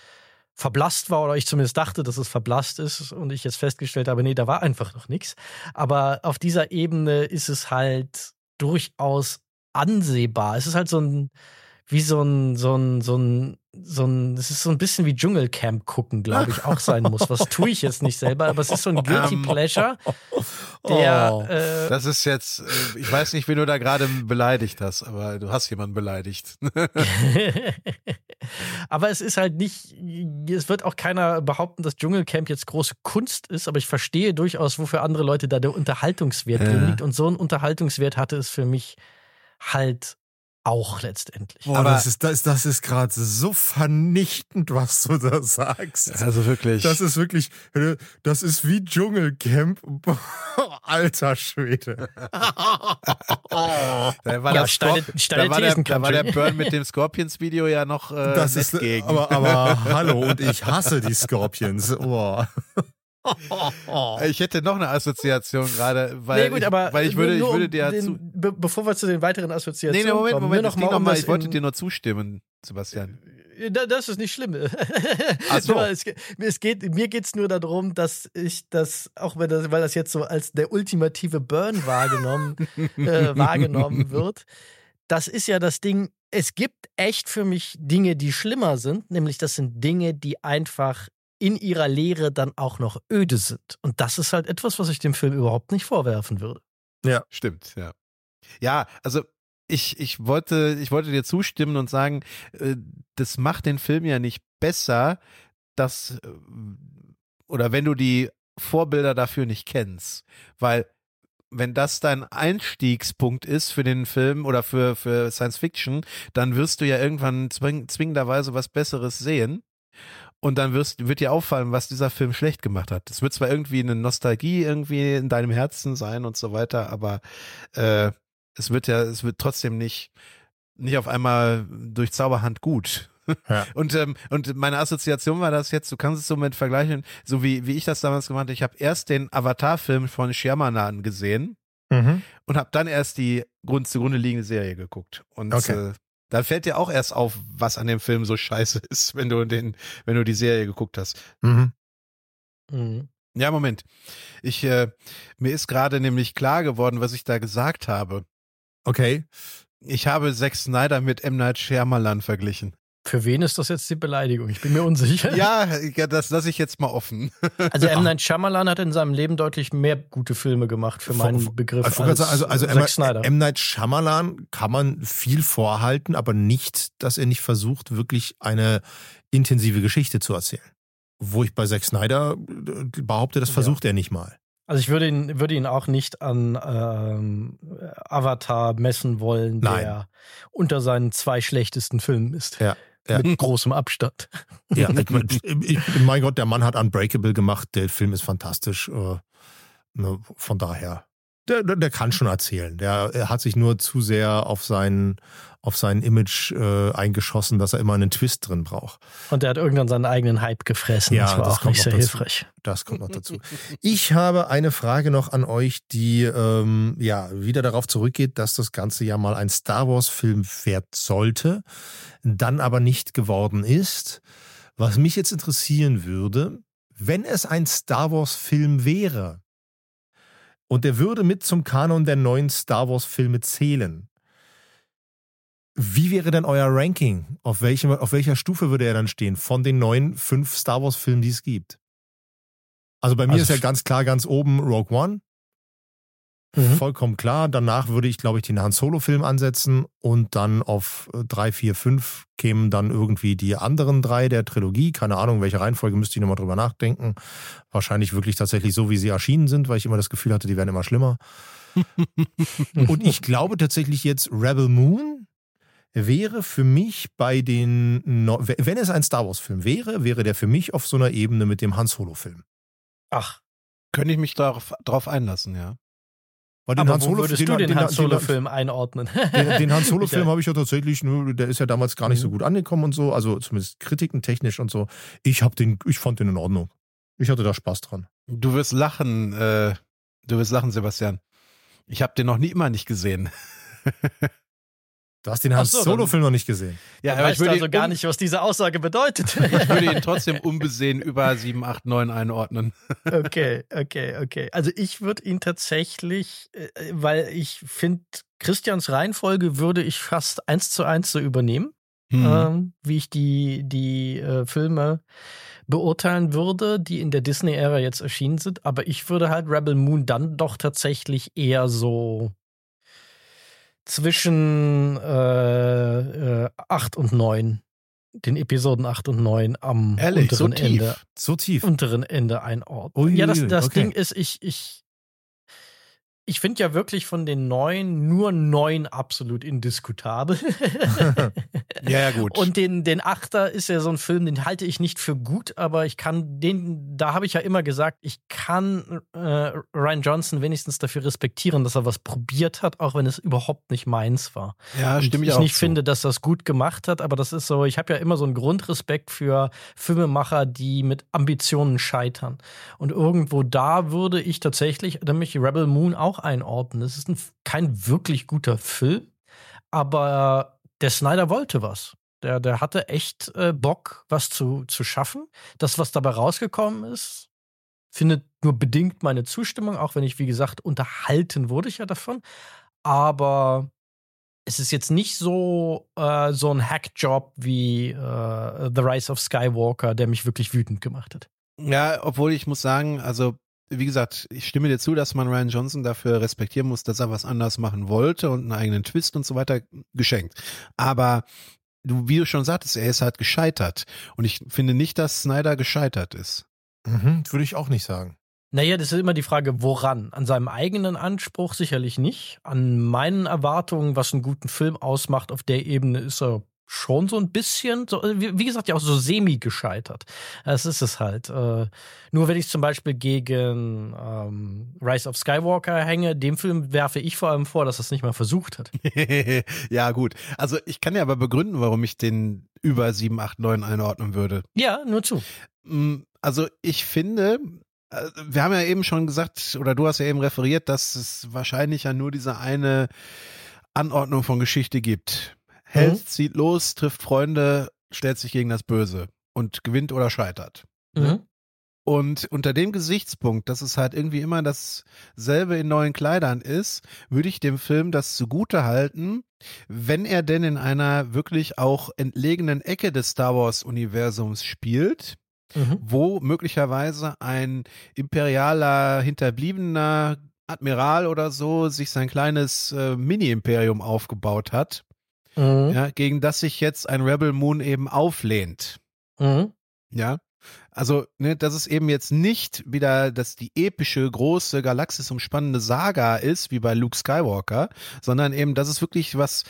Speaker 1: verblasst war oder ich zumindest dachte, dass es verblasst ist und ich jetzt festgestellt habe, nee, da war einfach noch nichts. Aber auf dieser Ebene ist es halt durchaus ansehbar. Es ist halt so ein, wie so ein, so ein, so ein, so ein, es ist so ein bisschen wie Dschungelcamp gucken, glaube ich, auch sein muss. Was tue ich jetzt nicht selber, aber es ist so ein Guilty ähm, Pleasure. Der,
Speaker 3: oh, äh, das ist jetzt, äh, ich weiß nicht, wen du da gerade beleidigt hast, aber du hast jemanden beleidigt.
Speaker 1: aber es ist halt nicht, es wird auch keiner behaupten, dass Dschungelcamp jetzt große Kunst ist, aber ich verstehe durchaus, wofür andere Leute da der Unterhaltungswert drin liegt. Und so ein Unterhaltungswert hatte es für mich halt auch letztendlich.
Speaker 2: Boah, aber das ist, das, das ist gerade so vernichtend, was du da sagst.
Speaker 3: Also wirklich.
Speaker 2: Das ist wirklich, das ist wie Dschungelcamp. Alter Schwede.
Speaker 3: da war, ja, steile, steile da, war der, da war der Burn mit dem Scorpions-Video ja noch äh, das ist, gegen.
Speaker 2: Aber, aber hallo, und ich hasse die Scorpions. Oh.
Speaker 3: Ich hätte noch eine Assoziation gerade, weil, nee, gut, ich, weil ich würde, ich würde dir
Speaker 1: den,
Speaker 3: zu
Speaker 1: be bevor wir zu den weiteren Assoziationen nee,
Speaker 3: Moment,
Speaker 1: kommen,
Speaker 3: Moment, noch mal, noch mal, ich wollte dir nur zustimmen, Sebastian.
Speaker 1: Äh, das ist nicht schlimm. Ach so. es, es geht, mir geht es nur darum, dass ich das, auch wenn das, weil das jetzt so als der ultimative Burn wahrgenommen, äh, wahrgenommen wird, das ist ja das Ding, es gibt echt für mich Dinge, die schlimmer sind, nämlich das sind Dinge, die einfach in ihrer Lehre dann auch noch öde sind. Und das ist halt etwas, was ich dem Film überhaupt nicht vorwerfen würde.
Speaker 3: Ja, stimmt, ja. Ja, also ich, ich wollte, ich wollte dir zustimmen und sagen, äh, das macht den Film ja nicht besser, dass, äh, oder wenn du die Vorbilder dafür nicht kennst, weil wenn das dein Einstiegspunkt ist für den Film oder für, für Science Fiction, dann wirst du ja irgendwann zwing, zwingenderweise was Besseres sehen. Und dann wirst, wird dir auffallen, was dieser Film schlecht gemacht hat. Es wird zwar irgendwie eine Nostalgie irgendwie in deinem Herzen sein und so weiter, aber äh, es wird ja, es wird trotzdem nicht, nicht auf einmal durch Zauberhand gut.
Speaker 2: Ja.
Speaker 3: Und, ähm, und meine Assoziation war das jetzt, du kannst es so mit vergleichen, so wie, wie ich das damals gemacht habe. Ich habe erst den Avatar-Film von Shyamalan gesehen
Speaker 2: Mhm.
Speaker 3: und habe dann erst die Grund, zugrunde liegende Serie geguckt. Und
Speaker 2: Okay.
Speaker 3: äh, da fällt dir auch erst auf, was an dem Film so scheiße ist, wenn du den, wenn du die Serie geguckt hast.
Speaker 2: Mhm.
Speaker 1: Mhm.
Speaker 3: Ja, Moment. Ich, äh, mir ist gerade nämlich klar geworden, was ich da gesagt habe.
Speaker 2: Okay.
Speaker 3: Ich habe Zack Snyder mit M. Night Shyamalan verglichen.
Speaker 1: Für wen ist das jetzt die Beleidigung? Ich bin mir unsicher.
Speaker 3: Ja, ja, das lasse ich jetzt mal offen.
Speaker 1: Also M. Night Shyamalan hat in seinem Leben deutlich mehr gute Filme gemacht für meinen Begriff
Speaker 2: wollte
Speaker 1: als
Speaker 2: also, also
Speaker 1: Zack
Speaker 2: M.
Speaker 1: Snyder.
Speaker 2: M. Night Shyamalan kann man viel vorhalten, aber nicht, dass er nicht versucht, wirklich eine intensive Geschichte zu erzählen. Wo ich bei Zack Snyder äh, behaupte, das
Speaker 1: Ja.
Speaker 2: versucht er nicht mal.
Speaker 1: Also ich würde ihn, würde ihn auch nicht an ähm, Avatar messen wollen, der
Speaker 2: Nein.
Speaker 1: unter seinen zwei schlechtesten Filmen ist.
Speaker 2: Ja, ja.
Speaker 1: Mit großem Abstand.
Speaker 2: Ja, ich, mein, Gott, der Mann hat Unbreakable gemacht, der Film ist fantastisch. Äh, ne, von daher, der, der, der kann schon erzählen. Der er hat sich nur zu sehr auf sein, auf sein Image äh, eingeschossen, dass er immer einen Twist drin braucht.
Speaker 1: Und er hat irgendwann seinen eigenen Hype gefressen.
Speaker 2: Ja,
Speaker 1: das war
Speaker 2: das
Speaker 1: auch nicht sehr
Speaker 2: dazu.
Speaker 1: hilfreich.
Speaker 2: Das kommt noch dazu. Ich habe eine Frage noch an euch, die ähm, ja wieder darauf zurückgeht, dass das Ganze ja mal ein Star Wars-Film wert sollte, dann aber nicht geworden ist. Was mich jetzt interessieren würde, wenn es ein Star Wars-Film wäre und der würde mit zum Kanon der neuen Star Wars-Filme zählen. Wie wäre denn euer Ranking? Auf, welchem, auf welcher Stufe würde er dann stehen von den neuen fünf Star Wars-Filmen, die es gibt? Also bei mir
Speaker 1: Also
Speaker 2: ist ja ganz klar ganz oben Rogue One.
Speaker 1: Mhm.
Speaker 2: Vollkommen klar. Danach würde ich, glaube ich, den Han Solo-Film ansetzen und dann auf äh, drei, vier, fünf kämen dann irgendwie die anderen drei der Trilogie. Keine Ahnung, welche Reihenfolge müsste ich nochmal drüber nachdenken. Wahrscheinlich wirklich tatsächlich so, wie sie erschienen sind, weil ich immer das Gefühl hatte, die werden immer schlimmer. Und ich glaube tatsächlich jetzt Rebel Moon wäre für mich bei den, No- wenn es ein Star Wars-Film wäre, wäre der für mich auf so einer Ebene mit dem Han Solo-Film.
Speaker 1: Ach,
Speaker 3: Könnte ich mich darauf drauf einlassen, ja.
Speaker 2: Weil
Speaker 1: aber wo würdest du den Han Solo-Film einordnen?
Speaker 2: Den, den Han Solo-Film habe ich ja tatsächlich, nur, der ist ja damals gar nicht so
Speaker 1: Mhm.
Speaker 2: gut angekommen und so, also zumindest kritikentechnisch und so. Ich habe den, ich fand den in Ordnung. Ich hatte da Spaß dran.
Speaker 3: Du wirst lachen, äh, du wirst lachen, Sebastian. Ich habe den noch nie immer nicht gesehen.
Speaker 2: Du hast den Han
Speaker 1: so,
Speaker 2: Solo-Film noch nicht gesehen.
Speaker 3: Ja,
Speaker 1: Du weißt also gar nicht, was diese Aussage bedeutet.
Speaker 3: Ich würde ihn trotzdem unbesehen über 7, 8, 9 einordnen.
Speaker 1: Okay, okay, okay. Also ich würde ihn tatsächlich, äh, weil ich finde, Christians Reihenfolge würde ich fast eins zu eins so übernehmen,
Speaker 3: Hm.
Speaker 1: ähm, wie ich die, die äh, Filme beurteilen würde, die in der Disney-Ära jetzt erschienen sind. Aber ich würde halt Rebel Moon dann doch tatsächlich eher so zwischen äh, äh, 8 und 9, den Episoden 8 und 9 am
Speaker 3: Ehrlich, so
Speaker 1: unteren
Speaker 3: tief.
Speaker 1: Ende
Speaker 2: So tief.
Speaker 1: unteren Ende einordnen.
Speaker 2: Ui,
Speaker 1: ja, das, das
Speaker 2: okay.
Speaker 1: Ding ist, ich, ich, ich finde ja wirklich von den neun nur neun absolut indiskutabel.
Speaker 3: Ja, ja, gut.
Speaker 1: Und den, den Achter ist ja so ein Film, den halte ich nicht für gut, aber ich kann den, da habe ich ja immer gesagt, ich kann äh, Ryan Johnson wenigstens dafür respektieren, dass er was probiert hat, auch wenn es überhaupt nicht meins war.
Speaker 3: ja,
Speaker 1: Und
Speaker 3: stimme
Speaker 1: ich
Speaker 3: ich auch
Speaker 1: nicht
Speaker 3: zu.
Speaker 1: finde, dass das gut gemacht hat, aber das ist so, ich habe ja immer so einen Grundrespekt für Filmemacher, die mit Ambitionen scheitern. Und irgendwo da würde ich tatsächlich nämlich Rebel Moon auch einordnen. Es ist ein, kein wirklich guter Film, aber der Snyder wollte was. Der, der hatte echt äh, Bock, was zu, zu schaffen. Das, was dabei rausgekommen ist, findet nur bedingt meine Zustimmung, auch wenn ich, wie gesagt, unterhalten wurde ich ja davon. Aber es ist jetzt nicht so, äh, so ein Hackjob wie äh, The Rise of Skywalker, der mich wirklich wütend gemacht hat.
Speaker 3: Ja, obwohl ich muss sagen, also wie gesagt, ich stimme dir zu, dass man Ryan Johnson dafür respektieren muss, dass er was anders machen wollte und einen eigenen Twist und so weiter geschenkt. Aber du, wie du schon sagtest, er ist halt gescheitert. Und ich finde nicht, dass Snyder gescheitert ist.
Speaker 2: Mhm, würde ich auch nicht sagen.
Speaker 1: Naja, das ist immer die Frage, woran? An seinem eigenen Anspruch sicherlich nicht. An meinen Erwartungen, was einen guten Film ausmacht, auf der Ebene ist er schon so ein bisschen, so, wie, wie gesagt, ja auch so semi gescheitert. Das ist es halt. Äh, nur wenn ich zum Beispiel gegen ähm, Rise of Skywalker hänge, dem Film werfe ich vor allem vor, dass er es nicht mal versucht hat.
Speaker 3: ja, gut. Also ich kann ja aber begründen, warum ich den über 7, 8, 9 einordnen würde.
Speaker 1: Ja, nur zu.
Speaker 3: Mm, also ich finde, äh, wir haben ja eben schon gesagt, oder du hast ja eben referiert, dass es wahrscheinlich ja nur diese eine Anordnung von Geschichte gibt. Held mhm. zieht los, trifft Freunde, stellt sich gegen das Böse und gewinnt oder scheitert.
Speaker 1: Mhm.
Speaker 3: Und unter dem Gesichtspunkt, dass es halt irgendwie immer dasselbe in neuen Kleidern ist, würde ich dem Film das zugute halten, wenn er denn in einer wirklich auch entlegenen Ecke des Star Wars Universums spielt, mhm. wo möglicherweise ein imperialer Hinterbliebener Admiral oder so sich sein kleines äh, Mini-Imperium aufgebaut hat mhm. ja, gegen das sich jetzt ein Rebel Moon eben auflehnt.
Speaker 1: Mhm.
Speaker 3: Ja. Also, ne, dass es eben jetzt nicht wieder, dass die epische, große, galaxisumspannende Saga ist, wie bei Luke Skywalker, sondern eben, dass es wirklich was,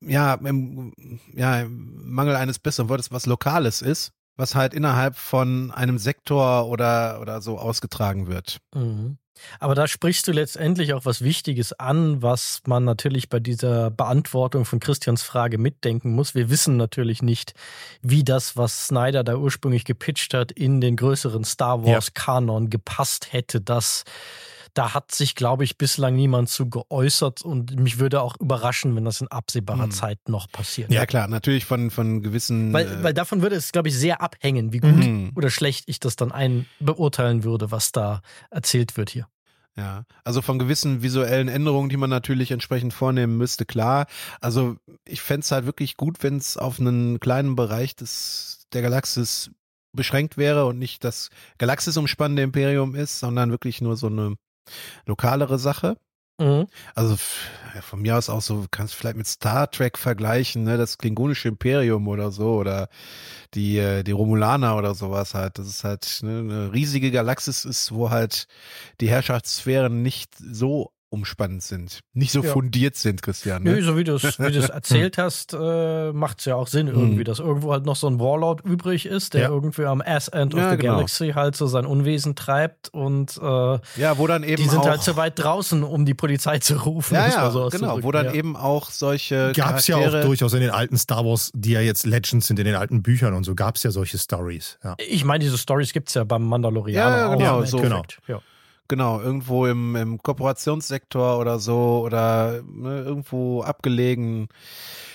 Speaker 3: ja, im, ja, im Mangel eines besseren Wortes, was Lokales ist, was halt innerhalb von einem Sektor oder, oder so ausgetragen wird.
Speaker 1: Mhm. Aber da sprichst du letztendlich auch was Wichtiges an, was man natürlich bei dieser Beantwortung von Christians Frage mitdenken muss. Wir wissen natürlich nicht, wie das, was Snyder da ursprünglich gepitcht hat, in den größeren Star Wars-Kanon ja. gepasst hätte. Das da hat sich, glaube ich, bislang niemand zu geäußert und mich würde auch überraschen, wenn das in absehbarer hm. Zeit noch passiert.
Speaker 3: Ja, klar, natürlich von, von gewissen.
Speaker 1: Weil, äh weil davon würde es, glaube ich, sehr abhängen, wie gut mhm. oder schlecht ich das dann ein beurteilen würde, was da erzählt wird hier.
Speaker 3: Ja, also von gewissen visuellen Änderungen, die man natürlich entsprechend vornehmen müsste, klar. Also ich fände es halt wirklich gut, wenn es auf einen kleinen Bereich des der Galaxis beschränkt wäre und nicht das Galaxis umspannende Imperium ist, sondern wirklich nur so eine lokalere Sache.
Speaker 1: Mhm.
Speaker 3: Also von mir aus auch so, kannst du vielleicht mit Star Trek vergleichen, ne, das klingonische Imperium oder so oder die äh, die Romulaner oder sowas halt. Das ist halt ne, eine riesige Galaxis ist, wo halt die Herrschaftssphären nicht so umspannend sind, nicht so ja. fundiert sind, Christian.
Speaker 1: Ne? Nö, so wie du es wie erzählt hast, äh, macht es ja auch Sinn irgendwie, mhm. dass irgendwo halt noch so ein Warlord übrig ist, der ja. irgendwie am Ass-End of ja, the genau. Galaxy halt so sein Unwesen treibt und äh,
Speaker 3: ja, wo dann eben
Speaker 1: die sind
Speaker 3: auch,
Speaker 1: halt zu weit draußen, um die Polizei zu rufen.
Speaker 3: Ja, ja so genau, wo dann eben auch solche
Speaker 2: Gab es ja auch durchaus in den alten Star Wars, die ja jetzt Legends sind, in den alten Büchern und so, gab es ja solche Stories.
Speaker 1: Ich meine, diese Stories gibt es ja beim Mandalorianer
Speaker 3: ja, genau, auch. So.
Speaker 1: Genau.
Speaker 3: Ja. Genau, irgendwo im, im Kooperationssektor oder so oder ne, irgendwo abgelegen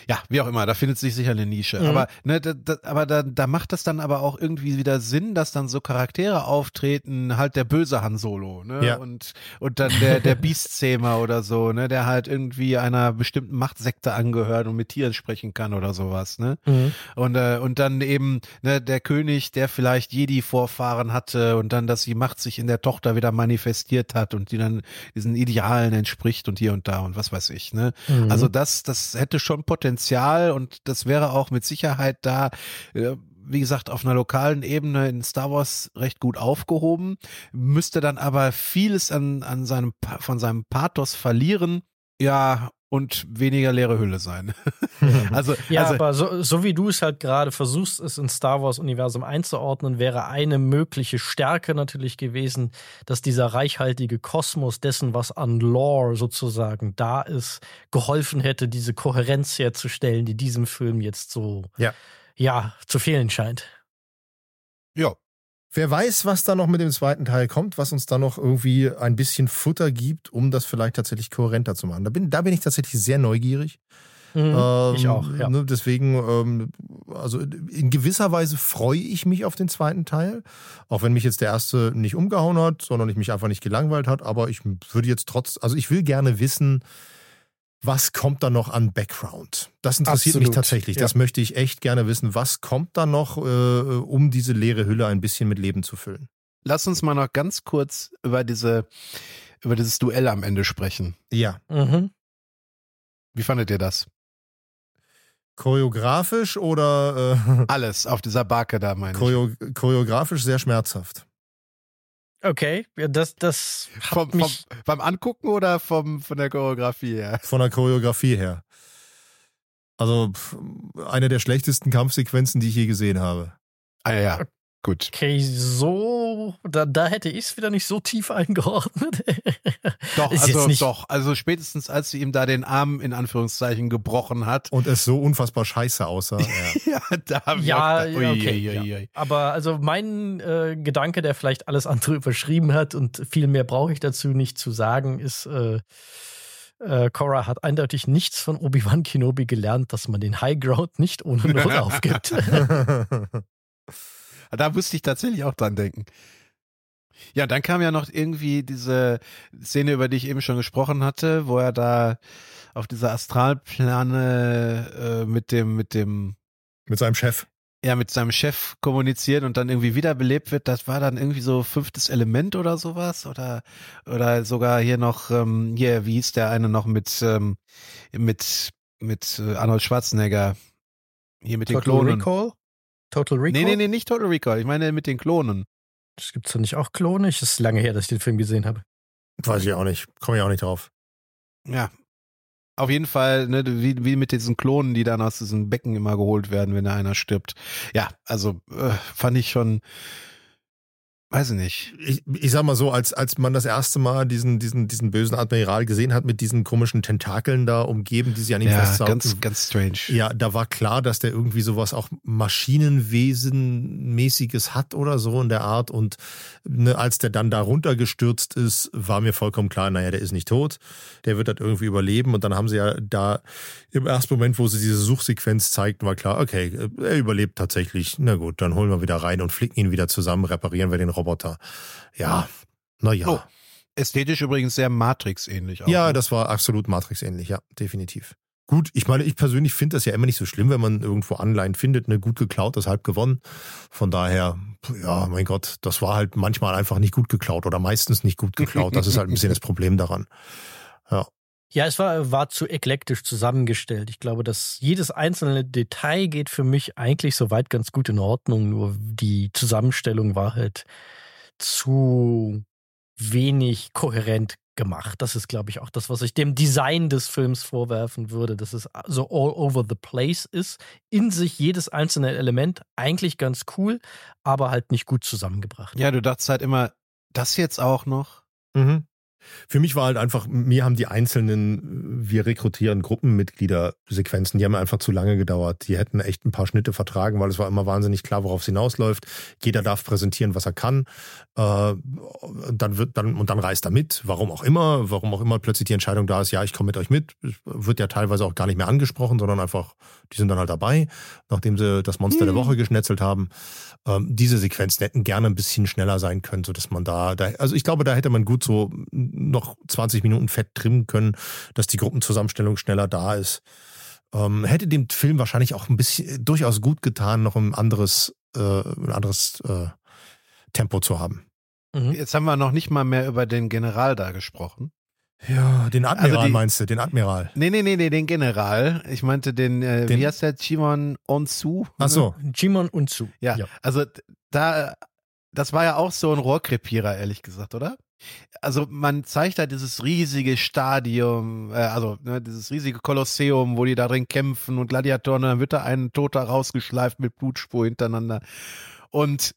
Speaker 3: ja, wie auch immer, da findet sich sicher eine Nische. Mhm. Aber, ne, da, da, aber da, da macht das dann aber auch irgendwie wieder Sinn, dass dann so Charaktere auftreten, halt der böse Han Solo, ne?
Speaker 2: Ja.
Speaker 3: Und, und dann der, der Beastzähmer oder so, ne, der halt irgendwie einer bestimmten Machtsekte angehört und mit Tieren sprechen kann oder sowas, ne?
Speaker 1: Mhm.
Speaker 3: Und, äh, und dann eben, ne, der König, der vielleicht Jedi-Vorfahren hatte und dann, dass die Macht sich in der Tochter wieder manifestiert hat und die dann diesen Idealen entspricht und hier und da und was weiß ich, ne? Mhm. Also das, das hätte schon Potenzial Potenzial und das wäre auch mit Sicherheit da, äh, wie gesagt, auf einer lokalen Ebene in Star Wars recht gut aufgehoben, müsste dann aber vieles an, an seinem, von seinem Pathos verlieren. Ja, und weniger leere Hülle sein. also,
Speaker 1: ja,
Speaker 3: also,
Speaker 1: aber so, so wie du es halt gerade versuchst, es ins Star Wars-Universum einzuordnen, wäre eine mögliche Stärke natürlich gewesen, dass dieser reichhaltige Kosmos dessen, was an Lore sozusagen da ist, geholfen hätte, diese Kohärenz herzustellen, die diesem Film jetzt so
Speaker 2: ja,
Speaker 1: ja zu fehlen scheint.
Speaker 3: Ja,
Speaker 2: Wer weiß, was da noch mit dem zweiten Teil kommt, was uns da noch irgendwie ein bisschen Futter gibt, um das vielleicht tatsächlich kohärenter zu machen. Da bin, da bin ich tatsächlich sehr neugierig.
Speaker 1: Mhm, ähm, ich auch, ja.
Speaker 2: Ne, deswegen, ähm, also in gewisser Weise freue ich mich auf den zweiten Teil. Auch wenn mich jetzt der erste nicht umgehauen hat, sondern ich mich einfach nicht gelangweilt hat. Aber ich würde jetzt trotz, also ich will gerne wissen, was kommt da noch an Background? Das interessiert Absolut. mich tatsächlich. Ja. Das möchte ich echt gerne wissen. Was kommt da noch, äh, um diese leere Hülle ein bisschen mit Leben zu füllen?
Speaker 3: Lass uns mal noch ganz kurz über diese, über dieses Duell am Ende sprechen.
Speaker 2: Ja.
Speaker 1: Mhm.
Speaker 3: Wie fandet ihr das?
Speaker 2: Choreografisch oder
Speaker 3: äh, alles auf dieser Barke da meine
Speaker 2: Choreo Choreografisch sehr schmerzhaft.
Speaker 1: Okay, ja, das, das hat
Speaker 3: Vom, vom, beim Angucken oder vom, von der Choreografie her?
Speaker 2: Von der Choreografie her. Also eine der schlechtesten Kampfsequenzen, die ich je gesehen habe.
Speaker 3: Ah ja, gut.
Speaker 1: Okay, so, da, da hätte ich es wieder nicht so tief eingeordnet.
Speaker 3: Doch, also
Speaker 1: nicht-
Speaker 3: doch. Also spätestens, als sie ihm da den Arm in Anführungszeichen gebrochen hat.
Speaker 2: Und es so unfassbar scheiße aussah. Ja.
Speaker 3: Ja, da habe ich
Speaker 1: Ja,
Speaker 3: auch gedacht,
Speaker 1: ja,
Speaker 3: ui,
Speaker 1: okay,
Speaker 3: ui,
Speaker 1: ja.
Speaker 3: ui, ui.
Speaker 1: Aber also mein äh, Gedanke, der vielleicht alles andere überschrieben hat und viel mehr brauche ich dazu nicht zu sagen, ist, äh, äh, Cora hat eindeutig nichts von Obi-Wan Kenobi gelernt, dass man den High Ground nicht ohne Not aufgibt.
Speaker 3: Da musste ich tatsächlich auch dran denken. Ja, dann kam ja noch irgendwie diese Szene, über die ich eben schon gesprochen hatte, wo er da auf dieser Astralplane äh, mit dem, mit dem,
Speaker 2: Mit seinem Chef.
Speaker 3: ja, mit seinem Chef kommuniziert und dann irgendwie wiederbelebt wird. Das war dann irgendwie so fünftes Element oder sowas oder, oder sogar hier noch, ähm, hier, wie hieß der eine noch mit, ähm, mit, mit äh, Arnold Schwarzenegger. Hier mit den
Speaker 1: Total
Speaker 3: Klonen.
Speaker 1: Recall? Total Recall?
Speaker 3: Nee, nee, nee, nicht Total Recall. Ich meine mit den Klonen.
Speaker 1: Das gibt's doch nicht auch Klone? Es ist lange her, dass ich den Film gesehen habe.
Speaker 2: Weiß ich auch nicht. Komme ich auch nicht drauf.
Speaker 3: Ja. Auf jeden Fall, ne, wie, wie mit diesen Klonen, die dann aus diesem Becken immer geholt werden, wenn da einer stirbt. Ja, also äh, fand ich schon, weiß ich nicht.
Speaker 2: Ich, ich sag mal so, als, als man das erste Mal diesen, diesen, diesen bösen Admiral gesehen hat mit diesen komischen Tentakeln da umgeben, die sie an ihm
Speaker 3: Ja,
Speaker 2: festsaugten.
Speaker 3: ganz, ganz strange.
Speaker 2: Ja, da war klar, dass der irgendwie sowas auch Maschinenwesenmäßiges hat oder so in der Art. Und ne, als der dann da runtergestürzt ist, war mir vollkommen klar, naja, der ist nicht tot. Der wird das irgendwie überleben. Und dann haben sie ja da im ersten Moment, wo sie diese Suchsequenz zeigten, war klar, okay, er überlebt tatsächlich. Na gut, dann holen wir wieder rein und flicken ihn wieder zusammen, reparieren wir den Roboter. Ja, naja.
Speaker 3: Oh, Ästhetisch übrigens sehr Matrix-ähnlich.
Speaker 2: Ja,
Speaker 3: ne?
Speaker 2: das war absolut Matrix-ähnlich, ja, definitiv. Gut, ich meine, ich persönlich finde das ja immer nicht so schlimm, wenn man irgendwo Anleihen findet, ne, gut geklaut, ist halb gewonnen. Von daher, ja, mein Gott, das war halt manchmal einfach nicht gut geklaut oder meistens nicht gut geklaut. Das ist halt ein bisschen das Problem daran. Ja.
Speaker 1: Ja, es war, war zu eklektisch zusammengestellt. Ich glaube, dass jedes einzelne Detail geht für mich eigentlich soweit ganz gut in Ordnung. Nur die Zusammenstellung war halt zu wenig kohärent gemacht. Das ist, glaube ich, auch das, was ich dem Design des Films vorwerfen würde, dass es so all over the place ist. In sich jedes einzelne Element eigentlich ganz cool, aber halt nicht gut zusammengebracht.
Speaker 3: ja, du dachtest halt immer, das jetzt auch noch?
Speaker 2: Mhm. Für mich war halt einfach, mir haben die einzelnen, wir rekrutieren Gruppenmitglieder-Sequenzen, die haben einfach zu lange gedauert. Die hätten echt ein paar Schnitte vertragen, weil es war immer wahnsinnig klar, worauf es hinausläuft. Jeder darf präsentieren, was er kann. Äh, dann wird dann und dann reist er mit, warum auch immer, warum auch immer plötzlich die Entscheidung da ist, ja, ich komme mit euch mit. Wird ja teilweise auch gar nicht mehr angesprochen, sondern einfach, die sind dann halt dabei, nachdem sie das Monster der Woche geschnetzelt haben. Ähm, diese Sequenzen hätten gerne ein bisschen schneller sein können, so dass man da, da, also ich glaube, da hätte man gut so noch 20 Minuten Fett trimmen können, dass die Gruppenzusammenstellung schneller da ist. Ähm, hätte dem Film wahrscheinlich auch ein bisschen durchaus gut getan, noch ein anderes, äh, ein anderes äh, Tempo zu haben.
Speaker 1: Mhm.
Speaker 3: Jetzt haben wir noch nicht mal mehr über den General da gesprochen.
Speaker 2: Ja, den Admiral
Speaker 3: Also die-
Speaker 2: meinst du, den Admiral.
Speaker 3: Nee, nee, nee, nee, den General. Ich meinte den, äh,
Speaker 2: Den-
Speaker 3: wie heißt der, Chimon Onsu?
Speaker 2: Ach so.
Speaker 1: Jimon Unzu.
Speaker 3: Ja, also d- da, das war ja auch so ein Rohrkrepierer, ehrlich gesagt, oder? Also man zeigt da dieses riesige Stadium, äh, also ne, dieses riesige Kolosseum, wo die da drin kämpfen und Gladiatoren, und dann wird da ein Toter rausgeschleift mit Blutspur hintereinander. Und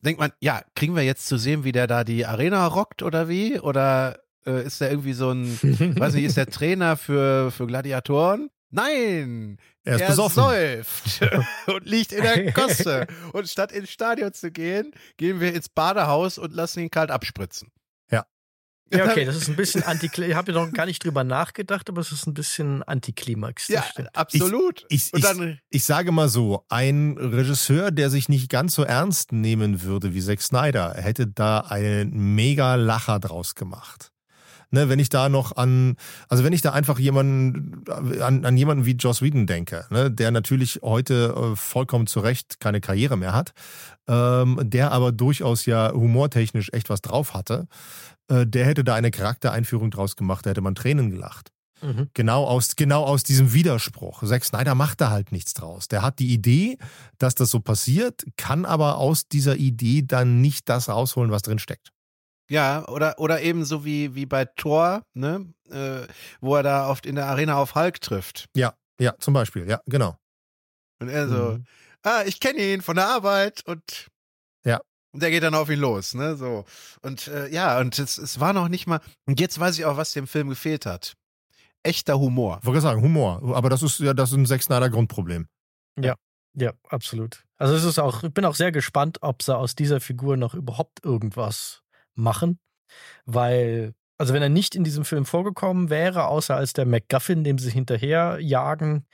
Speaker 3: denkt man, ja, kriegen wir jetzt zu sehen, wie der da die Arena rockt oder wie? Oder äh, ist der irgendwie so ein, weiß nicht, ist der Trainer für, für Gladiatoren? Nein!
Speaker 2: Er ist besoffen.
Speaker 3: säuft und liegt in der Gosse. Und statt ins Stadion zu gehen, gehen wir ins Badehaus und lassen ihn kalt abspritzen.
Speaker 2: Ja.
Speaker 1: Ja, okay, das ist ein bisschen antiklimax. Ich habe ja noch gar nicht drüber nachgedacht, aber es ist ein bisschen Antiklimax.
Speaker 3: Ja,
Speaker 1: stimmt.
Speaker 3: absolut.
Speaker 2: Ich,
Speaker 3: und
Speaker 2: ich,
Speaker 3: dann,
Speaker 2: ich sage mal so, ein Regisseur, der sich nicht ganz so ernst nehmen würde wie Zack Snyder, hätte da einen mega Lacher draus gemacht. Ne, wenn ich da noch an, also wenn ich da einfach jemanden, an, an jemanden wie Joss Whedon denke, ne, der natürlich heute äh, vollkommen zu Recht keine Karriere mehr hat, ähm, der aber durchaus ja humortechnisch echt was drauf hatte, äh, der hätte da eine Charaktereinführung draus gemacht, da hätte man Tränen gelacht.
Speaker 1: Mhm.
Speaker 2: Genau aus, genau aus diesem Widerspruch. Zack Snyder macht da halt nichts draus. Der hat die Idee, dass das so passiert, kann aber aus dieser Idee dann nicht das rausholen, was drin steckt.
Speaker 3: Ja, oder, oder eben so wie, wie bei Thor, ne, äh, wo er da oft in der Arena auf Hulk trifft.
Speaker 2: Ja, ja, zum Beispiel, ja, genau.
Speaker 3: Und er so,
Speaker 1: Mhm.
Speaker 3: ah, ich kenne ihn von der Arbeit und
Speaker 2: Ja.
Speaker 3: Und der geht dann auf ihn los, ne, so. Und äh, ja, und es, es war noch nicht mal, und jetzt weiß ich auch, was dem Film gefehlt hat. Echter Humor.
Speaker 2: Ich wollte sagen, Humor. Aber das ist ja das ist ein Zack Snyder Grundproblem.
Speaker 1: Ja, absolut. Also es ist auch, ich bin auch sehr gespannt, ob sie aus dieser Figur noch überhaupt irgendwas machen. Weil, also wenn er nicht in diesem Film vorgekommen wäre, außer als der MacGuffin, dem sie hinterher jagen,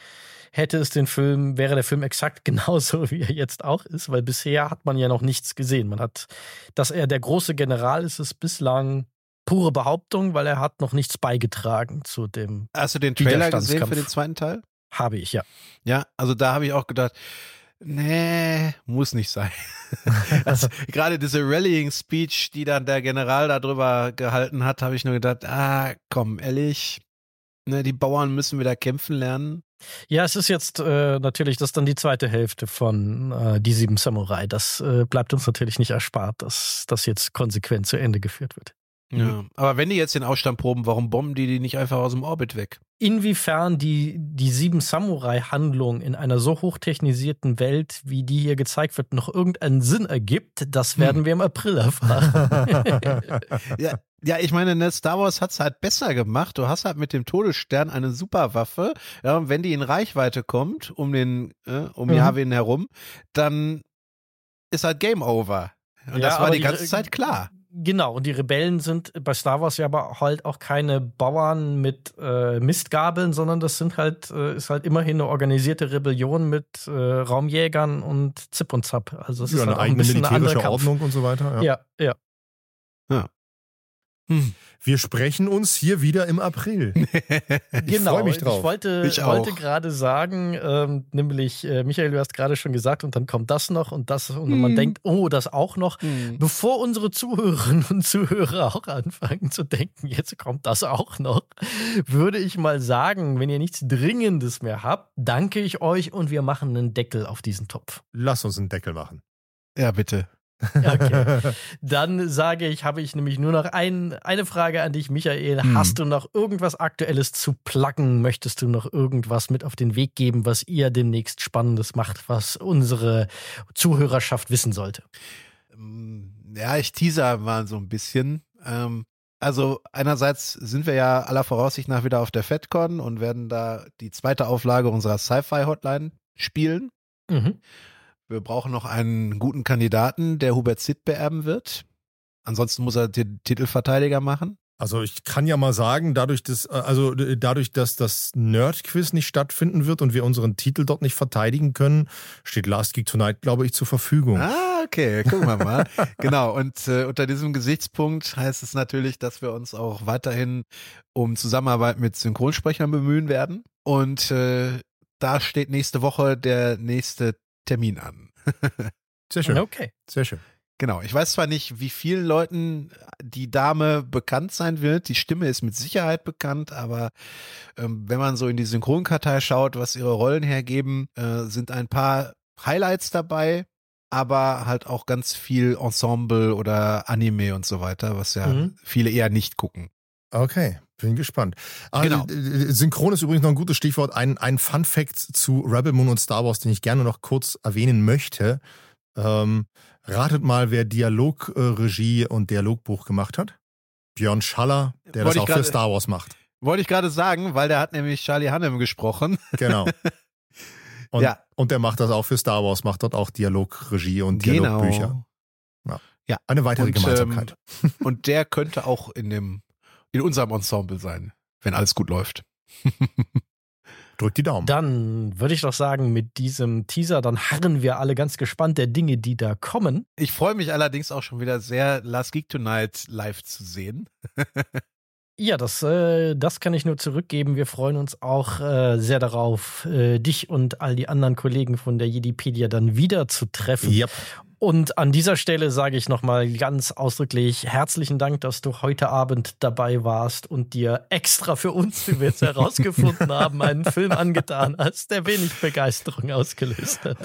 Speaker 1: hätte es den Film, wäre der Film exakt genauso, wie er jetzt auch ist, weil bisher hat man ja noch nichts gesehen. Man hat, dass er der große General ist, ist bislang pure Behauptung, weil er hat noch nichts beigetragen zu dem,
Speaker 3: Hast du den Trailer gesehen für den zweiten Teil?
Speaker 1: habe ich ja.
Speaker 3: Ja, also da habe ich auch gedacht, nee, muss nicht sein. also, gerade diese Rallying-Speech, die dann der General darüber gehalten hat, habe ich nur gedacht, ah, komm, ehrlich, ne, die Bauern müssen wieder kämpfen lernen.
Speaker 1: Ja, es ist jetzt äh, natürlich, das ist dann die zweite Hälfte von äh, Die Sieben Samurai. Das äh, bleibt uns natürlich nicht erspart, dass das jetzt konsequent zu Ende geführt wird.
Speaker 3: Ja. Aber wenn die jetzt den Aufstand proben, warum bomben die die nicht einfach aus dem Orbit weg?
Speaker 1: Inwiefern die, die Sieben Samurai-Handlung in einer so hochtechnisierten Welt, wie die hier gezeigt wird, noch irgendeinen Sinn ergibt, das werden wir im April erfahren.
Speaker 3: Ja, ja, ich meine, ne, Star Wars hat's halt besser gemacht. Du hast halt mit dem Todesstern eine Superwaffe. Ja, und wenn die in Reichweite kommt, um den, äh, um
Speaker 1: Mhm.
Speaker 3: Yavin herum, dann ist halt Game Over. Und
Speaker 1: Ja,
Speaker 3: das war die
Speaker 1: die-
Speaker 3: ganze Zeit klar.
Speaker 1: Genau, und die Rebellen sind bei Star Wars ja aber halt auch keine Bauern mit äh, Mistgabeln, sondern das sind halt, äh, ist halt immerhin eine organisierte Rebellion mit äh, Raumjägern und Zip und Zap. Also es
Speaker 2: ja,
Speaker 1: ist
Speaker 2: eine
Speaker 1: halt auch ein
Speaker 2: eigene
Speaker 1: bisschen ein
Speaker 2: militärische. Ordnung und so weiter. Ja.
Speaker 1: Ja, ja.
Speaker 3: Hm.
Speaker 2: Wir sprechen uns hier wieder im April.
Speaker 1: genau.
Speaker 2: freu mich drauf.
Speaker 1: Ich wollte,
Speaker 3: Ich
Speaker 1: wollte gerade sagen, ähm, nämlich, äh, Michael, du hast gerade schon gesagt, und dann kommt das noch und das, und man
Speaker 3: Hm.
Speaker 1: denkt, oh, das auch noch.
Speaker 3: Hm.
Speaker 1: Bevor unsere Zuhörerinnen und Zuhörer auch anfangen zu denken, jetzt kommt das auch noch, würde ich mal sagen, wenn ihr nichts Dringendes mehr habt, danke ich euch und wir machen einen Deckel auf diesen Topf.
Speaker 2: Lass uns einen Deckel machen.
Speaker 3: Ja, bitte.
Speaker 1: Okay. Dann sage ich, habe ich nämlich nur noch ein, eine Frage an dich, Michael.
Speaker 2: Hm.
Speaker 1: Hast du noch irgendwas Aktuelles zu pluggen? Möchtest du noch irgendwas mit auf den Weg geben, was ihr demnächst Spannendes macht, was unsere Zuhörerschaft wissen sollte?
Speaker 3: Ähm, Ja, ich teaser mal so ein bisschen. Ähm, also einerseits sind wir ja aller Voraussicht nach wieder auf der FedCon und werden da die zweite Auflage unserer Sci-Fi-Hotline spielen.
Speaker 1: Mhm.
Speaker 3: Wir brauchen noch einen guten Kandidaten, der Hubert Zitt beerben wird. Ansonsten muss er den Titelverteidiger machen.
Speaker 2: Also ich kann ja mal sagen, dadurch, dass, äh, also dadurch, dass das Nerd-Quiz nicht stattfinden wird und wir unseren Titel dort nicht verteidigen können, steht Last Geek Tonight, glaube ich, zur Verfügung.
Speaker 3: Ah, okay, gucken wir mal. genau, und äh, unter diesem Gesichtspunkt heißt es natürlich, dass wir uns auch weiterhin um Zusammenarbeit mit Synchronsprechern bemühen werden. Und äh, da steht nächste Woche der nächste Termin an.
Speaker 2: Sehr schön,
Speaker 1: Okay.
Speaker 2: sehr schön.
Speaker 3: Genau, ich weiß zwar nicht, wie vielen Leuten die Dame bekannt sein wird. Die Stimme ist mit Sicherheit bekannt, aber ähm, wenn man so in die Synchronkartei schaut, was ihre Rollen hergeben, äh, sind ein paar Highlights dabei, aber halt auch ganz viel Ensemble oder Anime und so weiter, was ja
Speaker 1: Mhm.
Speaker 3: viele eher nicht gucken.
Speaker 2: Okay, bin gespannt. Ah,
Speaker 3: Genau.
Speaker 2: Synchron ist übrigens noch ein gutes Stichwort. Ein, ein Fun Fact zu Rebel Moon und Star Wars, den ich gerne noch kurz erwähnen möchte. Ähm, ratet mal, wer Dialogregie und Dialogbuch gemacht hat. Björn Schaller, der
Speaker 3: Wollte
Speaker 2: das auch für
Speaker 3: gerade-
Speaker 2: Star Wars macht.
Speaker 3: Wollte ich gerade sagen, weil der hat nämlich Charlie Hannem gesprochen.
Speaker 2: Genau. Und,
Speaker 3: Ja.
Speaker 2: und der macht das auch für Star Wars, macht dort auch Dialogregie und Dialogbücher. Eine weitere
Speaker 3: Genau. Und,
Speaker 2: Gemeinsamkeit.
Speaker 3: Ähm, und der könnte auch in dem, in unserem Ensemble sein, wenn alles gut läuft.
Speaker 2: Drückt die Daumen.
Speaker 1: Dann würde ich doch sagen, mit diesem Teaser, dann harren wir alle ganz gespannt der Dinge, die da kommen.
Speaker 3: Ich freue mich allerdings auch schon wieder sehr, Last Geek Tonight live zu sehen.
Speaker 1: Ja, das, äh, das kann ich nur zurückgeben. Wir freuen uns auch äh, sehr darauf, äh, dich und all die anderen Kollegen von der Jedipedia dann wieder zu treffen.
Speaker 2: Yep.
Speaker 1: Und an dieser Stelle sage ich nochmal ganz ausdrücklich herzlichen Dank, dass du heute Abend dabei warst und dir extra für uns, wie wir jetzt herausgefunden haben, einen Film angetan hast, der wenig Begeisterung ausgelöst hat.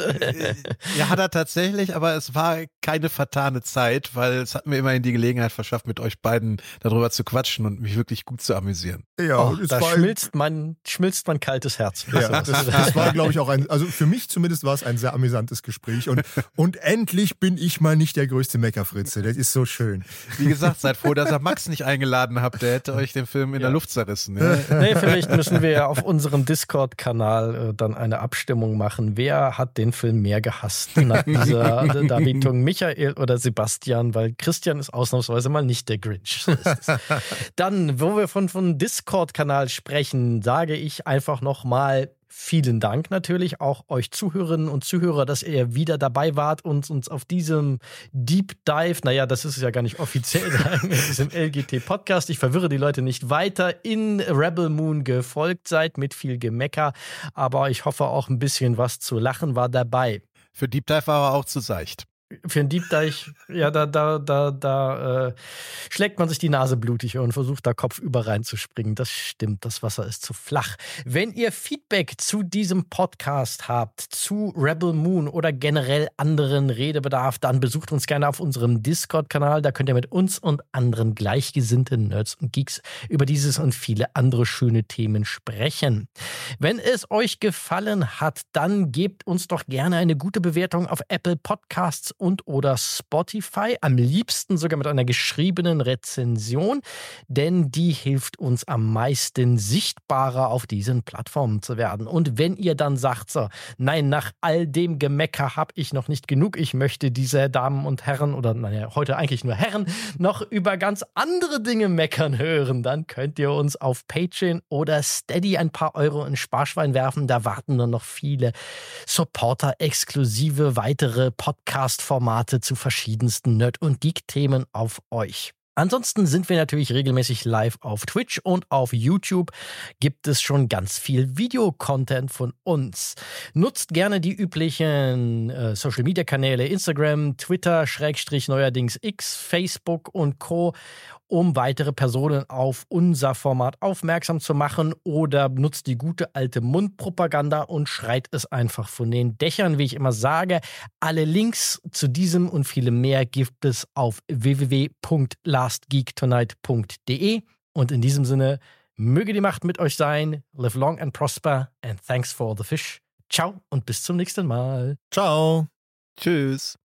Speaker 3: ja, hat er tatsächlich, aber es war keine vertane Zeit, weil es hat mir immerhin die Gelegenheit verschafft, mit euch beiden darüber zu quatschen und mich wirklich gut zu amüsieren.
Speaker 1: Ja, oh, da schmilzt mein, schmilzt mein kaltes Herz.
Speaker 2: Ja, das, das war, glaube ich, auch ein, also für mich zumindest war es ein sehr amüsantes Gespräch und, und endlich bin ich mal nicht der größte Meckerfritze. Das ist so schön.
Speaker 3: Wie gesagt, seid froh, dass ihr Max nicht eingeladen habt. Der hätte euch den Film in ja. der Luft zerrissen. Ja.
Speaker 1: Nee, vielleicht müssen wir auf unserem Discord-Kanal äh, dann eine Abstimmung machen. Wer hat den Film mehr gehasst nach dieser Darbietung? Michael oder Sebastian? Weil Christian ist ausnahmsweise mal nicht der Grinch. Dann, wo wir von, von Discord-Kanal sprechen, sage ich einfach nochmal Vielen Dank natürlich auch euch Zuhörerinnen und Zuhörer, dass ihr wieder dabei wart und uns auf diesem Deep Dive, naja, das ist ja gar nicht offiziell, diesem LGT-Podcast, ich verwirre die Leute nicht weiter, in Rebel Moon gefolgt seid mit viel Gemecker, aber ich hoffe auch ein bisschen was zu lachen war dabei.
Speaker 3: Für Deep Dive war er auch zu seicht
Speaker 1: für einen Dive, ja, da, da, da, da äh, schlägt man sich die Nase blutig und versucht da Kopf über reinzuspringen. Das stimmt, das Wasser ist zu flach. Wenn ihr Feedback zu diesem Podcast habt, zu Rebel Moon oder generell anderen Redebedarf, dann besucht uns gerne auf unserem Discord-Kanal. Da könnt ihr mit uns und anderen gleichgesinnten Nerds und Geeks über dieses und viele andere schöne Themen sprechen. Wenn es euch gefallen hat, dann gebt uns doch gerne eine gute Bewertung auf Apple Podcasts und oder Spotify, am liebsten sogar mit einer geschriebenen Rezension, denn die hilft uns am meisten sichtbarer auf diesen Plattformen zu werden. Und wenn ihr dann sagt, so, nein, nach all dem Gemecker habe ich noch nicht genug, ich möchte diese Damen und Herren oder naja, heute eigentlich nur Herren noch über ganz andere Dinge meckern hören, dann könnt ihr uns auf Patreon oder Steady ein paar Euro in Sparschwein werfen. Da warten dann noch viele Supporter-exklusive weitere Podcast Formate zu verschiedensten Nerd- und Geek-Themen auf euch. Ansonsten sind wir natürlich regelmäßig live auf Twitch und auf YouTube gibt es schon ganz viel Videocontent von uns. Nutzt gerne die üblichen äh, Social Media Kanäle Instagram, Twitter, Schrägstrich neuerdings X, Facebook und Co um weitere Personen auf unser Format aufmerksam zu machen oder nutzt die gute alte Mundpropaganda und schreit es einfach von den Dächern, wie ich immer sage. Alle Links zu diesem und vielem mehr gibt es auf www.lastgeektonight.de und in diesem Sinne möge die Macht mit euch sein. Live long and prosper and thanks for the fish. Ciao und bis zum nächsten Mal.
Speaker 2: Ciao.
Speaker 3: Tschüss.